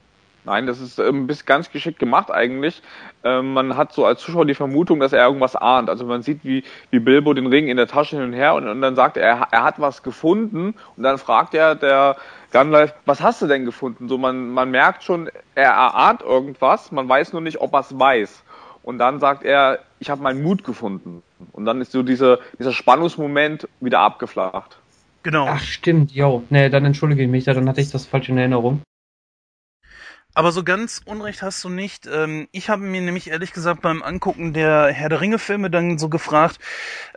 Nein, das ist ähm, bis ganz geschickt gemacht eigentlich. Ähm, man hat so als Zuschauer die Vermutung, dass er irgendwas ahnt. Also man sieht, wie, wie Bilbo den Ring in der Tasche hin und her und, und dann sagt er, er, er hat was gefunden und dann fragt er der Gandalf, was hast du denn gefunden? So man, man merkt schon, er erahnt irgendwas, man weiß nur nicht, ob er es weiß. Und dann sagt er, ich habe meinen Mut gefunden. Und dann ist so diese, dieser Spannungsmoment wieder abgeflacht. Genau. Ach, stimmt, jo. Nee, dann entschuldige ich mich, da, dann hatte ich das falsch in Erinnerung. Aber so ganz Unrecht hast du nicht. Ähm, ich habe mir nämlich ehrlich gesagt beim Angucken der Herr der Ringe-Filme dann so gefragt,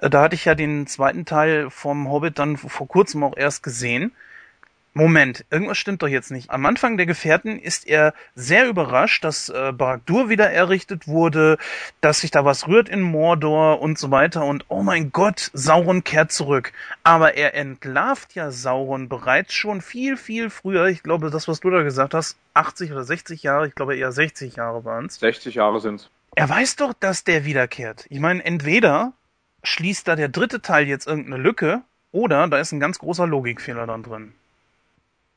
äh, da hatte ich ja den zweiten Teil vom Hobbit dann vor kurzem auch erst gesehen. Moment, irgendwas stimmt doch jetzt nicht. Am Anfang der Gefährten ist er sehr überrascht, dass äh, Barad-dûr wieder errichtet wurde, dass sich da was rührt in Mordor und so weiter und oh mein Gott, Sauron kehrt zurück. Aber er entlarvt ja Sauron bereits schon viel, viel früher. Ich glaube, das, was du da gesagt hast, 80 oder 60 Jahre, ich glaube eher 60 Jahre waren es. 60 Jahre sind's. Er weiß doch, dass der wiederkehrt. Ich meine, entweder schließt da der dritte Teil jetzt irgendeine Lücke oder da ist ein ganz großer Logikfehler dann drin.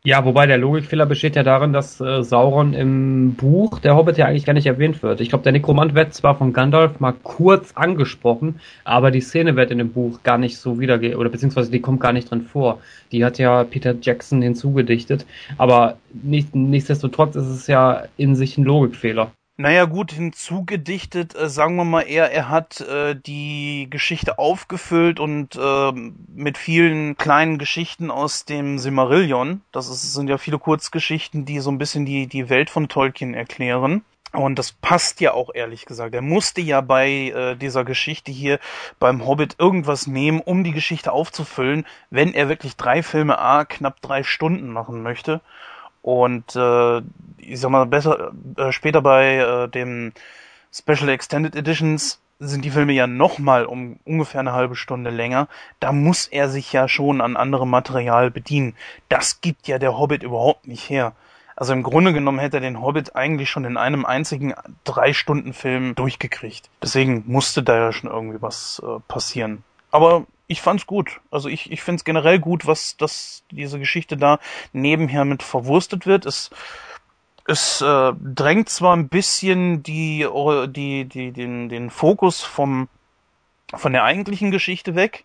Ja, wobei der Logikfehler besteht ja darin, dass äh, Sauron im Buch der Hobbit ja eigentlich gar nicht erwähnt wird. Ich glaube, der Nekromant wird zwar von Gandalf mal kurz angesprochen, aber die Szene wird in dem Buch gar nicht so wiedergegeben, oder beziehungsweise die kommt gar nicht drin vor. Die hat ja Peter Jackson hinzugedichtet, aber nicht, nichtsdestotrotz ist es ja in sich ein Logikfehler. Naja, gut, hinzugedichtet, äh, sagen wir mal eher, er hat äh, die Geschichte aufgefüllt und äh, mit vielen kleinen Geschichten aus dem Simmerillion. Das ist, sind ja viele Kurzgeschichten, die so ein bisschen die, die Welt von Tolkien erklären. Und das passt ja auch ehrlich gesagt. Er musste ja bei äh, dieser Geschichte hier beim Hobbit irgendwas nehmen, um die Geschichte aufzufüllen, wenn er wirklich drei Filme A knapp drei Stunden machen möchte. Und äh, ich sag mal, besser äh, später bei äh, dem Special Extended Editions sind die Filme ja nochmal um ungefähr eine halbe Stunde länger. Da muss er sich ja schon an anderem Material bedienen. Das gibt ja der Hobbit überhaupt nicht her. Also im Grunde genommen hätte er den Hobbit eigentlich schon in einem einzigen drei Stunden Film durchgekriegt. Deswegen musste da ja schon irgendwie was äh, passieren. Aber ich fand's gut. Also ich, ich find's generell gut, was das, diese Geschichte da nebenher mit verwurstet wird. Es, es äh, drängt zwar ein bisschen die, die, die, den, den Fokus vom, von der eigentlichen Geschichte weg,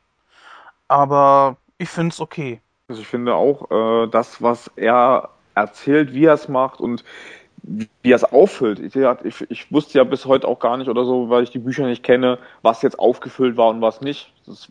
aber ich find's okay. Also ich finde auch, äh, das, was er erzählt, wie er es macht und wie er es auffüllt. Ich, ich, ich, wusste ja bis heute auch gar nicht oder so, weil ich die Bücher nicht kenne, was jetzt aufgefüllt war und was nicht. Das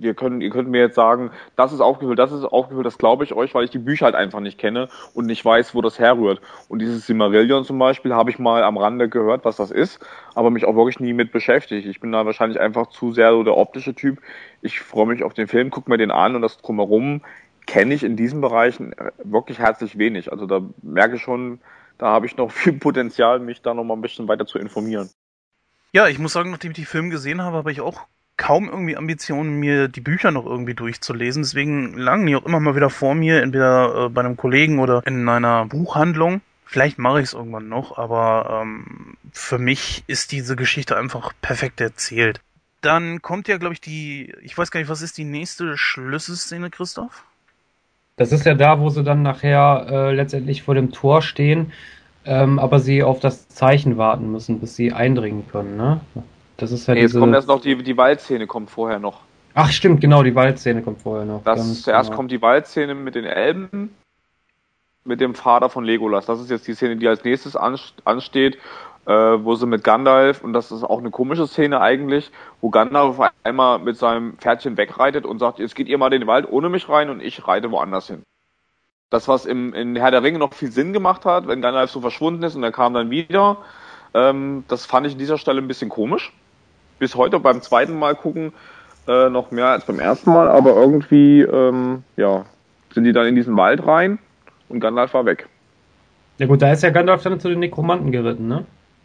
wir können, ihr könnt mir jetzt sagen, das ist aufgefüllt, das ist aufgefüllt, das glaube ich euch, weil ich die Bücher halt einfach nicht kenne und nicht weiß, wo das herrührt. Und dieses Simmerillion zum Beispiel habe ich mal am Rande gehört, was das ist, aber mich auch wirklich nie mit beschäftigt. Ich bin da wahrscheinlich einfach zu sehr so der optische Typ. Ich freue mich auf den Film, gucke mir den an und das drumherum kenne ich in diesen Bereichen wirklich herzlich wenig. Also da merke ich schon, da habe ich noch viel Potenzial, mich da noch ein bisschen weiter zu informieren. Ja, ich muss sagen, nachdem ich die Film gesehen habe, habe ich auch kaum irgendwie Ambitionen, mir die Bücher noch irgendwie durchzulesen. Deswegen lagen die auch immer mal wieder vor mir, entweder äh, bei einem Kollegen oder in einer Buchhandlung. Vielleicht mache ich es irgendwann noch, aber ähm, für mich ist diese Geschichte einfach perfekt erzählt. Dann kommt ja, glaube ich, die, ich weiß gar nicht, was ist die nächste Schlüsselszene, Christoph? Das ist ja da, wo sie dann nachher äh, letztendlich vor dem Tor stehen, ähm, aber sie auf das Zeichen warten müssen, bis sie eindringen können, ne? Das ist halt nee, jetzt diese... kommt erst noch die, die Waldszene kommt vorher noch. Ach stimmt, genau, die Waldszene kommt vorher noch. Das, zuerst genau. kommt die Waldszene mit den Elben, mit dem Vater von Legolas. Das ist jetzt die Szene, die als nächstes ansteht, äh, wo sie mit Gandalf, und das ist auch eine komische Szene eigentlich, wo Gandalf auf einmal mit seinem Pferdchen wegreitet und sagt, jetzt geht ihr mal in den Wald ohne mich rein und ich reite woanders hin. Das, was im, in Herr der Ringe noch viel Sinn gemacht hat, wenn Gandalf so verschwunden ist und er kam dann wieder, ähm, das fand ich an dieser Stelle ein bisschen komisch bis heute beim zweiten Mal gucken äh, noch mehr als beim ersten Mal, aber irgendwie, ähm, ja, sind die dann in diesen Wald rein und Gandalf war weg. Ja gut, da ist ja Gandalf dann zu den Nekromanten geritten, ne?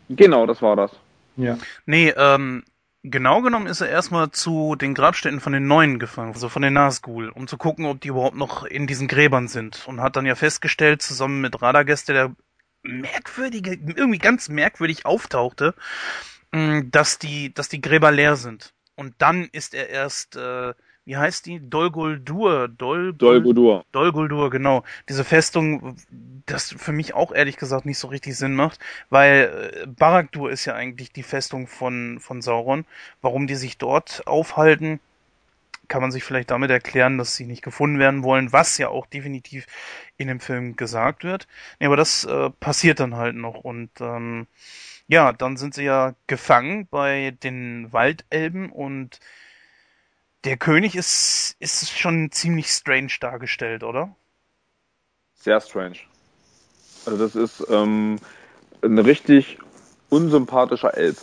Genau, das war das. Ja. Nee, ähm, genau genommen ist er erstmal zu den Grabstätten von den Neuen gefangen, also von den Nazgul, um zu gucken, ob die überhaupt noch in diesen Gräbern sind. Und hat dann ja festgestellt, zusammen mit Radagast, der merkwürdige, irgendwie ganz merkwürdig auftauchte, dass die, dass die Gräber leer sind. Und dann ist er erst, äh, wie heißt die? Dolguldur. Dol Dolguldur. Dolguldur, genau. Diese Festung, das für mich auch ehrlich gesagt nicht so richtig Sinn macht, weil äh, Baragdur ist ja eigentlich die Festung von, von Sauron. Warum die sich dort aufhalten, kann man sich vielleicht damit erklären, dass sie nicht gefunden werden wollen, was ja auch definitiv in dem Film gesagt wird. Nee, aber das äh, passiert dann halt noch und ähm, ja, dann sind sie ja gefangen bei den Waldelben und der König ist, ist schon ziemlich strange dargestellt, oder? Sehr strange. Also das ist ähm, ein richtig unsympathischer Elb.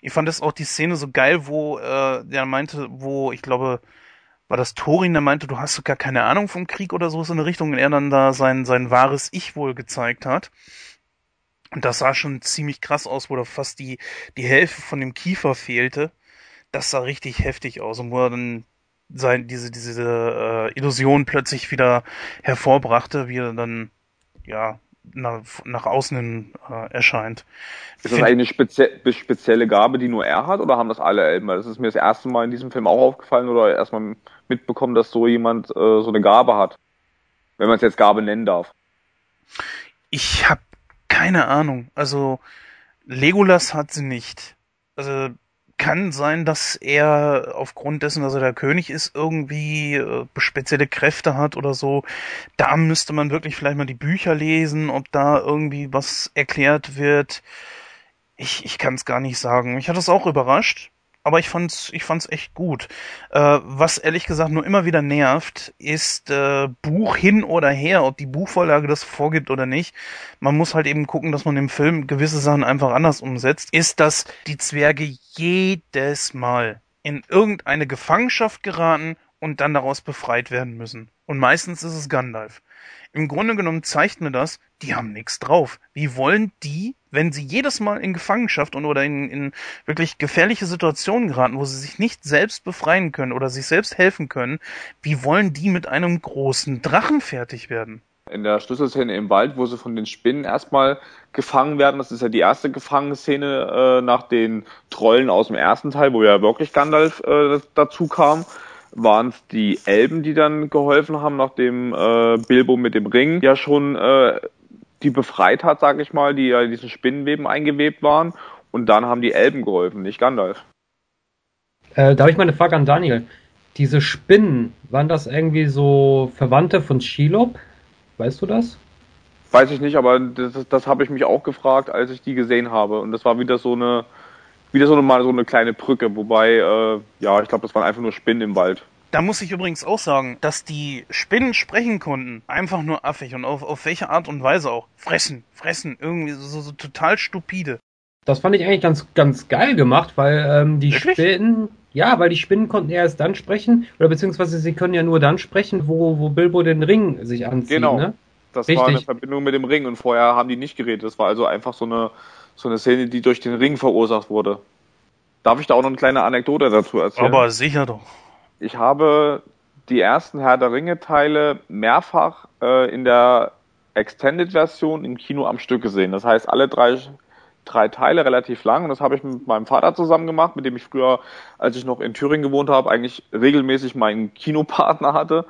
Ich fand das auch die Szene so geil, wo äh, der meinte, wo ich glaube, war das Thorin, der meinte, du hast so gar keine Ahnung vom Krieg oder so, so eine Richtung, und er dann da sein, sein wahres Ich wohl gezeigt hat. Und das sah schon ziemlich krass aus, wo da fast die, die Hälfte von dem Kiefer fehlte. Das sah richtig heftig aus und wo er dann sein, diese, diese äh, Illusion plötzlich wieder hervorbrachte, wie er dann, ja, nach, nach außen hin äh, erscheint. Ist das eigentlich eine spezie spezielle Gabe, die nur er hat, oder haben das alle Elben? Das ist mir das erste Mal in diesem Film auch aufgefallen oder erstmal mitbekommen, dass so jemand äh, so eine Gabe hat. Wenn man es jetzt Gabe nennen darf. Ich habe keine Ahnung. Also Legolas hat sie nicht. Also kann sein, dass er aufgrund dessen, dass er der König ist, irgendwie äh, spezielle Kräfte hat oder so. Da müsste man wirklich vielleicht mal die Bücher lesen, ob da irgendwie was erklärt wird. Ich, ich kann es gar nicht sagen. Mich hat das auch überrascht aber ich fand's, ich fand's echt gut. Äh, was ehrlich gesagt nur immer wieder nervt, ist äh, Buch hin oder her, ob die Buchvorlage das vorgibt oder nicht. Man muss halt eben gucken, dass man im Film gewisse Sachen einfach anders umsetzt. Ist, dass die Zwerge jedes Mal in irgendeine Gefangenschaft geraten und dann daraus befreit werden müssen. Und meistens ist es Gandalf. Im Grunde genommen zeigt mir das, die haben nichts drauf. Wie wollen die, wenn sie jedes Mal in Gefangenschaft und oder in, in wirklich gefährliche Situationen geraten, wo sie sich nicht selbst befreien können oder sich selbst helfen können, wie wollen die mit einem großen Drachen fertig werden? In der Schlüsselszene im Wald, wo sie von den Spinnen erstmal gefangen werden, das ist ja die erste Gefangenszene äh, nach den Trollen aus dem ersten Teil, wo ja wirklich Gandalf äh, dazu kam waren es die Elben, die dann geholfen haben, nachdem äh, Bilbo mit dem Ring ja schon äh, die befreit hat, sag ich mal, die ja in diesen Spinnenweben eingewebt waren. Und dann haben die Elben geholfen, nicht Gandalf. Äh, da habe ich mal eine Frage an Daniel. Diese Spinnen, waren das irgendwie so Verwandte von Shelob? Weißt du das? Weiß ich nicht, aber das, das habe ich mich auch gefragt, als ich die gesehen habe. Und das war wieder so eine, wieder so eine, mal so eine kleine Brücke, wobei, äh, ja, ich glaube, das waren einfach nur Spinnen im Wald. Da muss ich übrigens auch sagen, dass die Spinnen sprechen konnten, einfach nur affig und auf, auf welche Art und Weise auch. Fressen, fressen, irgendwie so, so total stupide. Das fand ich eigentlich ganz, ganz geil gemacht, weil ähm, die Wirklich? Spinnen, ja, weil die Spinnen konnten erst dann sprechen, oder beziehungsweise sie können ja nur dann sprechen, wo, wo Bilbo den Ring sich anzieht. Genau. Ne? Das Richtig. war eine Verbindung mit dem Ring und vorher haben die nicht geredet. Das war also einfach so eine, so eine Szene, die durch den Ring verursacht wurde. Darf ich da auch noch eine kleine Anekdote dazu erzählen? Aber sicher doch. Ich habe die ersten Herr der Ringe Teile mehrfach äh, in der Extended Version im Kino am Stück gesehen. Das heißt, alle drei, drei Teile relativ lang. Und das habe ich mit meinem Vater zusammen gemacht, mit dem ich früher, als ich noch in Thüringen gewohnt habe, eigentlich regelmäßig meinen Kinopartner hatte.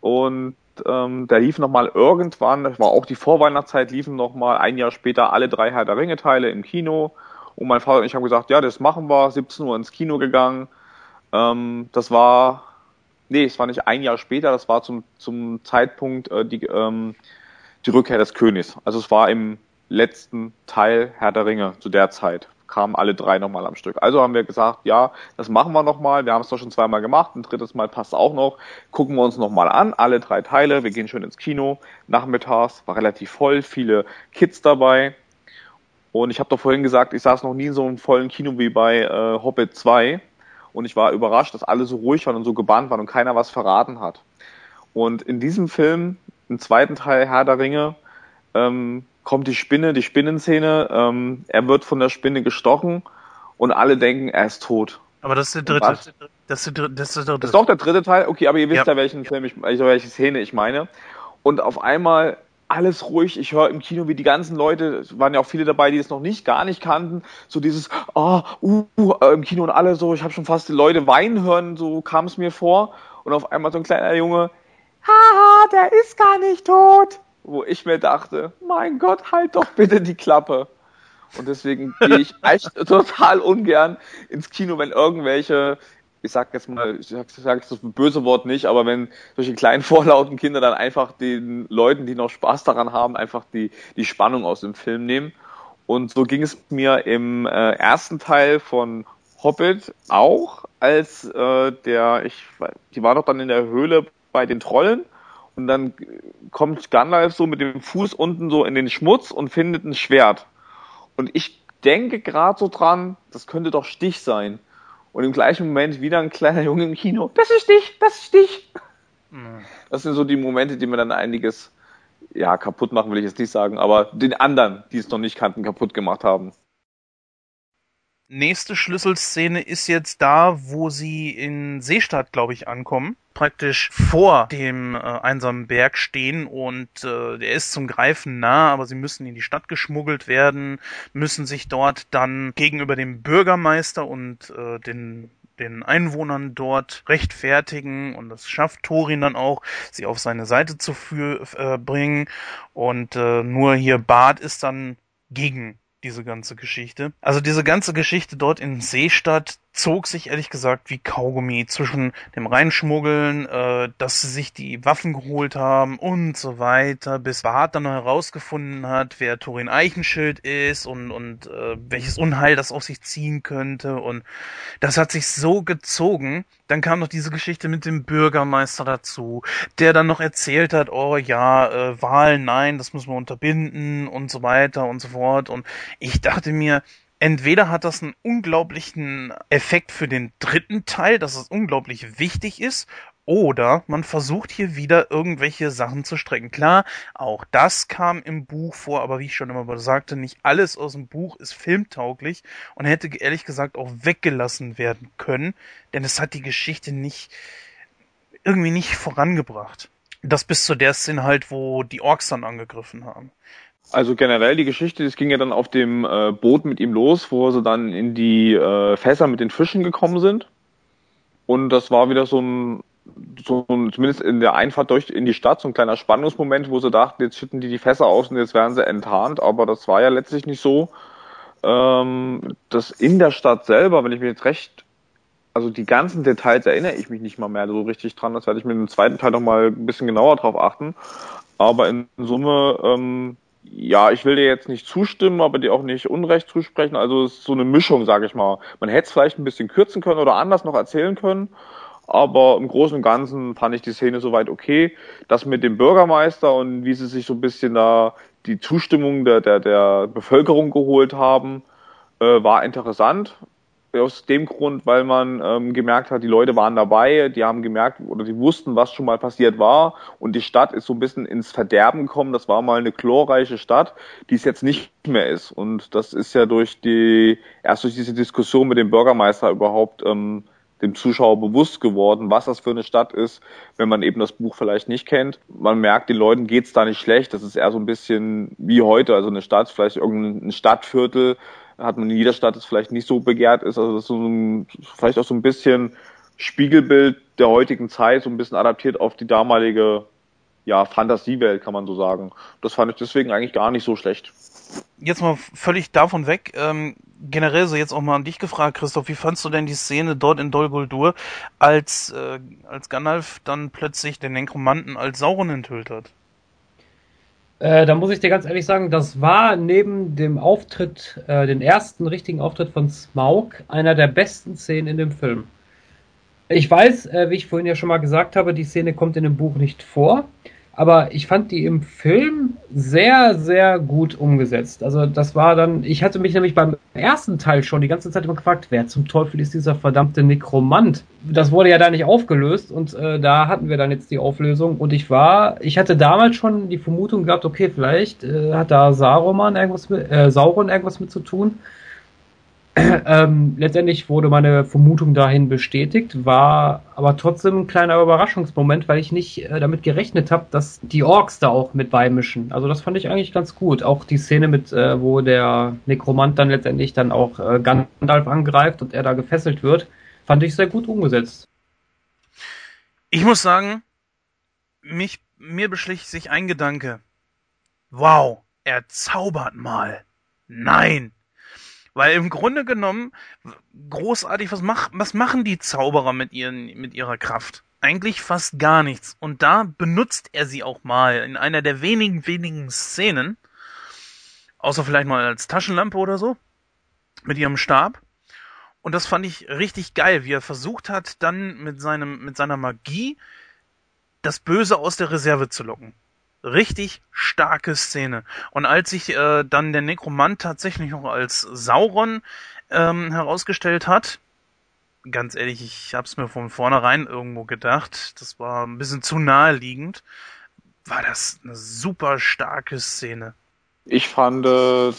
Und ähm, der lief nochmal irgendwann, das war auch die Vorweihnachtszeit, liefen nochmal ein Jahr später alle drei Herr der Ringe Teile im Kino. Und mein Vater und ich haben gesagt, ja, das machen wir, 17 Uhr ins Kino gegangen. Ähm, das war, nee, es war nicht ein Jahr später, das war zum, zum Zeitpunkt äh, die, ähm, die Rückkehr des Königs. Also es war im letzten Teil Herr der Ringe zu der Zeit kamen alle drei nochmal am Stück. Also haben wir gesagt, ja, das machen wir nochmal. Wir haben es doch schon zweimal gemacht. Ein drittes Mal passt auch noch. Gucken wir uns nochmal an, alle drei Teile. Wir gehen schon ins Kino. Nachmittags war relativ voll, viele Kids dabei. Und ich habe doch vorhin gesagt, ich saß noch nie in so einem vollen Kino wie bei äh, Hobbit 2. Und ich war überrascht, dass alle so ruhig waren und so gebannt waren und keiner was verraten hat. Und in diesem Film, im zweiten Teil Herr der Ringe, ähm, kommt die Spinne, die Spinnenszene. Ähm, er wird von der Spinne gestochen und alle denken, er ist tot. Aber das ist der dritte. Das ist, der, das ist der dritte. Das ist doch der dritte Teil. Okay, aber ihr wisst ja, ja welchen Film ich, also welche Szene ich meine. Und auf einmal alles ruhig. Ich höre im Kino, wie die ganzen Leute, es waren ja auch viele dabei, die es noch nicht, gar nicht kannten, so dieses, ah, uh, uh, im Kino und alle so, ich habe schon fast die Leute weinen hören, so kam es mir vor. Und auf einmal so ein kleiner Junge, haha, der ist gar nicht tot wo ich mir dachte, mein Gott, halt doch bitte die Klappe. Und deswegen gehe ich echt total ungern ins Kino, wenn irgendwelche, ich sag jetzt mal, ich sag, sag jetzt das böse Wort nicht, aber wenn solche kleinen vorlauten Kinder dann einfach den Leuten, die noch Spaß daran haben, einfach die, die Spannung aus dem Film nehmen. Und so ging es mir im äh, ersten Teil von Hobbit auch, als äh, der, ich, die war doch dann in der Höhle bei den Trollen und dann kommt Gandalf so mit dem Fuß unten so in den Schmutz und findet ein Schwert. Und ich denke gerade so dran, das könnte doch Stich sein. Und im gleichen Moment wieder ein kleiner Junge im Kino. Das ist Stich, das ist Stich. Mhm. Das sind so die Momente, die mir dann einiges, ja, kaputt machen will ich jetzt nicht sagen, aber den anderen, die es noch nicht kannten, kaputt gemacht haben nächste Schlüsselszene ist jetzt da, wo sie in Seestadt, glaube ich, ankommen. Praktisch vor dem äh, einsamen Berg stehen und äh, der ist zum Greifen nah, aber sie müssen in die Stadt geschmuggelt werden, müssen sich dort dann gegenüber dem Bürgermeister und äh, den den Einwohnern dort rechtfertigen und das schafft Thorin dann auch, sie auf seine Seite zu äh, bringen und äh, nur hier Bart ist dann gegen diese ganze Geschichte. Also diese ganze Geschichte dort in Seestadt zog sich ehrlich gesagt wie Kaugummi zwischen dem Reinschmuggeln, äh, dass sie sich die Waffen geholt haben und so weiter, bis Bart dann herausgefunden hat, wer Thorin Eichenschild ist und, und äh, welches Unheil das auf sich ziehen könnte. Und das hat sich so gezogen. Dann kam noch diese Geschichte mit dem Bürgermeister dazu, der dann noch erzählt hat, oh ja, äh, Wahlen, nein, das müssen wir unterbinden und so weiter und so fort. Und ich dachte mir, entweder hat das einen unglaublichen Effekt für den dritten Teil, dass es unglaublich wichtig ist, oder man versucht hier wieder irgendwelche Sachen zu strecken. Klar, auch das kam im Buch vor, aber wie ich schon immer sagte, nicht alles aus dem Buch ist filmtauglich und hätte ehrlich gesagt auch weggelassen werden können, denn es hat die Geschichte nicht irgendwie nicht vorangebracht. Das bis zu der Szene halt, wo die Orks dann angegriffen haben. Also generell die Geschichte, das ging ja dann auf dem äh, Boot mit ihm los, wo sie dann in die äh, Fässer mit den Fischen gekommen sind. Und das war wieder so ein, so ein, zumindest in der Einfahrt durch in die Stadt, so ein kleiner Spannungsmoment, wo sie dachten, jetzt schütten die die Fässer aus und jetzt werden sie enttarnt. Aber das war ja letztlich nicht so. Ähm, das in der Stadt selber, wenn ich mich jetzt recht, also die ganzen Details erinnere ich mich nicht mal mehr so richtig dran. Das werde ich mir im zweiten Teil noch mal ein bisschen genauer drauf achten. Aber in Summe ähm, ja, ich will dir jetzt nicht zustimmen, aber dir auch nicht Unrecht zusprechen. Also es ist so eine Mischung, sage ich mal. Man hätte es vielleicht ein bisschen kürzen können oder anders noch erzählen können. Aber im Großen und Ganzen fand ich die Szene soweit okay. Das mit dem Bürgermeister und wie sie sich so ein bisschen da die Zustimmung der, der, der Bevölkerung geholt haben, äh, war interessant aus dem Grund, weil man ähm, gemerkt hat, die Leute waren dabei, die haben gemerkt oder die wussten, was schon mal passiert war und die Stadt ist so ein bisschen ins Verderben gekommen. Das war mal eine chlorreiche Stadt, die es jetzt nicht mehr ist. Und das ist ja durch die, erst durch diese Diskussion mit dem Bürgermeister überhaupt ähm, dem Zuschauer bewusst geworden, was das für eine Stadt ist, wenn man eben das Buch vielleicht nicht kennt. Man merkt, den Leuten geht's da nicht schlecht. Das ist eher so ein bisschen wie heute, also eine Stadt, vielleicht irgendein Stadtviertel, hat man in jeder Stadt, das vielleicht nicht so begehrt ist. Also das ist so ein, vielleicht auch so ein bisschen Spiegelbild der heutigen Zeit, so ein bisschen adaptiert auf die damalige ja, Fantasiewelt, kann man so sagen. Das fand ich deswegen eigentlich gar nicht so schlecht. Jetzt mal völlig davon weg, ähm, generell so jetzt auch mal an dich gefragt, Christoph, wie fandst du denn die Szene dort in Dol Guldur, als, äh, als Gandalf dann plötzlich den Nekromanten als Sauron enthüllt hat? Äh, da muss ich dir ganz ehrlich sagen, das war neben dem Auftritt, äh, den ersten richtigen Auftritt von Smaug, einer der besten Szenen in dem Film. Ich weiß, äh, wie ich vorhin ja schon mal gesagt habe, die Szene kommt in dem Buch nicht vor. Aber ich fand die im Film sehr, sehr gut umgesetzt. Also das war dann, ich hatte mich nämlich beim ersten Teil schon die ganze Zeit immer gefragt, wer zum Teufel ist dieser verdammte Nekromant? Das wurde ja da nicht aufgelöst und äh, da hatten wir dann jetzt die Auflösung und ich war, ich hatte damals schon die Vermutung gehabt, okay, vielleicht äh, hat da Saruman irgendwas mit, äh, Sauron irgendwas mit zu tun ähm, letztendlich wurde meine Vermutung dahin bestätigt, war aber trotzdem ein kleiner Überraschungsmoment, weil ich nicht äh, damit gerechnet habe, dass die Orks da auch mit beimischen. Also das fand ich eigentlich ganz gut. Auch die Szene mit, äh, wo der Nekromant dann letztendlich dann auch äh, Gandalf angreift und er da gefesselt wird, fand ich sehr gut umgesetzt. Ich muss sagen, mich, mir beschlich sich ein Gedanke. Wow, er zaubert mal. Nein, weil im Grunde genommen, großartig, was, mach, was machen die Zauberer mit, ihren, mit ihrer Kraft? Eigentlich fast gar nichts. Und da benutzt er sie auch mal in einer der wenigen, wenigen Szenen. Außer vielleicht mal als Taschenlampe oder so. Mit ihrem Stab. Und das fand ich richtig geil, wie er versucht hat, dann mit seinem, mit seiner Magie das Böse aus der Reserve zu locken richtig starke Szene. Und als sich äh, dann der Nekromant tatsächlich noch als Sauron ähm, herausgestellt hat, ganz ehrlich, ich hab's mir von vornherein irgendwo gedacht, das war ein bisschen zu naheliegend, war das eine super starke Szene. Ich fand, äh,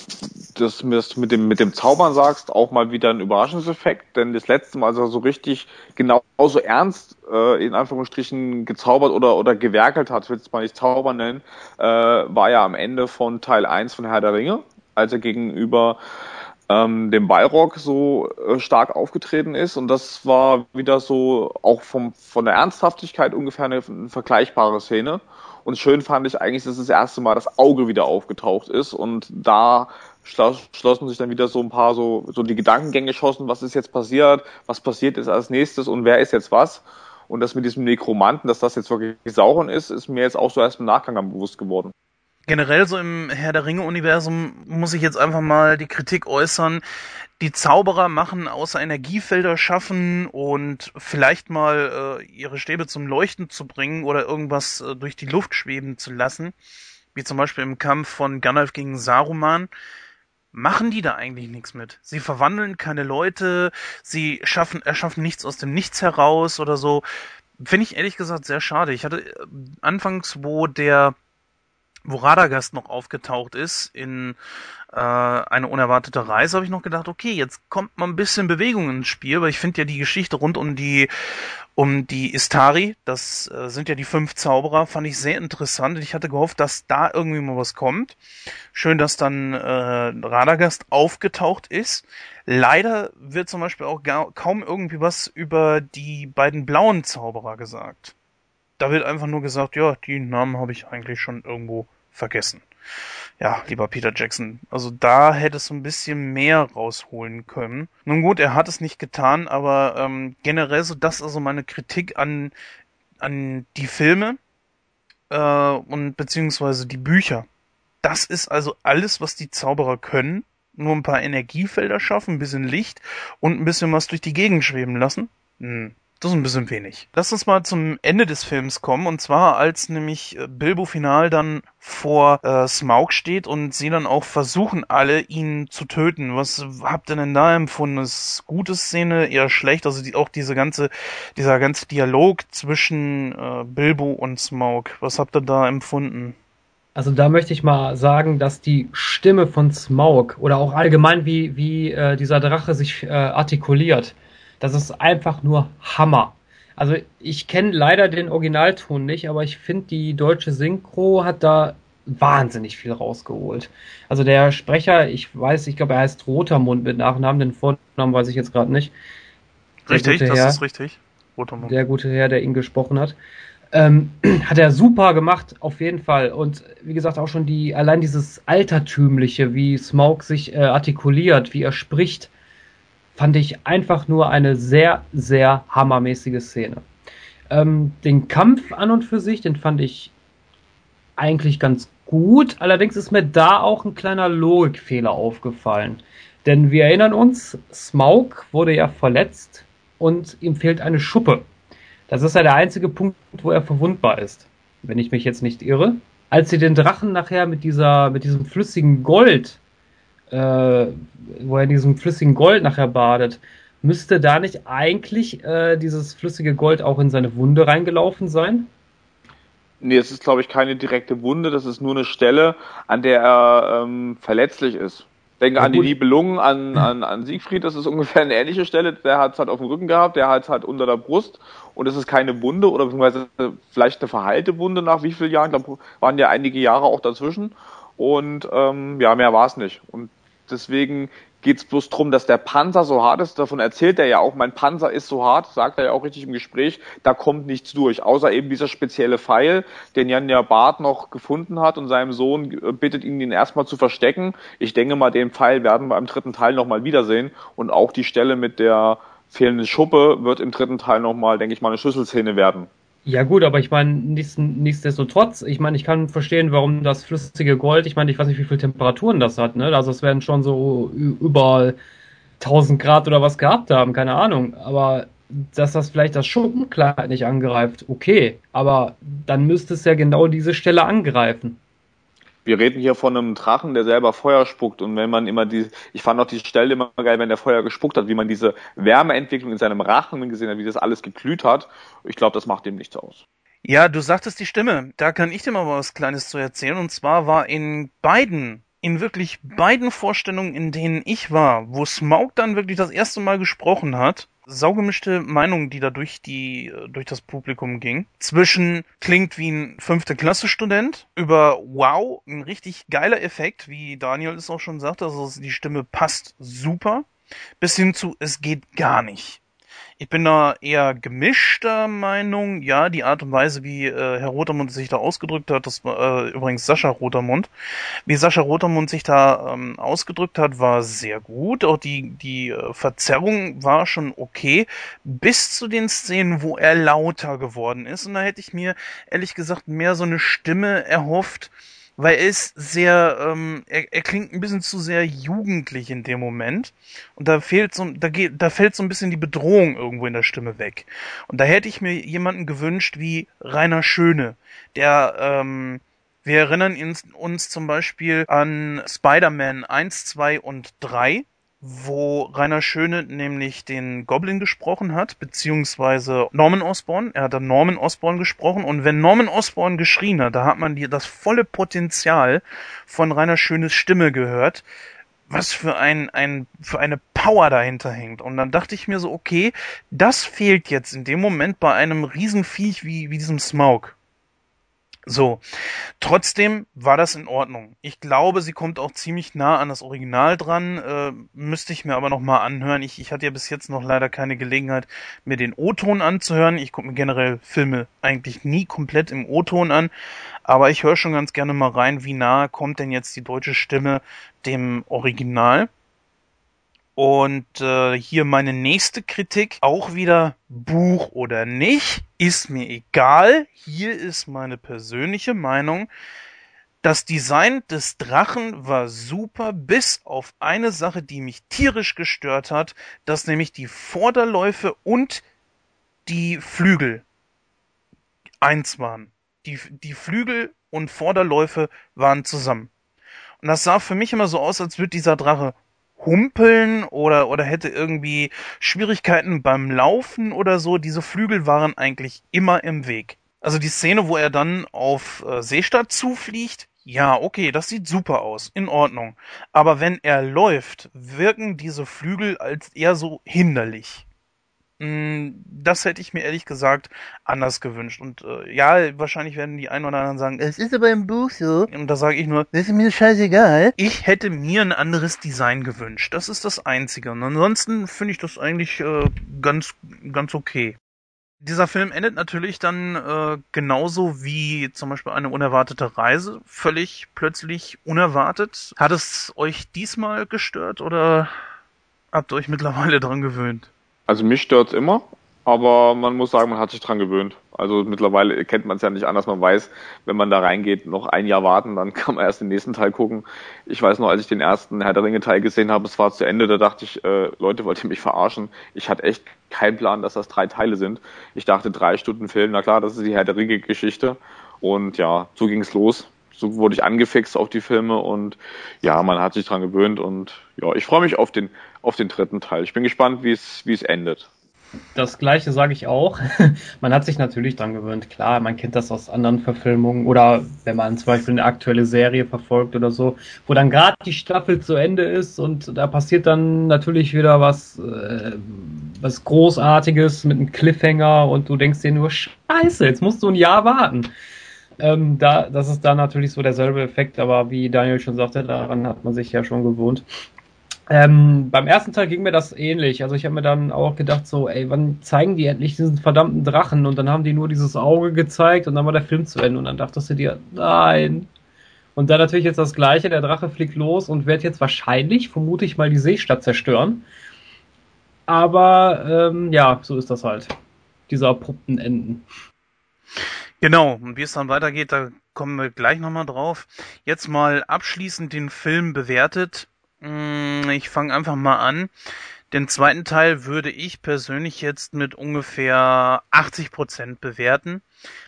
dass du mir das mit dem, mit dem Zaubern sagst, auch mal wieder ein Überraschungseffekt, denn das letzte Mal, als er so richtig genauso ernst, äh, in Anführungsstrichen, gezaubert oder, oder gewerkelt hat, will es mal nicht zaubern nennen, äh, war ja am Ende von Teil 1 von Herr der Ringe, als er gegenüber ähm, dem Balrog so äh, stark aufgetreten ist. Und das war wieder so auch vom, von der Ernsthaftigkeit ungefähr eine, eine vergleichbare Szene. Und schön fand ich eigentlich, dass das erste Mal das Auge wieder aufgetaucht ist. Und da schloss, schlossen sich dann wieder so ein paar so, so die Gedankengänge geschossen, was ist jetzt passiert, was passiert jetzt als nächstes und wer ist jetzt was. Und das mit diesem Nekromanten, dass das jetzt wirklich Sauron ist, ist mir jetzt auch so erst im Nachgang am bewusst geworden. Generell so im Herr der Ringe-Universum muss ich jetzt einfach mal die Kritik äußern. Die Zauberer machen außer Energiefelder schaffen und vielleicht mal äh, ihre Stäbe zum Leuchten zu bringen oder irgendwas äh, durch die Luft schweben zu lassen, wie zum Beispiel im Kampf von Gandalf gegen Saruman, machen die da eigentlich nichts mit. Sie verwandeln keine Leute, sie schaffen, erschaffen nichts aus dem Nichts heraus oder so. Finde ich ehrlich gesagt sehr schade. Ich hatte äh, anfangs, wo der wo Radagast noch aufgetaucht ist in äh, eine unerwartete Reise, habe ich noch gedacht, okay, jetzt kommt mal ein bisschen Bewegung ins Spiel, weil ich finde ja die Geschichte rund um die um die Istari, das äh, sind ja die fünf Zauberer, fand ich sehr interessant. Ich hatte gehofft, dass da irgendwie mal was kommt. Schön, dass dann äh, Radagast aufgetaucht ist. Leider wird zum Beispiel auch gar, kaum irgendwie was über die beiden blauen Zauberer gesagt. Da wird einfach nur gesagt, ja, die Namen habe ich eigentlich schon irgendwo vergessen. Ja, lieber Peter Jackson, also da hättest du ein bisschen mehr rausholen können. Nun gut, er hat es nicht getan, aber ähm, generell so das also meine Kritik an an die Filme äh, und beziehungsweise die Bücher. Das ist also alles, was die Zauberer können. Nur ein paar Energiefelder schaffen, ein bisschen Licht und ein bisschen was durch die Gegend schweben lassen. Hm, das ist ein bisschen wenig. Lass uns mal zum Ende des Films kommen. Und zwar, als nämlich äh, Bilbo final dann vor äh, Smaug steht und sie dann auch versuchen, alle ihn zu töten. Was habt ihr denn da empfunden? Ist gute Szene, eher schlecht? Also die, auch diese ganze, dieser ganze Dialog zwischen äh, Bilbo und Smaug. Was habt ihr da empfunden? Also da möchte ich mal sagen, dass die Stimme von Smaug oder auch allgemein wie, wie äh, dieser Drache sich äh, artikuliert, das ist einfach nur Hammer. Also ich kenne leider den Originalton nicht, aber ich finde, die deutsche Synchro hat da wahnsinnig viel rausgeholt. Also der Sprecher, ich weiß, ich glaube, er heißt Rotermund mit Nachnamen, den Vornamen weiß ich jetzt gerade nicht. Der richtig, das Herr, ist richtig. Rotermund. Der gute Herr, der ihn gesprochen hat. Ähm, hat er super gemacht, auf jeden Fall. Und wie gesagt, auch schon die, allein dieses Altertümliche, wie Smaug sich äh, artikuliert, wie er spricht, fand ich einfach nur eine sehr, sehr hammermäßige Szene. Ähm, den Kampf an und für sich, den fand ich eigentlich ganz gut. Allerdings ist mir da auch ein kleiner Logikfehler aufgefallen. Denn wir erinnern uns, Smaug wurde ja verletzt und ihm fehlt eine Schuppe. Das ist ja der einzige Punkt, wo er verwundbar ist. Wenn ich mich jetzt nicht irre. Als sie den Drachen nachher mit dieser, mit diesem flüssigen Gold äh, wo er in diesem flüssigen Gold nachher badet, müsste da nicht eigentlich äh, dieses flüssige Gold auch in seine Wunde reingelaufen sein? Nee, es ist, glaube ich, keine direkte Wunde, das ist nur eine Stelle, an der er ähm, verletzlich ist. Denke ja, an die Nibelungen, an, an, an Siegfried, das ist ungefähr eine ähnliche Stelle. Der hat es halt auf dem Rücken gehabt, der hat es halt unter der Brust und es ist keine Wunde oder beziehungsweise vielleicht eine verheilte Wunde nach wie vielen Jahren, glaube, waren ja einige Jahre auch dazwischen. Und ähm, ja, mehr war es nicht. Und Deswegen geht es bloß darum, dass der Panzer so hart ist. Davon erzählt er ja auch, mein Panzer ist so hart, sagt er ja auch richtig im Gespräch, da kommt nichts durch, außer eben dieser spezielle Pfeil, den Jan ja Barth noch gefunden hat und seinem Sohn bittet ihn, den erstmal zu verstecken. Ich denke mal, den Pfeil werden wir im dritten Teil nochmal wiedersehen und auch die Stelle mit der fehlenden Schuppe wird im dritten Teil nochmal, denke ich mal, eine Schlüsselszene werden. Ja gut, aber ich meine, nichts, nichtsdestotrotz, ich meine, ich kann verstehen, warum das flüssige Gold, ich meine, ich weiß nicht, wie viele Temperaturen das hat, ne? Also es werden schon so über 1000 Grad oder was gehabt haben, keine Ahnung. Aber dass das vielleicht das Schuppenkleid nicht angreift, okay. Aber dann müsste es ja genau diese Stelle angreifen wir reden hier von einem Drachen, der selber Feuer spuckt und wenn man immer die, ich fand auch die Stelle immer geil, wenn der Feuer gespuckt hat, wie man diese Wärmeentwicklung in seinem Rachen gesehen hat, wie das alles geglüht hat. Ich glaube, das macht dem nichts aus. Ja, du sagtest die Stimme. Da kann ich dir mal was Kleines zu erzählen. Und zwar war in beiden, in wirklich beiden Vorstellungen, in denen ich war, wo Smaug dann wirklich das erste Mal gesprochen hat, saugemischte Meinung, die da durch die, durch das Publikum ging. Zwischen klingt wie ein fünfte Klasse Student über wow, ein richtig geiler Effekt, wie Daniel es auch schon sagte, also die Stimme passt super, bis hin zu es geht gar nicht. Ich bin da eher gemischter Meinung. Ja, die Art und Weise, wie äh, Herr Rotermund sich da ausgedrückt hat, das war äh, übrigens Sascha Rotermund, wie Sascha Rotermund sich da ähm, ausgedrückt hat, war sehr gut. Auch die, die äh, Verzerrung war schon okay, bis zu den Szenen, wo er lauter geworden ist. Und da hätte ich mir ehrlich gesagt mehr so eine Stimme erhofft, weil er ist sehr, ähm, er, er klingt ein bisschen zu sehr jugendlich in dem Moment und da fehlt so, da geht, da fällt so ein bisschen die Bedrohung irgendwo in der Stimme weg. Und da hätte ich mir jemanden gewünscht wie Rainer Schöne, der, ähm, wir erinnern uns, zum Beispiel an Spider-Man 1, 2 und 3 wo Rainer Schöne nämlich den Goblin gesprochen hat, beziehungsweise Norman Osborn. Er hat dann Norman Osborn gesprochen und wenn Norman Osborn geschrien hat, da hat man die, das volle Potenzial von Rainer Schönes Stimme gehört, was für ein, ein, für eine Power dahinter hängt. Und dann dachte ich mir so, okay, das fehlt jetzt in dem Moment bei einem Riesenviech wie, wie diesem Smaug. So, trotzdem war das in Ordnung. Ich glaube, sie kommt auch ziemlich nah an das Original dran. Äh, müsste ich mir aber noch mal anhören. Ich, ich hatte ja bis jetzt noch leider keine Gelegenheit, mir den O-Ton anzuhören. Ich gucke mir generell Filme eigentlich nie komplett im O-Ton an, aber ich höre schon ganz gerne mal rein, wie nah kommt denn jetzt die deutsche Stimme dem Original. Und äh, hier meine nächste Kritik, auch wieder Buch oder nicht, ist mir egal. Hier ist meine persönliche Meinung. Das Design des Drachen war super, bis auf eine Sache, die mich tierisch gestört hat, dass nämlich die Vorderläufe und die Flügel eins waren. Die, die Flügel und Vorderläufe waren zusammen. Und das sah für mich immer so aus, als würde dieser Drache humpeln oder, oder hätte irgendwie Schwierigkeiten beim Laufen oder so. Diese Flügel waren eigentlich immer im Weg. Also die Szene, wo er dann auf äh, Seestadt zufliegt, ja, okay, das sieht super aus, in Ordnung. Aber wenn er läuft, wirken diese Flügel als eher so hinderlich. Mm, das hätte ich mir ehrlich gesagt anders gewünscht. Und äh, ja, wahrscheinlich werden die einen oder anderen sagen, es ist aber im Buch so. Und da sage ich nur, das ist mir scheißegal. Ich hätte mir ein anderes Design gewünscht. Das ist das Einzige. Und ansonsten finde ich das eigentlich äh, ganz, ganz okay. Dieser Film endet natürlich dann äh, genauso wie zum Beispiel eine unerwartete Reise. Völlig plötzlich unerwartet. Hat es euch diesmal gestört oder habt ihr euch mittlerweile dran gewöhnt? Also mich stört's immer, aber man muss sagen, man hat sich dran gewöhnt. Also mittlerweile kennt man es ja nicht anders. Man weiß, wenn man da reingeht, noch ein Jahr warten, dann kann man erst den nächsten Teil gucken. Ich weiß noch, als ich den ersten Herr der Ringe Teil gesehen habe, es war zu Ende, da dachte ich, äh, Leute, wollt ihr mich verarschen? Ich hatte echt keinen Plan, dass das drei Teile sind. Ich dachte, drei Stunden Film, na klar, das ist die Herr der Ringe Geschichte. Und ja, so ging's los. So wurde ich angefixt auf die Filme und ja, man hat sich dran gewöhnt und ja, ich freue mich auf den auf den dritten Teil. Ich bin gespannt, wie es, wie es endet. Das gleiche sage ich auch. man hat sich natürlich dran gewöhnt. Klar, man kennt das aus anderen Verfilmungen oder wenn man zum Beispiel eine aktuelle Serie verfolgt oder so, wo dann gerade die Staffel zu Ende ist und da passiert dann natürlich wieder was, äh, was Großartiges mit einem Cliffhanger und du denkst dir nur, Scheiße, jetzt musst du ein Jahr warten. Ähm, da, das ist dann natürlich so derselbe Effekt, aber wie Daniel schon sagte, daran hat man sich ja schon gewohnt. Ähm, beim ersten Teil ging mir das ähnlich. Also ich habe mir dann auch gedacht, so, ey, wann zeigen die endlich diesen verdammten Drachen? Und dann haben die nur dieses Auge gezeigt und dann war der Film zu Ende. Und dann dachtest du dir, nein. Und dann natürlich jetzt das gleiche, der Drache fliegt los und wird jetzt wahrscheinlich, vermute ich mal, die Seestadt zerstören. Aber ähm, ja, so ist das halt. Diese abrupten Enden. Genau, und wie es dann weitergeht, da kommen wir gleich nochmal drauf. Jetzt mal abschließend den Film bewertet. Mm, ich fange einfach mal an. Den zweiten Teil würde ich persönlich jetzt mit ungefähr 80 Prozent bewerten.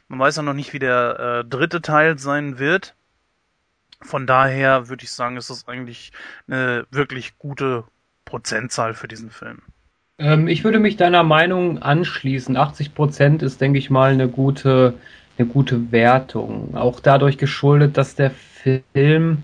Man weiß ja noch nicht, wie der äh, dritte Teil sein wird. Von daher würde ich sagen, ist das eigentlich eine wirklich gute Prozentzahl für diesen Film. Ähm, ich würde mich deiner Meinung anschließen. 80 Prozent ist, denke ich mal, eine gute, eine gute Wertung. Auch dadurch geschuldet, dass der Film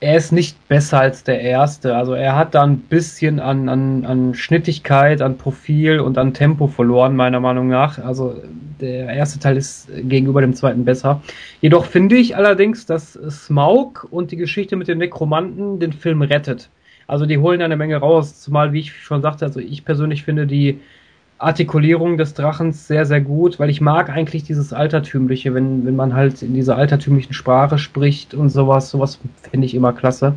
er ist nicht besser als der erste. Also er hat da ein bisschen an, an, an Schnittigkeit, an Profil und an Tempo verloren, meiner Meinung nach. Also der erste Teil ist gegenüber dem zweiten besser. Jedoch finde ich allerdings, dass Smaug und die Geschichte mit den Nekromanten den Film rettet. Also die holen da eine Menge raus, zumal, wie ich schon sagte, also ich persönlich finde die Artikulierung des Drachens sehr, sehr gut, weil ich mag eigentlich dieses Altertümliche, wenn, wenn man halt in dieser altertümlichen Sprache spricht und sowas, sowas finde ich immer klasse.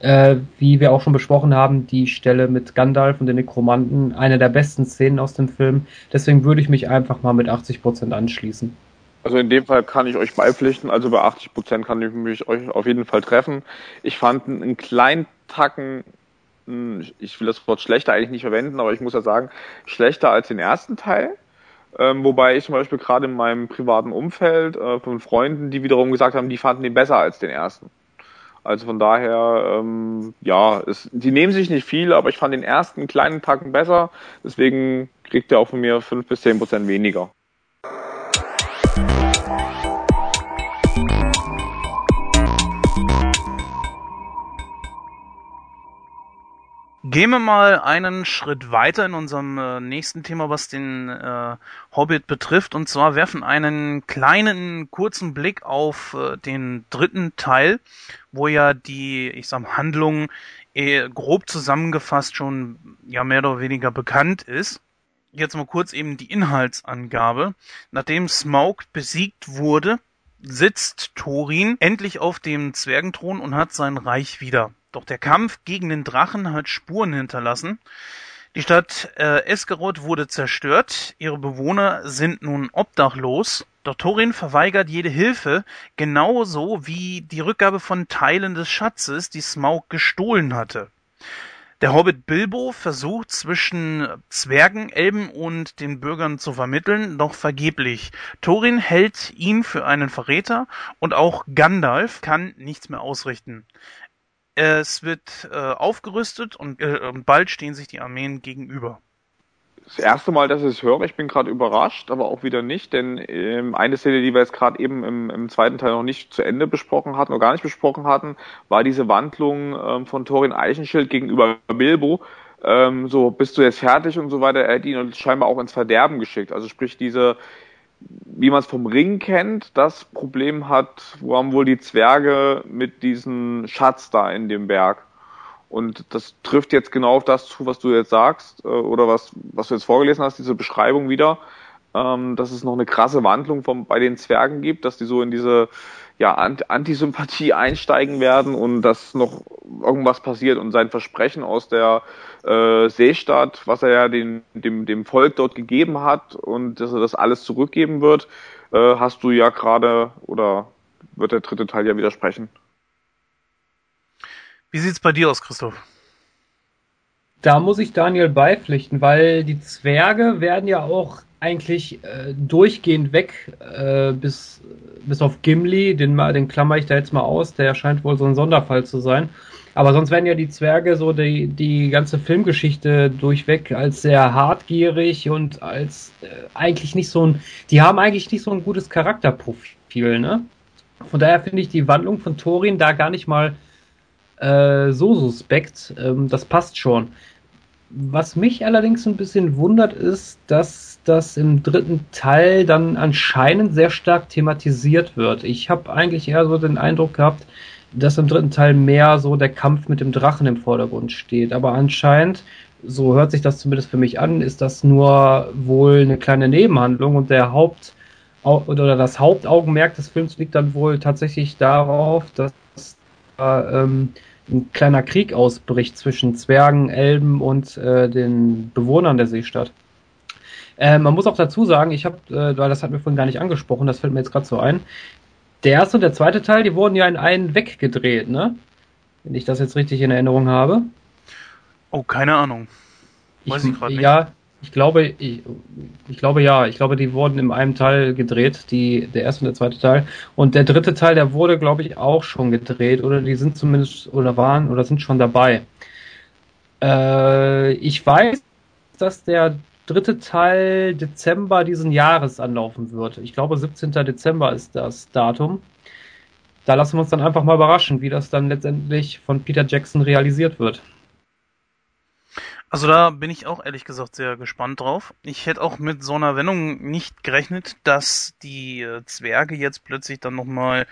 Äh, wie wir auch schon besprochen haben, die Stelle mit Gandalf und den Nekromanten, eine der besten Szenen aus dem Film. Deswegen würde ich mich einfach mal mit 80% anschließen. Also in dem Fall kann ich euch beipflichten, also bei 80% kann ich mich euch auf jeden Fall treffen. Ich fand einen kleinen Tacken ich will das Wort schlechter eigentlich nicht verwenden, aber ich muss ja sagen, schlechter als den ersten Teil. Ähm, wobei ich zum Beispiel gerade in meinem privaten Umfeld äh, von Freunden, die wiederum gesagt haben, die fanden den besser als den ersten. Also von daher, ähm, ja, es, die nehmen sich nicht viel, aber ich fand den ersten kleinen Tacken besser. Deswegen kriegt er auch von mir fünf bis zehn Prozent weniger. Gehen wir mal einen Schritt weiter in unserem äh, nächsten Thema, was den äh, Hobbit betrifft. Und zwar werfen einen kleinen, kurzen Blick auf äh, den dritten Teil, wo ja die, ich sag mal, Handlung eh, grob zusammengefasst schon ja mehr oder weniger bekannt ist. Jetzt mal kurz eben die Inhaltsangabe. Nachdem Smaug besiegt wurde, sitzt Thorin endlich auf dem Zwergenthron und hat sein Reich wieder. Doch der Kampf gegen den Drachen hat Spuren hinterlassen. Die Stadt äh, Esgaroth wurde zerstört, ihre Bewohner sind nun obdachlos, doch Thorin verweigert jede Hilfe, genauso wie die Rückgabe von Teilen des Schatzes, die Smaug gestohlen hatte. Der Hobbit Bilbo versucht zwischen Zwergen, Elben und den Bürgern zu vermitteln, doch vergeblich. Thorin hält ihn für einen Verräter und auch Gandalf kann nichts mehr ausrichten. Es wird äh, aufgerüstet und äh, bald stehen sich die Armeen gegenüber. Das erste Mal, dass ich es höre, ich bin gerade überrascht, aber auch wieder nicht, denn ähm, eine Szene, die wir jetzt gerade eben im, im, zweiten Teil noch nicht zu Ende besprochen hatten, oder gar nicht besprochen hatten, war diese Wandlung ähm, von Thorin Eichenschild gegenüber Bilbo. Ähm, so, bist du jetzt fertig und so weiter. Er hat ihn scheinbar auch ins Verderben geschickt. Also sprich, diese, wie man es vom Ring kennt, das Problem hat, wo haben wohl die Zwerge mit diesem Schatz da in dem Berg. Und das trifft jetzt genau auf das zu, was du jetzt sagst, äh, oder was, was du jetzt vorgelesen hast, diese Beschreibung wieder, ähm, dass es noch eine krasse Wandlung vom, bei den Zwergen gibt, dass die so in diese ja, Antisympathie einsteigen werden und dass noch irgendwas passiert und sein Versprechen aus der äh, Seestadt, was er ja den, dem, dem Volk dort gegeben hat und dass er das alles zurückgeben wird, äh, hast du ja gerade oder wird der dritte Teil ja widersprechen. Wie sieht's bei dir aus, Christoph? Da muss ich Daniel beipflichten, weil die Zwerge werden ja auch eigentlich äh, durchgehend weg, äh, bis, bis auf Gimli, den, den klammer ich da jetzt mal aus, der scheint wohl so ein Sonderfall zu sein. Aber sonst werden ja die Zwerge so die, die ganze Filmgeschichte durchweg als sehr hartgierig und als äh, eigentlich nicht so ein, die haben eigentlich nicht so ein gutes Charakterprofil, ne? Von daher finde ich die Wandlung von Thorin da gar nicht mal äh, so suspekt. Ähm, das passt schon. Was mich allerdings ein bisschen wundert, ist, dass das im dritten Teil dann anscheinend sehr stark thematisiert wird. Ich habe eigentlich eher so den Eindruck gehabt, dass im dritten Teil mehr so der Kampf mit dem Drachen im Vordergrund steht. Aber anscheinend, so hört sich das zumindest für mich an, ist das nur wohl eine kleine Nebenhandlung und der Haupt oder das Hauptaugenmerk des Films liegt dann wohl tatsächlich darauf, dass äh, ähm, ein kleiner Krieg ausbricht zwischen Zwergen, Elben und äh, den Bewohnern der Seestadt. Äh, man muss auch dazu sagen, ich habe, äh, weil das hat mir vorhin gar nicht angesprochen, das fällt mir jetzt gerade so ein. Der erste und der zweite Teil, die wurden ja in einen weggedreht, ne? Wenn ich das jetzt richtig in Erinnerung habe. Oh, keine Ahnung. Weiß ich, ich gerade nicht. Ja, ich glaube, ich, ich, glaube ja, ich glaube, die wurden in einem Teil gedreht, die, der erste und der zweite Teil. Und der dritte Teil, der wurde, glaube ich, auch schon gedreht, oder die sind zumindest, oder waren, oder sind schon dabei. Äh, ich weiß, dass der dritte Teil Dezember diesen Jahres anlaufen wird. Ich glaube, 17. Dezember ist das Datum. da lassen wir uns dann einfach mal überraschen, wie das dann letztendlich von Peter Jackson realisiert wird. Also da bin ich auch ehrlich gesagt sehr gespannt drauf. Ich hätte auch mit so einer Wendung nicht gerechnet, dass die äh, Zwerge jetzt plötzlich dann nochmal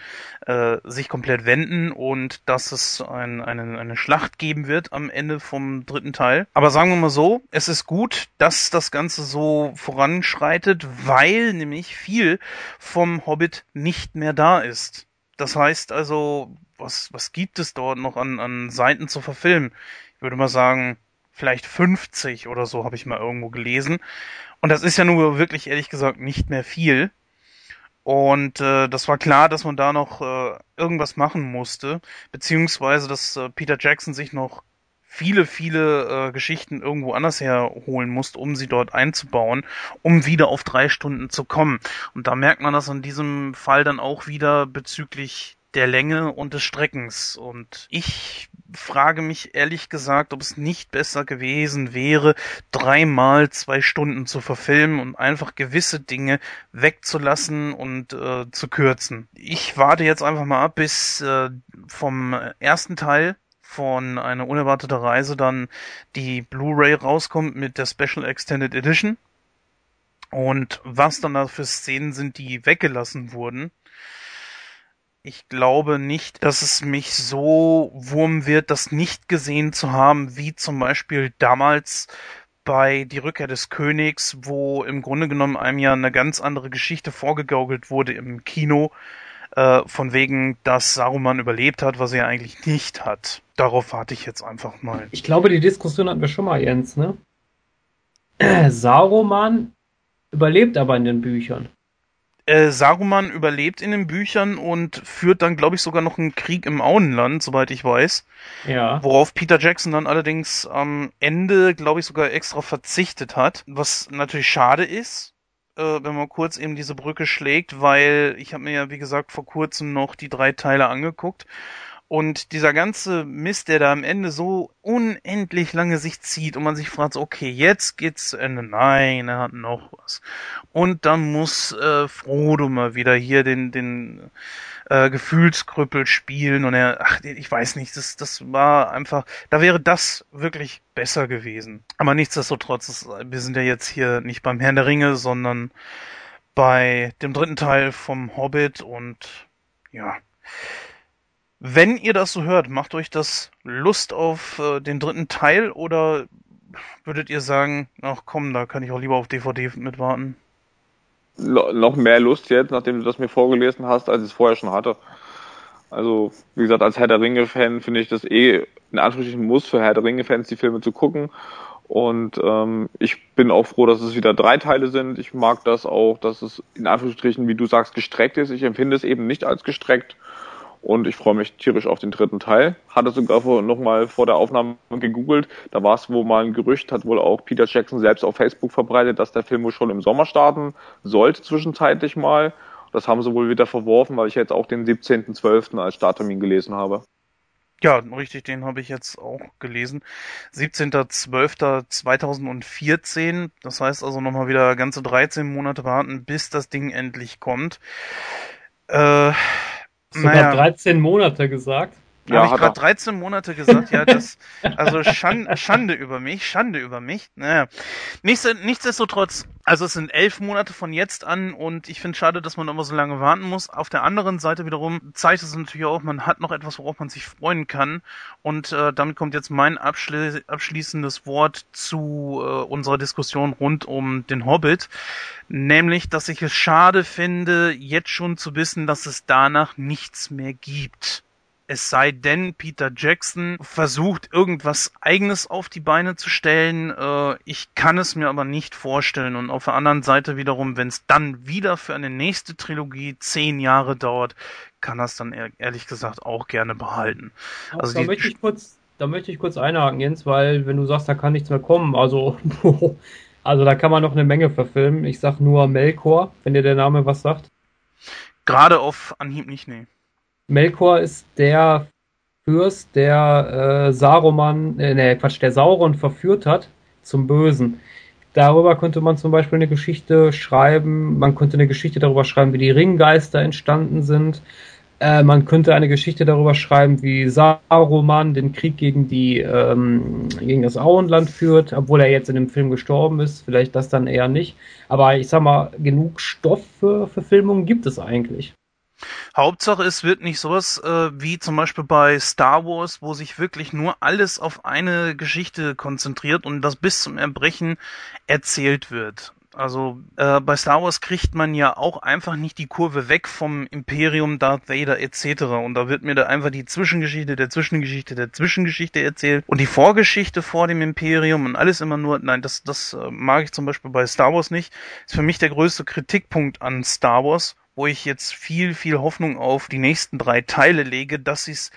äh, sich komplett wenden und dass es ein, eine, eine Schlacht geben wird am Ende vom dritten Teil. Aber sagen wir mal so, es ist gut, dass das Ganze so voranschreitet, weil nämlich viel vom Hobbit nicht mehr da ist. Das heißt also, was, was gibt es dort noch an, an Seiten zu verfilmen? Ich würde mal sagen, vielleicht 50 oder so habe ich mal irgendwo gelesen. Und das ist ja nur wirklich ehrlich gesagt nicht mehr viel. Und äh, das war klar, dass man da noch äh, irgendwas machen musste, beziehungsweise dass äh, Peter Jackson sich noch viele, viele äh, Geschichten irgendwo anders herholen musste, um sie dort einzubauen, um wieder auf drei Stunden zu kommen. Und da merkt man das in diesem Fall dann auch wieder bezüglich der Länge und des Streckens. Und ich frage mich ehrlich gesagt, ob es nicht besser gewesen wäre, dreimal zwei Stunden zu verfilmen und einfach gewisse Dinge wegzulassen und äh, zu kürzen. Ich warte jetzt einfach mal ab, bis äh, vom ersten Teil von eine unerwartete Reise dann die Blu-ray rauskommt mit der Special Extended Edition. Und was dann da für Szenen sind, die weggelassen wurden ich glaube nicht, dass es mich so wurm wird, das nicht gesehen zu haben, wie zum Beispiel damals bei Die Rückkehr des Königs, wo im Grunde genommen einem ja eine ganz andere Geschichte vorgegaukelt wurde im Kino, äh, von wegen, dass Saruman überlebt hat, was er eigentlich nicht hat. Darauf warte ich jetzt einfach mal. Ich glaube, die Diskussion hatten wir schon mal, Jens, ne? Saruman überlebt aber in den Büchern äh, Saruman überlebt in den Büchern und führt dann, glaube ich, sogar noch einen Krieg im Auenland, soweit ich weiß. Ja. Worauf Peter Jackson dann allerdings am Ende, glaube ich, sogar extra verzichtet hat, was natürlich schade ist, äh, wenn man kurz eben diese Brücke schlägt, weil ich habe mir ja, wie gesagt, vor kurzem noch die drei Teile angeguckt und dieser ganze Mist, der da am Ende so unendlich lange sich zieht und man sich fragt, okay, jetzt geht's zu Ende. Nein, er hat noch was. Und dann muss äh, Frodo mal wieder hier den, den äh, Gefühlskrüppel spielen und er, ach, ich weiß nicht, das, das war einfach, da wäre das wirklich besser gewesen. Aber nichtsdestotrotz, wir sind ja jetzt hier nicht beim Herrn der Ringe, sondern bei dem dritten Teil vom Hobbit und ja. Wenn ihr das so hört, macht euch das Lust auf äh, den dritten Teil oder würdet ihr sagen, ach komm, da kann ich auch lieber auf DVD mitwarten? noch mehr Lust jetzt, nachdem du das mir vorgelesen hast, als ich es vorher schon hatte. Also, wie gesagt, als Herr der Ringe-Fan finde ich das eh in Anführungsstrichen muss für Herr der Ringe-Fans die Filme zu gucken. Und ähm, ich bin auch froh, dass es wieder drei Teile sind. Ich mag das auch, dass es in Anführungsstrichen, wie du sagst, gestreckt ist. Ich empfinde es eben nicht als gestreckt. Und ich freue mich tierisch auf den dritten Teil. Hatte sogar vor, noch mal vor der Aufnahme gegoogelt. Da war es wohl mal ein Gerücht, hat wohl auch Peter Jackson selbst auf Facebook verbreitet, dass der Film wohl schon im Sommer starten sollte, zwischenzeitlich mal. Das haben sie wohl wieder verworfen, weil ich jetzt auch den 17.12. als Starttermin gelesen habe. Ja, richtig, den habe ich jetzt auch gelesen. 17.12.2014. Das heißt also nochmal wieder ganze 13 Monate warten, bis das Ding endlich kommt. Äh, Sogar naja. 13 Monate gesagt. Ja, habe ich gerade 13 Monate gesagt, ja, das, also Schande, Schande über mich, Schande über mich. Naja. Nichts, nichtsdestotrotz, also es sind elf Monate von jetzt an und ich finde schade, dass man immer so lange warten muss. Auf der anderen Seite wiederum zeigt es natürlich auch, man hat noch etwas, worauf man sich freuen kann. Und äh, damit kommt jetzt mein abschli abschließendes Wort zu äh, unserer Diskussion rund um den Hobbit. Nämlich, dass ich es schade finde, jetzt schon zu wissen, dass es danach nichts mehr gibt. Es sei denn, Peter Jackson versucht, irgendwas eigenes auf die Beine zu stellen. Äh, ich kann es mir aber nicht vorstellen. Und auf der anderen Seite wiederum, wenn es dann wieder für eine nächste Trilogie zehn Jahre dauert, kann das dann ehrlich gesagt auch gerne behalten. Also da, möchte ich kurz, da möchte ich kurz einhaken, Jens, weil wenn du sagst, da kann nichts mehr kommen, also, also da kann man noch eine Menge verfilmen. Ich sag nur Melkor, wenn dir der Name was sagt. Gerade auf Anhieb nicht, nee. Melkor ist der Fürst, der äh, Saruman, äh, nee, Quatsch, der Sauron verführt hat zum Bösen. Darüber könnte man zum Beispiel eine Geschichte schreiben. Man könnte eine Geschichte darüber schreiben, wie die Ringgeister entstanden sind. Äh, man könnte eine Geschichte darüber schreiben, wie Saruman den Krieg gegen die ähm, gegen das Auenland führt, obwohl er jetzt in dem Film gestorben ist. Vielleicht das dann eher nicht. Aber ich sag mal, genug Stoff für Verfilmungen gibt es eigentlich. Hauptsache, es wird nicht sowas äh, wie zum Beispiel bei Star Wars, wo sich wirklich nur alles auf eine Geschichte konzentriert und das bis zum Erbrechen erzählt wird. Also äh, bei Star Wars kriegt man ja auch einfach nicht die Kurve weg vom Imperium, Darth Vader etc. Und da wird mir da einfach die Zwischengeschichte der Zwischengeschichte der Zwischengeschichte erzählt und die Vorgeschichte vor dem Imperium und alles immer nur. Nein, das das äh, mag ich zum Beispiel bei Star Wars nicht. Ist für mich der größte Kritikpunkt an Star Wars wo ich jetzt viel, viel Hoffnung auf die nächsten drei Teile lege, dass sie es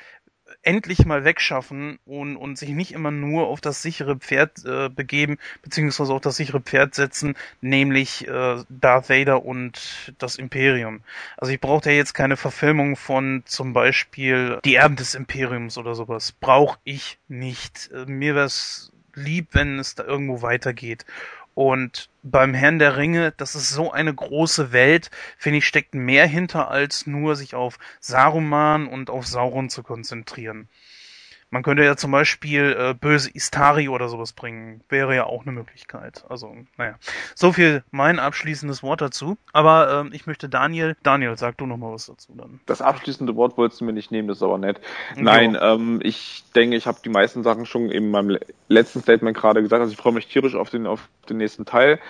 endlich mal wegschaffen und, und sich nicht immer nur auf das sichere Pferd äh, begeben, beziehungsweise auf das sichere Pferd setzen, nämlich äh, Darth Vader und das Imperium. Also ich brauche ja jetzt keine Verfilmung von zum Beispiel Die Erben des Imperiums oder sowas. Brauche ich nicht. Äh, mir wäre es lieb, wenn es da irgendwo weitergeht. Und beim Herrn der Ringe, das ist so eine große Welt, finde ich, steckt mehr hinter, als nur sich auf Saruman und auf Sauron zu konzentrieren. Man könnte ja zum Beispiel äh, böse Istari oder sowas bringen. Wäre ja auch eine Möglichkeit. Also, naja. So viel mein abschließendes Wort dazu. Aber ähm, ich möchte Daniel, Daniel, sag du noch mal was dazu dann. Das abschließende Wort wolltest du mir nicht nehmen, das ist aber nett. Nein, ähm, ich denke, ich habe die meisten Sachen schon in meinem letzten Statement gerade gesagt. Also ich freue mich tierisch auf den, auf den nächsten Teil.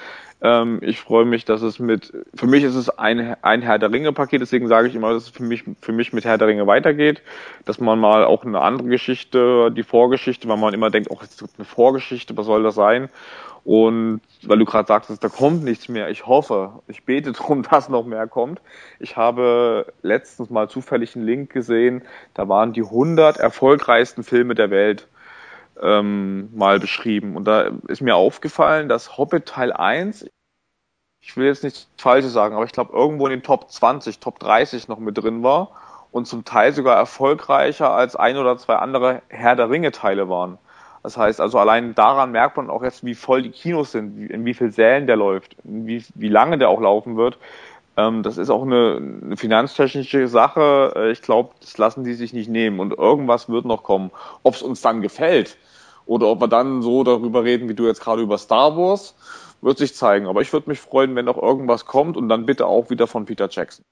Ähm, ich freue mich, dass es mit, für mich ist es ein, ein Herr der Ringe Paket, deswegen sage ich immer, dass es für mich, für mich mit Herr der Ringe weitergeht, dass man mal auch eine andere Geschichte, die Vorgeschichte, weil man immer denkt, oh, es gibt eine Vorgeschichte, was soll das sein? Und weil du gerade sagtest, da kommt nichts mehr. Ich hoffe, ich bete darum, dass noch mehr kommt. Ich habe letztens mal zufällig einen Link gesehen, da waren die 100 erfolgreichsten Filme der Welt ähm, mal beschrieben. Und da ist mir aufgefallen, dass Hobbit Teil 1, ich will jetzt nichts Falsches sagen, aber ich glaube irgendwo in den Top 20, Top 30 noch mit drin war und zum Teil sogar erfolgreicher als ein oder zwei andere Herr der Ringe Teile waren. Das heißt also allein daran merkt man auch jetzt, wie voll die Kinos sind, in wie viel Sälen der läuft, wie, wie lange der auch laufen wird. Ähm, das ist auch eine, eine finanztechnische Sache. Äh, ich glaube, das lassen die sich nicht nehmen und irgendwas wird noch kommen. Ob es uns dann gefällt oder ob wir dann so darüber reden, wie du jetzt gerade über Star Wars, wird sich zeigen. Aber ich würde mich freuen, wenn noch irgendwas kommt und dann bitte auch wieder von Peter Jackson.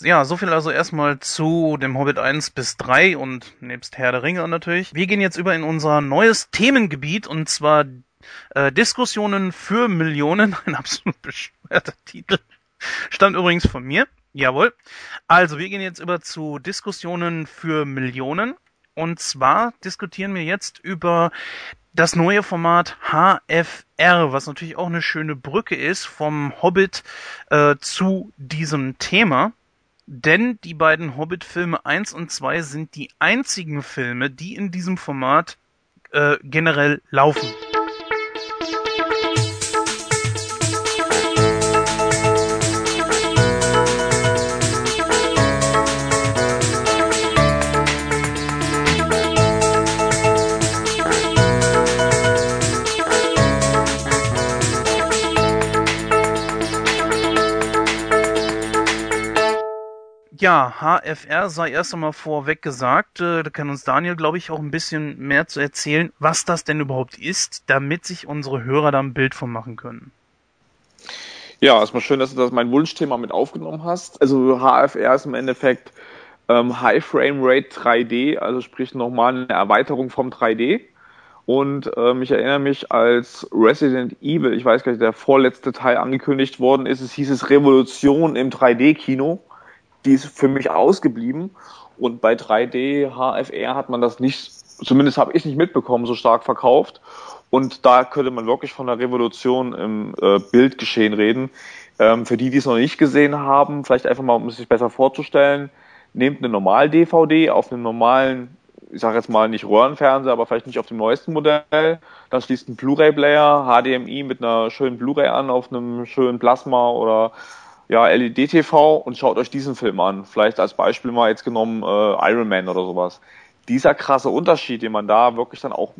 Ja, so viel also erstmal zu dem Hobbit 1 bis 3 und nebst Herr der Ringe natürlich. Wir gehen jetzt über in unser neues Themengebiet und zwar äh, Diskussionen für Millionen. Ein absolut beschwerter Titel. Stammt übrigens von mir. Jawohl. Also, wir gehen jetzt über zu Diskussionen für Millionen. Und zwar diskutieren wir jetzt über das neue Format HFR, was natürlich auch eine schöne Brücke ist vom Hobbit äh, zu diesem Thema. Denn die beiden Hobbit-Filme 1 und 2 sind die einzigen Filme, die in diesem Format äh, generell laufen. Ja, HFR sei erst einmal vorweg gesagt. Äh, da kann uns Daniel, glaube ich, auch ein bisschen mehr zu erzählen, was das denn überhaupt ist, damit sich unsere Hörer da ein Bild von machen können. Ja, erstmal schön, dass du das mein Wunschthema mit aufgenommen hast. Also HFR ist im Endeffekt ähm, High Frame Rate 3D, also sprich nochmal eine Erweiterung vom 3D. Und ähm, ich erinnere mich, als Resident Evil, ich weiß gar nicht, der vorletzte Teil angekündigt worden ist, es hieß es Revolution im 3D-Kino die ist für mich ausgeblieben. Und bei 3D HFR hat man das nicht, zumindest habe ich nicht mitbekommen, so stark verkauft. Und da könnte man wirklich von einer Revolution im äh, Bildgeschehen reden. Ähm, für die, die es noch nicht gesehen haben, vielleicht einfach mal, um es sich besser vorzustellen, nehmt eine Normal-DVD auf einem normalen, ich sage jetzt mal nicht Röhrenfernseher, aber vielleicht nicht auf dem neuesten Modell. Dann schließt ein Blu-ray-Player, HDMI mit einer schönen Blu-ray an auf einem schönen Plasma oder ja, LED-TV und schaut euch diesen Film an. Vielleicht als Beispiel mal jetzt genommen äh, Iron Man oder sowas. Dieser krasse Unterschied, den man da wirklich dann auch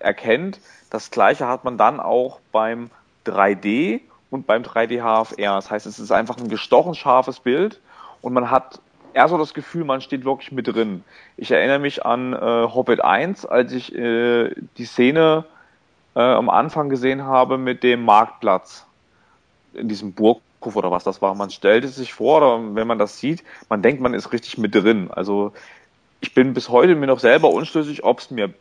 erkennt, das gleiche hat man dann auch beim 3D und beim 3D HFR. Das heißt, es ist einfach ein gestochen scharfes Bild und man hat eher so das Gefühl, man steht wirklich mit drin. Ich erinnere mich an äh, Hobbit 1, als ich äh, die Szene äh, am Anfang gesehen habe mit dem Marktplatz in diesem Burghof oder was das war. Man stellt es sich vor, oder wenn man das sieht, man denkt, man ist richtig mit drin. Also ich bin bis heute mir noch selber unschlüssig, ob es mir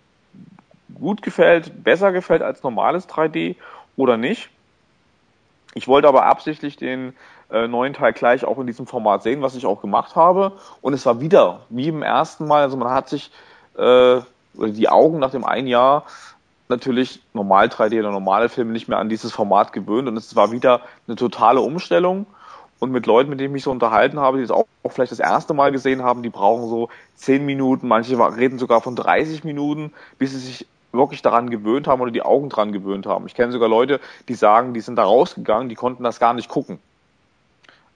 gut gefällt, besser gefällt als normales 3D oder nicht. Ich wollte aber absichtlich den äh, neuen Teil gleich auch in diesem Format sehen, was ich auch gemacht habe. Und es war wieder wie im ersten Mal. Also man hat sich äh, die Augen nach dem einen Jahr natürlich normal 3D oder normale Filme nicht mehr an dieses Format gewöhnt und es war wieder eine totale Umstellung. Und mit Leuten, mit denen ich mich so unterhalten habe, die es auch, auch vielleicht das erste Mal gesehen haben, die brauchen so zehn Minuten, manche reden sogar von 30 Minuten, bis sie sich wirklich daran gewöhnt haben oder die Augen dran gewöhnt haben. Ich kenne sogar Leute, die sagen, die sind da rausgegangen, die konnten das gar nicht gucken.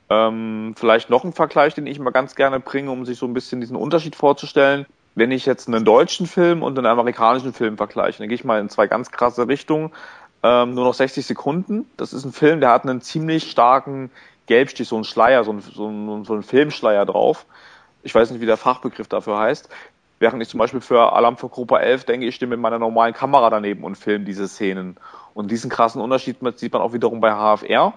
Ähm, vielleicht noch ein Vergleich, den ich mal ganz gerne bringe, um sich so ein bisschen diesen Unterschied vorzustellen. Wenn ich jetzt einen deutschen Film und einen amerikanischen Film vergleiche, dann gehe ich mal in zwei ganz krasse Richtungen. Ähm, nur noch 60 Sekunden. Das ist ein Film, der hat einen ziemlich starken Gelbstich, so einen Schleier, so einen, so einen, so einen Filmschleier drauf. Ich weiß nicht, wie der Fachbegriff dafür heißt. Während ich zum Beispiel für Alarm für Gruppe 11 denke, ich stehe mit meiner normalen Kamera daneben und filme diese Szenen. Und diesen krassen Unterschied sieht man auch wiederum bei HFR.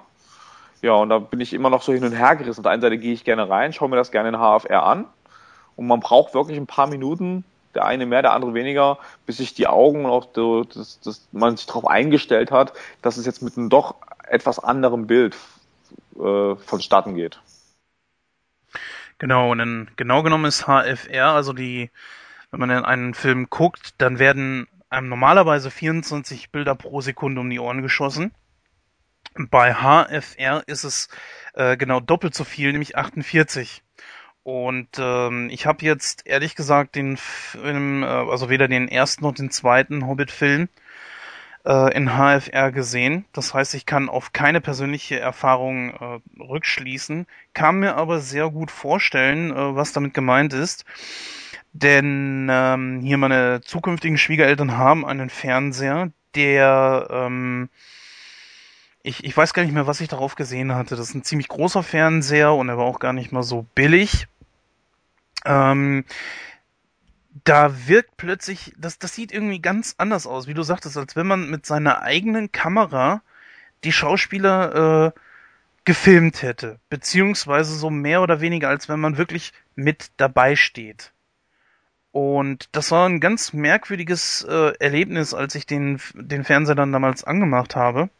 Ja, und da bin ich immer noch so hin und her gerissen. Auf der einen Seite gehe ich gerne rein, schaue mir das gerne in HFR an. Und man braucht wirklich ein paar Minuten, der eine mehr, der andere weniger, bis sich die Augen und auch so, dass, dass man sich darauf eingestellt hat, dass es jetzt mit einem doch etwas anderem Bild äh, vonstatten geht. Genau, und in, genau genommen ist HFR, also die, wenn man in einen Film guckt, dann werden einem normalerweise 24 Bilder pro Sekunde um die Ohren geschossen. Bei HFR ist es äh, genau doppelt so viel, nämlich 48. Und ähm, ich habe jetzt ehrlich gesagt den Film, äh, also weder den ersten noch den zweiten Hobbit-Film äh, in HFR gesehen. Das heißt, ich kann auf keine persönliche Erfahrung äh, rückschließen, kann mir aber sehr gut vorstellen, äh, was damit gemeint ist. Denn ähm, hier meine zukünftigen Schwiegereltern haben einen Fernseher, der ähm, ich, ich weiß gar nicht mehr, was ich darauf gesehen hatte. Das ist ein ziemlich großer Fernseher und er war auch gar nicht mal so billig. Ähm, da wirkt plötzlich, das, das sieht irgendwie ganz anders aus, wie du sagtest, als wenn man mit seiner eigenen Kamera die Schauspieler äh, gefilmt hätte. Beziehungsweise so mehr oder weniger, als wenn man wirklich mit dabei steht. Und das war ein ganz merkwürdiges äh, Erlebnis, als ich den, den Fernseher dann damals angemacht habe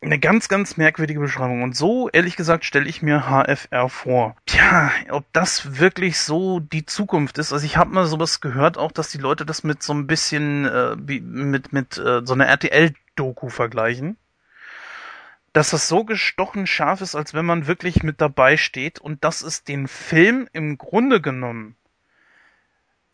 eine ganz, ganz merkwürdige Beschreibung. Und so, ehrlich gesagt, stelle ich mir HFR vor. Tja, ob das wirklich so die Zukunft ist. Also ich habe mal sowas gehört, auch, dass die Leute das mit so ein bisschen äh, mit, mit äh, so einer RTL-Doku vergleichen. Dass das so gestochen scharf ist, als wenn man wirklich mit dabei steht und dass es den Film im Grunde genommen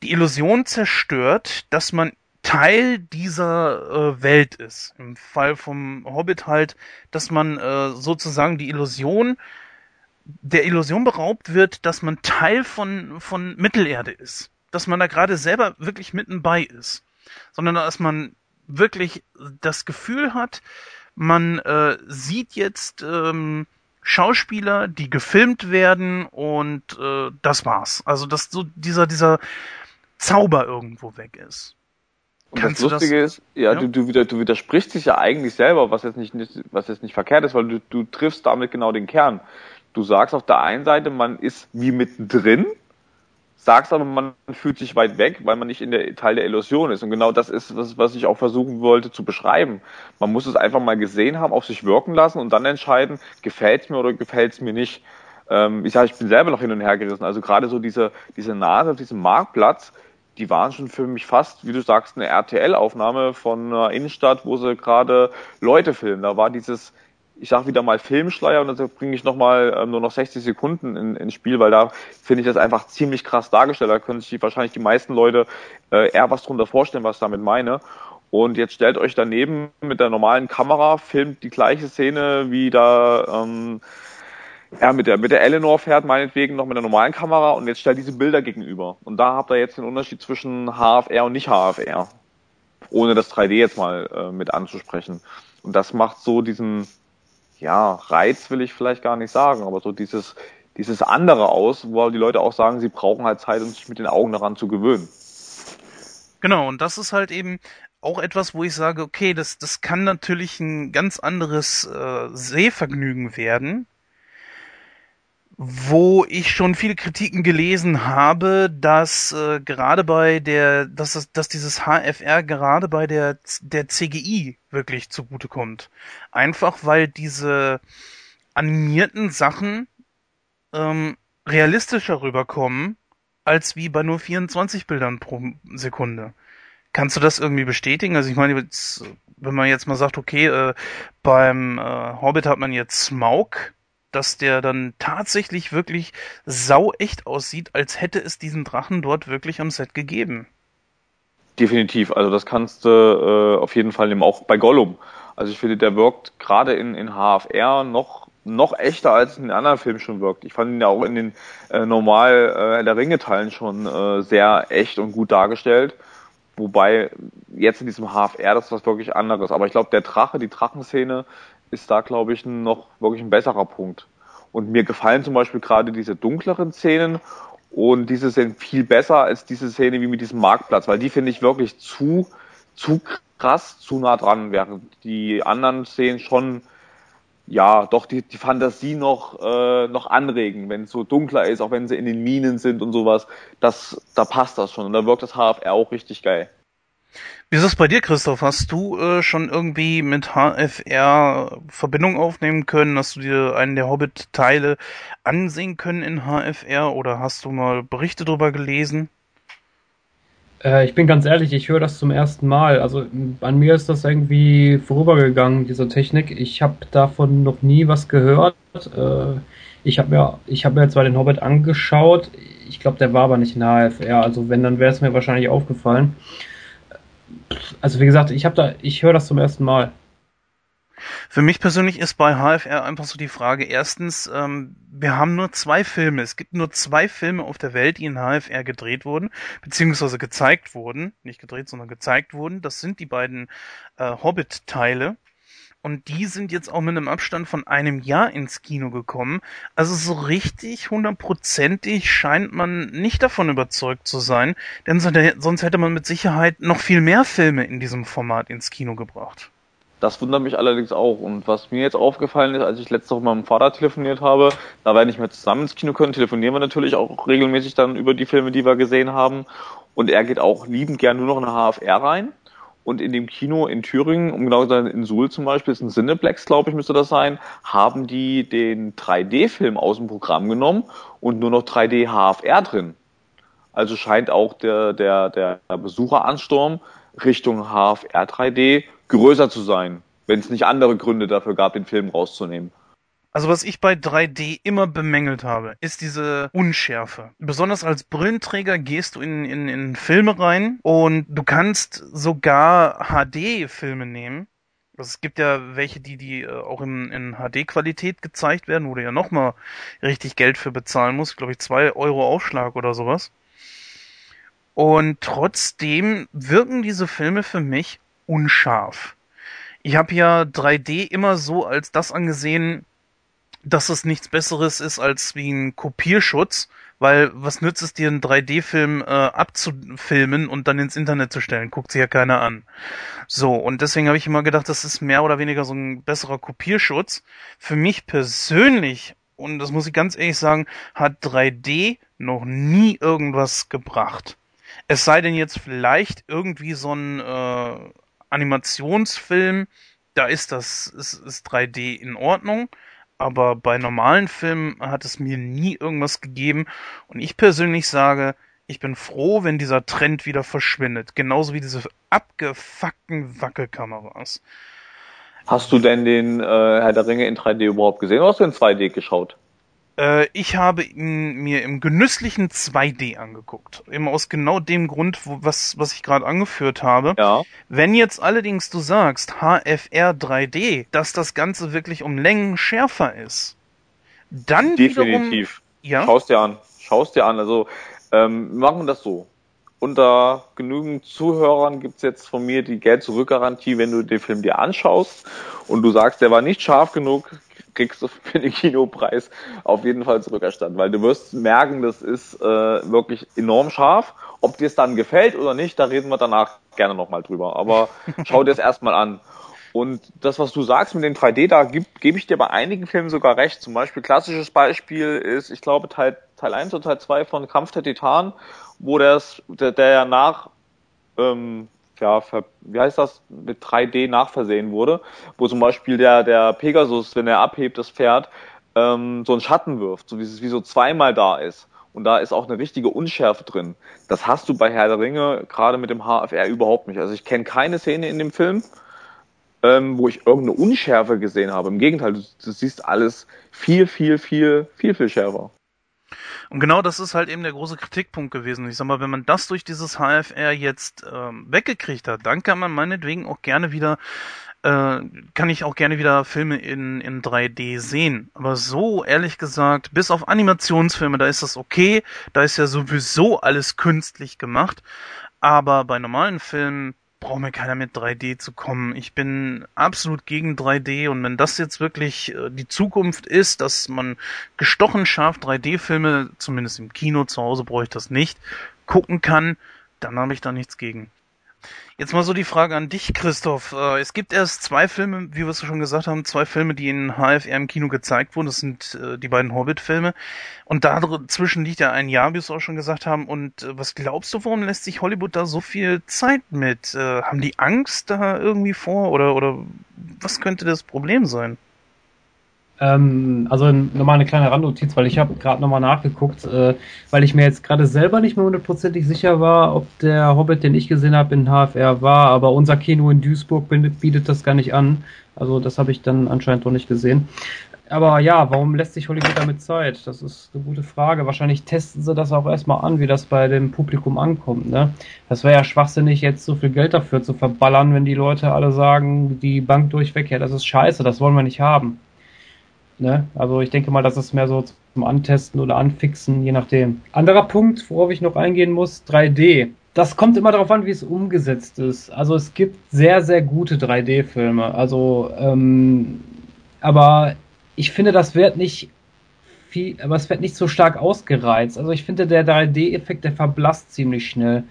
die Illusion zerstört, dass man Teil dieser äh, Welt ist. Im Fall vom Hobbit halt, dass man äh, sozusagen die Illusion, der Illusion beraubt wird, dass man Teil von, von Mittelerde ist. Dass man da gerade selber wirklich mitten bei ist. Sondern dass man wirklich das Gefühl hat, man äh, sieht jetzt ähm, Schauspieler, die gefilmt werden und äh, das war's. Also dass so dieser, dieser Zauber irgendwo weg ist. Und Kannst das Lustige das? ist, ja, ja, Du, du, du widersprichst dich ja eigentlich selber, was jetzt nicht, was jetzt nicht verkehrt ist, weil du, du triffst damit genau den Kern. Du sagst auf der einen Seite, man ist wie mittendrin, sagst aber, man fühlt sich weit weg, weil man nicht in der Teil der Illusion ist. Und genau das ist was, was ich auch versuchen wollte zu beschreiben. Man muss es einfach mal gesehen haben, auf sich wirken lassen und dann entscheiden, gefällt's mir oder gefällt's mir nicht. Ähm, ich sage, ich bin selber noch hin und her gerissen. Also gerade so diese, diese Nase auf diesem Marktplatz, die waren schon für mich fast, wie du sagst, eine RTL-Aufnahme von einer Innenstadt, wo sie gerade Leute filmen. Da war dieses, ich sag wieder mal Filmschleier und da bringe ich nochmal ähm, nur noch 60 Sekunden in, ins Spiel, weil da finde ich das einfach ziemlich krass dargestellt. Da können sich wahrscheinlich die meisten Leute äh, eher was drunter vorstellen, was ich damit meine. Und jetzt stellt euch daneben mit der normalen Kamera, filmt die gleiche Szene wie da ähm, ja, mit der, mit der Eleanor fährt meinetwegen noch mit der normalen Kamera und jetzt stellt diese Bilder gegenüber. Und da habt ihr jetzt den Unterschied zwischen HFR und nicht HFR. Ohne das 3D jetzt mal äh, mit anzusprechen. Und das macht so diesen, ja, Reiz will ich vielleicht gar nicht sagen, aber so dieses, dieses andere aus, wo die Leute auch sagen, sie brauchen halt Zeit, um sich mit den Augen daran zu gewöhnen. Genau, und das ist halt eben auch etwas, wo ich sage, okay, das, das kann natürlich ein ganz anderes äh, Sehvergnügen werden, wo ich schon viele Kritiken gelesen habe, dass äh, gerade bei der, dass, es, dass dieses HFR gerade bei der, der CGI wirklich zugutekommt. Einfach weil diese animierten Sachen ähm, realistischer rüberkommen, als wie bei nur 24 Bildern pro Sekunde. Kannst du das irgendwie bestätigen? Also ich meine, wenn man jetzt mal sagt, okay, äh, beim äh, Hobbit hat man jetzt Smaug, dass der dann tatsächlich wirklich sau echt aussieht, als hätte es diesen Drachen dort wirklich am Set gegeben. Definitiv, also das kannst du äh, auf jeden Fall nehmen, auch bei Gollum. Also ich finde, der wirkt gerade in, in HFR noch noch echter als in den anderen Filmen schon wirkt. Ich fand ihn ja auch in den äh, normal äh, der Ringe-Teilen schon äh, sehr echt und gut dargestellt. Wobei jetzt in diesem HFR das ist was wirklich anderes. Aber ich glaube, der Drache, die Drachenszene ist da, glaube ich, noch wirklich ein besserer Punkt. Und mir gefallen zum Beispiel gerade diese dunkleren Szenen und diese sind viel besser als diese Szene wie mit diesem Marktplatz, weil die finde ich wirklich zu, zu krass, zu nah dran, während die anderen Szenen schon ja, doch die, die Fantasie noch, äh, noch anregen, wenn es so dunkler ist, auch wenn sie in den Minen sind und sowas. Das, da passt das schon und da wirkt das HFR auch richtig geil. Wie ist es bei dir, Christoph? Hast du äh, schon irgendwie mit HFR Verbindung aufnehmen können? Hast du dir einen der Hobbit-Teile ansehen können in HFR oder hast du mal Berichte darüber gelesen? Äh, ich bin ganz ehrlich, ich höre das zum ersten Mal. Also an mir ist das irgendwie vorübergegangen, diese Technik. Ich habe davon noch nie was gehört. Äh, ich habe mir, ich habe mir zwar den Hobbit angeschaut. Ich glaube, der war aber nicht in HFR. Also wenn, dann wäre es mir wahrscheinlich aufgefallen. Also wie gesagt, ich habe da, ich höre das zum ersten Mal. Für mich persönlich ist bei HFR einfach so die Frage, erstens, ähm, wir haben nur zwei Filme. Es gibt nur zwei Filme auf der Welt, die in HFR gedreht wurden, beziehungsweise gezeigt wurden. Nicht gedreht, sondern gezeigt wurden. Das sind die beiden äh, Hobbit-Teile. Und die sind jetzt auch mit einem Abstand von einem Jahr ins Kino gekommen. Also so richtig hundertprozentig scheint man nicht davon überzeugt zu sein, denn sonst hätte man mit Sicherheit noch viel mehr Filme in diesem Format ins Kino gebracht. Das wundert mich allerdings auch. Und was mir jetzt aufgefallen ist, als ich letzte Woche mit meinem Vater telefoniert habe, da wir nicht mehr zusammen ins Kino können, telefonieren wir natürlich auch regelmäßig dann über die Filme, die wir gesehen haben. Und er geht auch liebend gern nur noch in HFR rein. Und in dem Kino in Thüringen, um genau zu sein, in Suhl zum Beispiel, ist ein Cineplex, glaube ich, müsste das sein, haben die den 3D-Film aus dem Programm genommen und nur noch 3D HFR drin. Also scheint auch der, der, der Besucheransturm Richtung HFR 3D größer zu sein, wenn es nicht andere Gründe dafür gab, den Film rauszunehmen. Also was ich bei 3D immer bemängelt habe, ist diese Unschärfe. Besonders als Brillenträger gehst du in, in, in Filme rein und du kannst sogar HD-Filme nehmen. Also es gibt ja welche, die, die äh, auch in, in HD-Qualität gezeigt werden, wo du ja nochmal richtig Geld für bezahlen musst. Glaube ich, zwei Euro Aufschlag oder sowas. Und trotzdem wirken diese Filme für mich unscharf. Ich habe ja 3D immer so als das angesehen, dass es nichts Besseres ist als wie ein Kopierschutz, weil was nützt es dir, einen 3D-Film äh, abzufilmen und dann ins Internet zu stellen? Guckt sich ja keiner an. So, und deswegen habe ich immer gedacht, das ist mehr oder weniger so ein besserer Kopierschutz. Für mich persönlich, und das muss ich ganz ehrlich sagen, hat 3D noch nie irgendwas gebracht. Es sei denn jetzt vielleicht irgendwie so ein äh, Animationsfilm, da ist das ist, ist 3D in Ordnung, aber bei normalen Filmen hat es mir nie irgendwas gegeben und ich persönlich sage, ich bin froh, wenn dieser Trend wieder verschwindet, genauso wie diese abgefuckten Wackelkameras. Hast du denn den äh, Herr der Ringe in 3D überhaupt gesehen oder hast du in 2D geschaut? Äh, ich habe ihn mir im genüsslichen 2D angeguckt. Eben aus genau dem Grund, wo, was, was ich gerade angeführt habe. Ja. Wenn jetzt allerdings du sagst, HFR 3D, dass das Ganze wirklich um Längen schärfer ist, dann Definitiv. wiederum... Ja? Schaust dir an. Schaust dir an. Also, ähm, machen wir das so. Unter genügend Zuhörern gibt's jetzt von mir die Geld-Zurück-Garantie, wenn du den Film dir anschaust und du sagst, der war nicht scharf genug, kriegst du für den Kinopreis auf jeden Fall zurückerstattet, weil du wirst merken, das ist äh, wirklich enorm scharf. Ob dir es dann gefällt oder nicht, da reden wir danach gerne nochmal drüber. Aber schau dir es erstmal an. Und das, was du sagst mit den 3D, da gebe geb ich dir bei einigen Filmen sogar recht. Zum Beispiel klassisches Beispiel ist, ich glaube, Teil, Teil 1 und Teil 2 von Kampf der Titan, wo der, der ja nach ähm, ja, wie heißt das, mit 3D nachversehen wurde, wo zum Beispiel der, der Pegasus, wenn er abhebt, das Pferd, ähm, so einen Schatten wirft, so wie es wie so zweimal da ist. Und da ist auch eine richtige Unschärfe drin. Das hast du bei Herr der Ringe gerade mit dem HFR überhaupt nicht. Also ich kenne keine Szene in dem Film, ähm, wo ich irgendeine Unschärfe gesehen habe. Im Gegenteil, du, du siehst alles viel, viel, viel, viel, viel schärfer. Und genau das ist halt eben der große Kritikpunkt gewesen. Ich sag mal, wenn man das durch dieses HFR jetzt ähm, weggekriegt hat, dann kann man meinetwegen auch gerne wieder äh, kann ich auch gerne wieder Filme in, in 3D sehen. Aber so, ehrlich gesagt, bis auf Animationsfilme, da ist das okay. Da ist ja sowieso alles künstlich gemacht. Aber bei normalen Filmen braucht mir keiner mit 3D zu kommen. Ich bin absolut gegen 3D und wenn das jetzt wirklich äh, die Zukunft ist, dass man gestochen scharf 3D-Filme, zumindest im Kino, zu Hause brauche ich das nicht, gucken kann, dann habe ich da nichts gegen. Jetzt mal so die Frage an dich, Christoph. Äh, es gibt erst zwei Filme, wie wir es schon gesagt haben, zwei Filme, die in HFR im Kino gezeigt wurden. Das sind äh, die beiden Hobbit-Filme. Und dazwischen liegt ja ein Jahr, wie wir es auch schon gesagt haben. Und äh, was glaubst du, warum lässt sich Hollywood da so viel Zeit mit? Haben die Angst da irgendwie vor? Oder, oder was könnte das Problem sein? Ähm, also nochmal eine kleine Randnotiz, weil ich habe gerade nochmal nachgeguckt, äh, weil ich mir jetzt gerade selber nicht mehr hundertprozentig sicher war, ob der Hobbit, den ich gesehen habe, in HFR war, aber unser Kino in Duisburg bietet das gar nicht an. Also das habe ich dann anscheinend doch nicht gesehen. Aber ja, warum lässt sich Hollywood damit Zeit? Das ist eine gute Frage. Wahrscheinlich testen sie das auch erstmal an, wie das bei dem Publikum ankommt. Ne? Das wäre ja schwachsinnig, jetzt so viel Geld dafür zu verballern, wenn die Leute alle sagen, die Bank durchweg, ja, das ist scheiße, das wollen wir nicht haben. Ne? Also ich denke mal, das ist mehr so zum Antesten oder Anfixen, je nachdem. Anderer Punkt, worauf ich noch eingehen muss, 3D. Das kommt immer darauf an, wie es umgesetzt ist. Also es gibt sehr, sehr gute 3D-Filme. Also, ähm, aber ich finde, das wird nicht viel, aber es wird nicht so stark ausgereizt. Also ich finde, der 3D-Effekt, der verblasst ziemlich schnell.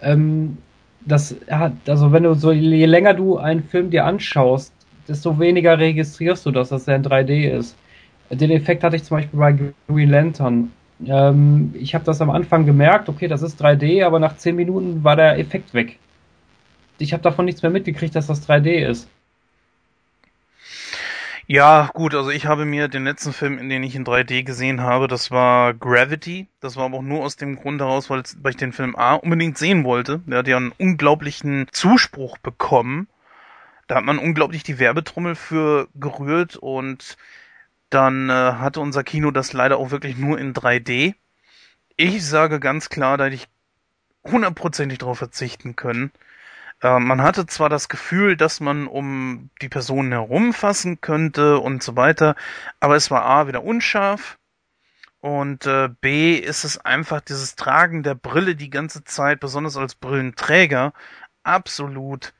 Ähm, das hat, also wenn du so, je länger du einen Film dir anschaust, desto weniger registrierst du, dass das ja in 3D ist. Den Effekt hatte ich zum Beispiel bei Green Lantern. Ähm, ich habe das am Anfang gemerkt, okay, das ist 3D, aber nach 10 Minuten war der Effekt weg. Ich habe davon nichts mehr mitgekriegt, dass das 3D ist. Ja, gut, also ich habe mir den letzten Film, in den ich in 3D gesehen habe, das war Gravity. Das war aber auch nur aus dem Grund heraus, weil ich den Film A unbedingt sehen wollte. Der hat ja einen unglaublichen Zuspruch bekommen. Da hat man unglaublich die Werbetrommel für gerührt und dann äh, hatte unser Kino das leider auch wirklich nur in 3D. Ich sage ganz klar, da hätte ich hundertprozentig darauf verzichten können. Äh, man hatte zwar das Gefühl, dass man um die Personen herumfassen könnte und so weiter, aber es war A wieder unscharf und äh, B ist es einfach dieses Tragen der Brille die ganze Zeit, besonders als Brillenträger, absolut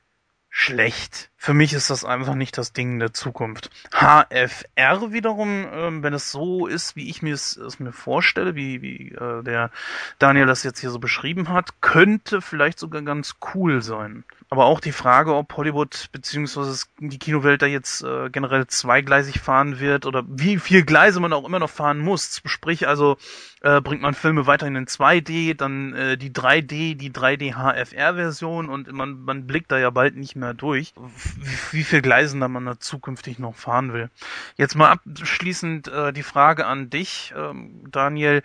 schlecht. Für mich ist das einfach nicht das Ding der Zukunft. HFR wiederum, ähm, wenn es so ist, wie ich mir es, es mir vorstelle, wie, wie äh, der Daniel das jetzt hier so beschrieben hat, könnte vielleicht sogar ganz cool sein. Aber auch die Frage, ob Hollywood beziehungsweise die Kinowelt da jetzt äh, generell zweigleisig fahren wird oder wie viel Gleise man auch immer noch fahren muss. Sprich also, äh, bringt man Filme weiterhin in 2D, dann äh, die 3D, die 3D HFR-Version und man, man blickt da ja bald nicht mehr durch, wie, wie viel Gleisen da man da zukünftig noch fahren will. Jetzt mal abschließend äh, die Frage an dich, ähm, Daniel.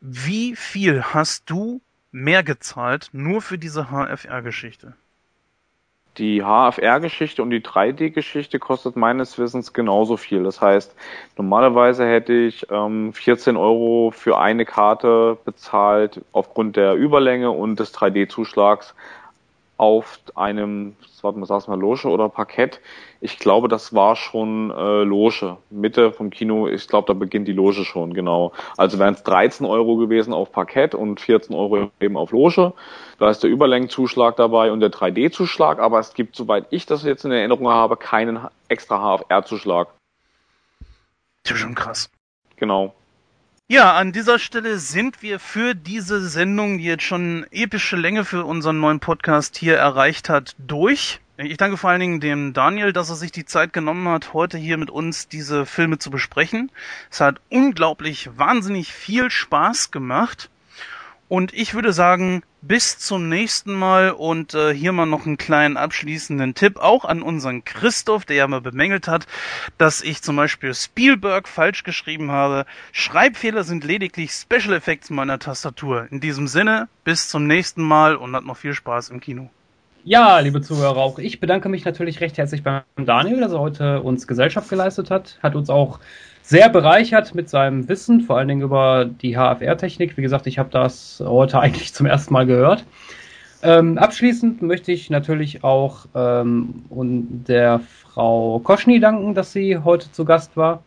Wie viel hast du mehr gezahlt nur für diese HFR-Geschichte? Die HFR-Geschichte und die 3D-Geschichte kostet meines Wissens genauso viel. Das heißt, normalerweise hätte ich ähm, 14 Euro für eine Karte bezahlt aufgrund der Überlänge und des 3D-Zuschlags auf einem, warte mal, sag's mal, Loge oder Parkett. Ich glaube, das war schon äh, Loge. Mitte vom Kino, ich glaube, da beginnt die Loge schon, genau. Also wären es 13 Euro gewesen auf Parkett und 14 Euro eben auf Loge. Da ist der Überlängenzuschlag dabei und der 3D-Zuschlag, aber es gibt, soweit ich das jetzt in Erinnerung habe, keinen extra HFR-Zuschlag. Das ist schon krass. Genau. Ja, an dieser Stelle sind wir für diese Sendung, die jetzt schon epische Länge für unseren neuen Podcast hier erreicht hat, durch. Ich danke vor allen Dingen dem Daniel, dass er sich die Zeit genommen hat, heute hier mit uns diese Filme zu besprechen. Es hat unglaublich wahnsinnig viel Spaß gemacht. Und ich würde sagen, bis zum nächsten Mal und äh, hier mal noch einen kleinen abschließenden Tipp, auch an unseren Christoph, der ja mal bemängelt hat, dass ich zum Beispiel Spielberg falsch geschrieben habe. Schreibfehler sind lediglich Special Effects meiner Tastatur. In diesem Sinne, bis zum nächsten Mal und hat noch viel Spaß im Kino. Ja, liebe Zuhörer, auch ich bedanke mich natürlich recht herzlich beim Daniel, dass er heute uns Gesellschaft geleistet hat, hat uns auch sehr bereichert mit seinem Wissen, vor allen Dingen über die HFR-Technik. Wie gesagt, ich habe das heute eigentlich zum ersten Mal gehört. Ähm, abschließend möchte ich natürlich auch ähm, und der Frau Koschny danken, dass sie heute zu Gast war.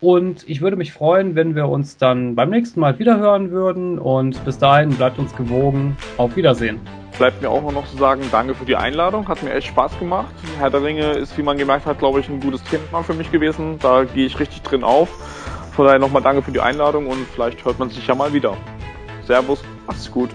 Und ich würde mich freuen, wenn wir uns dann beim nächsten Mal wieder hören würden. Und bis dahin bleibt uns gewogen. Auf Wiedersehen. Bleibt mir auch noch zu sagen, danke für die Einladung, hat mir echt Spaß gemacht. Herr der Ringe ist, wie man gemerkt hat, glaube ich, ein gutes Thema für mich gewesen. Da gehe ich richtig drin auf. Von daher nochmal danke für die Einladung und vielleicht hört man sich ja mal wieder. Servus, macht's gut.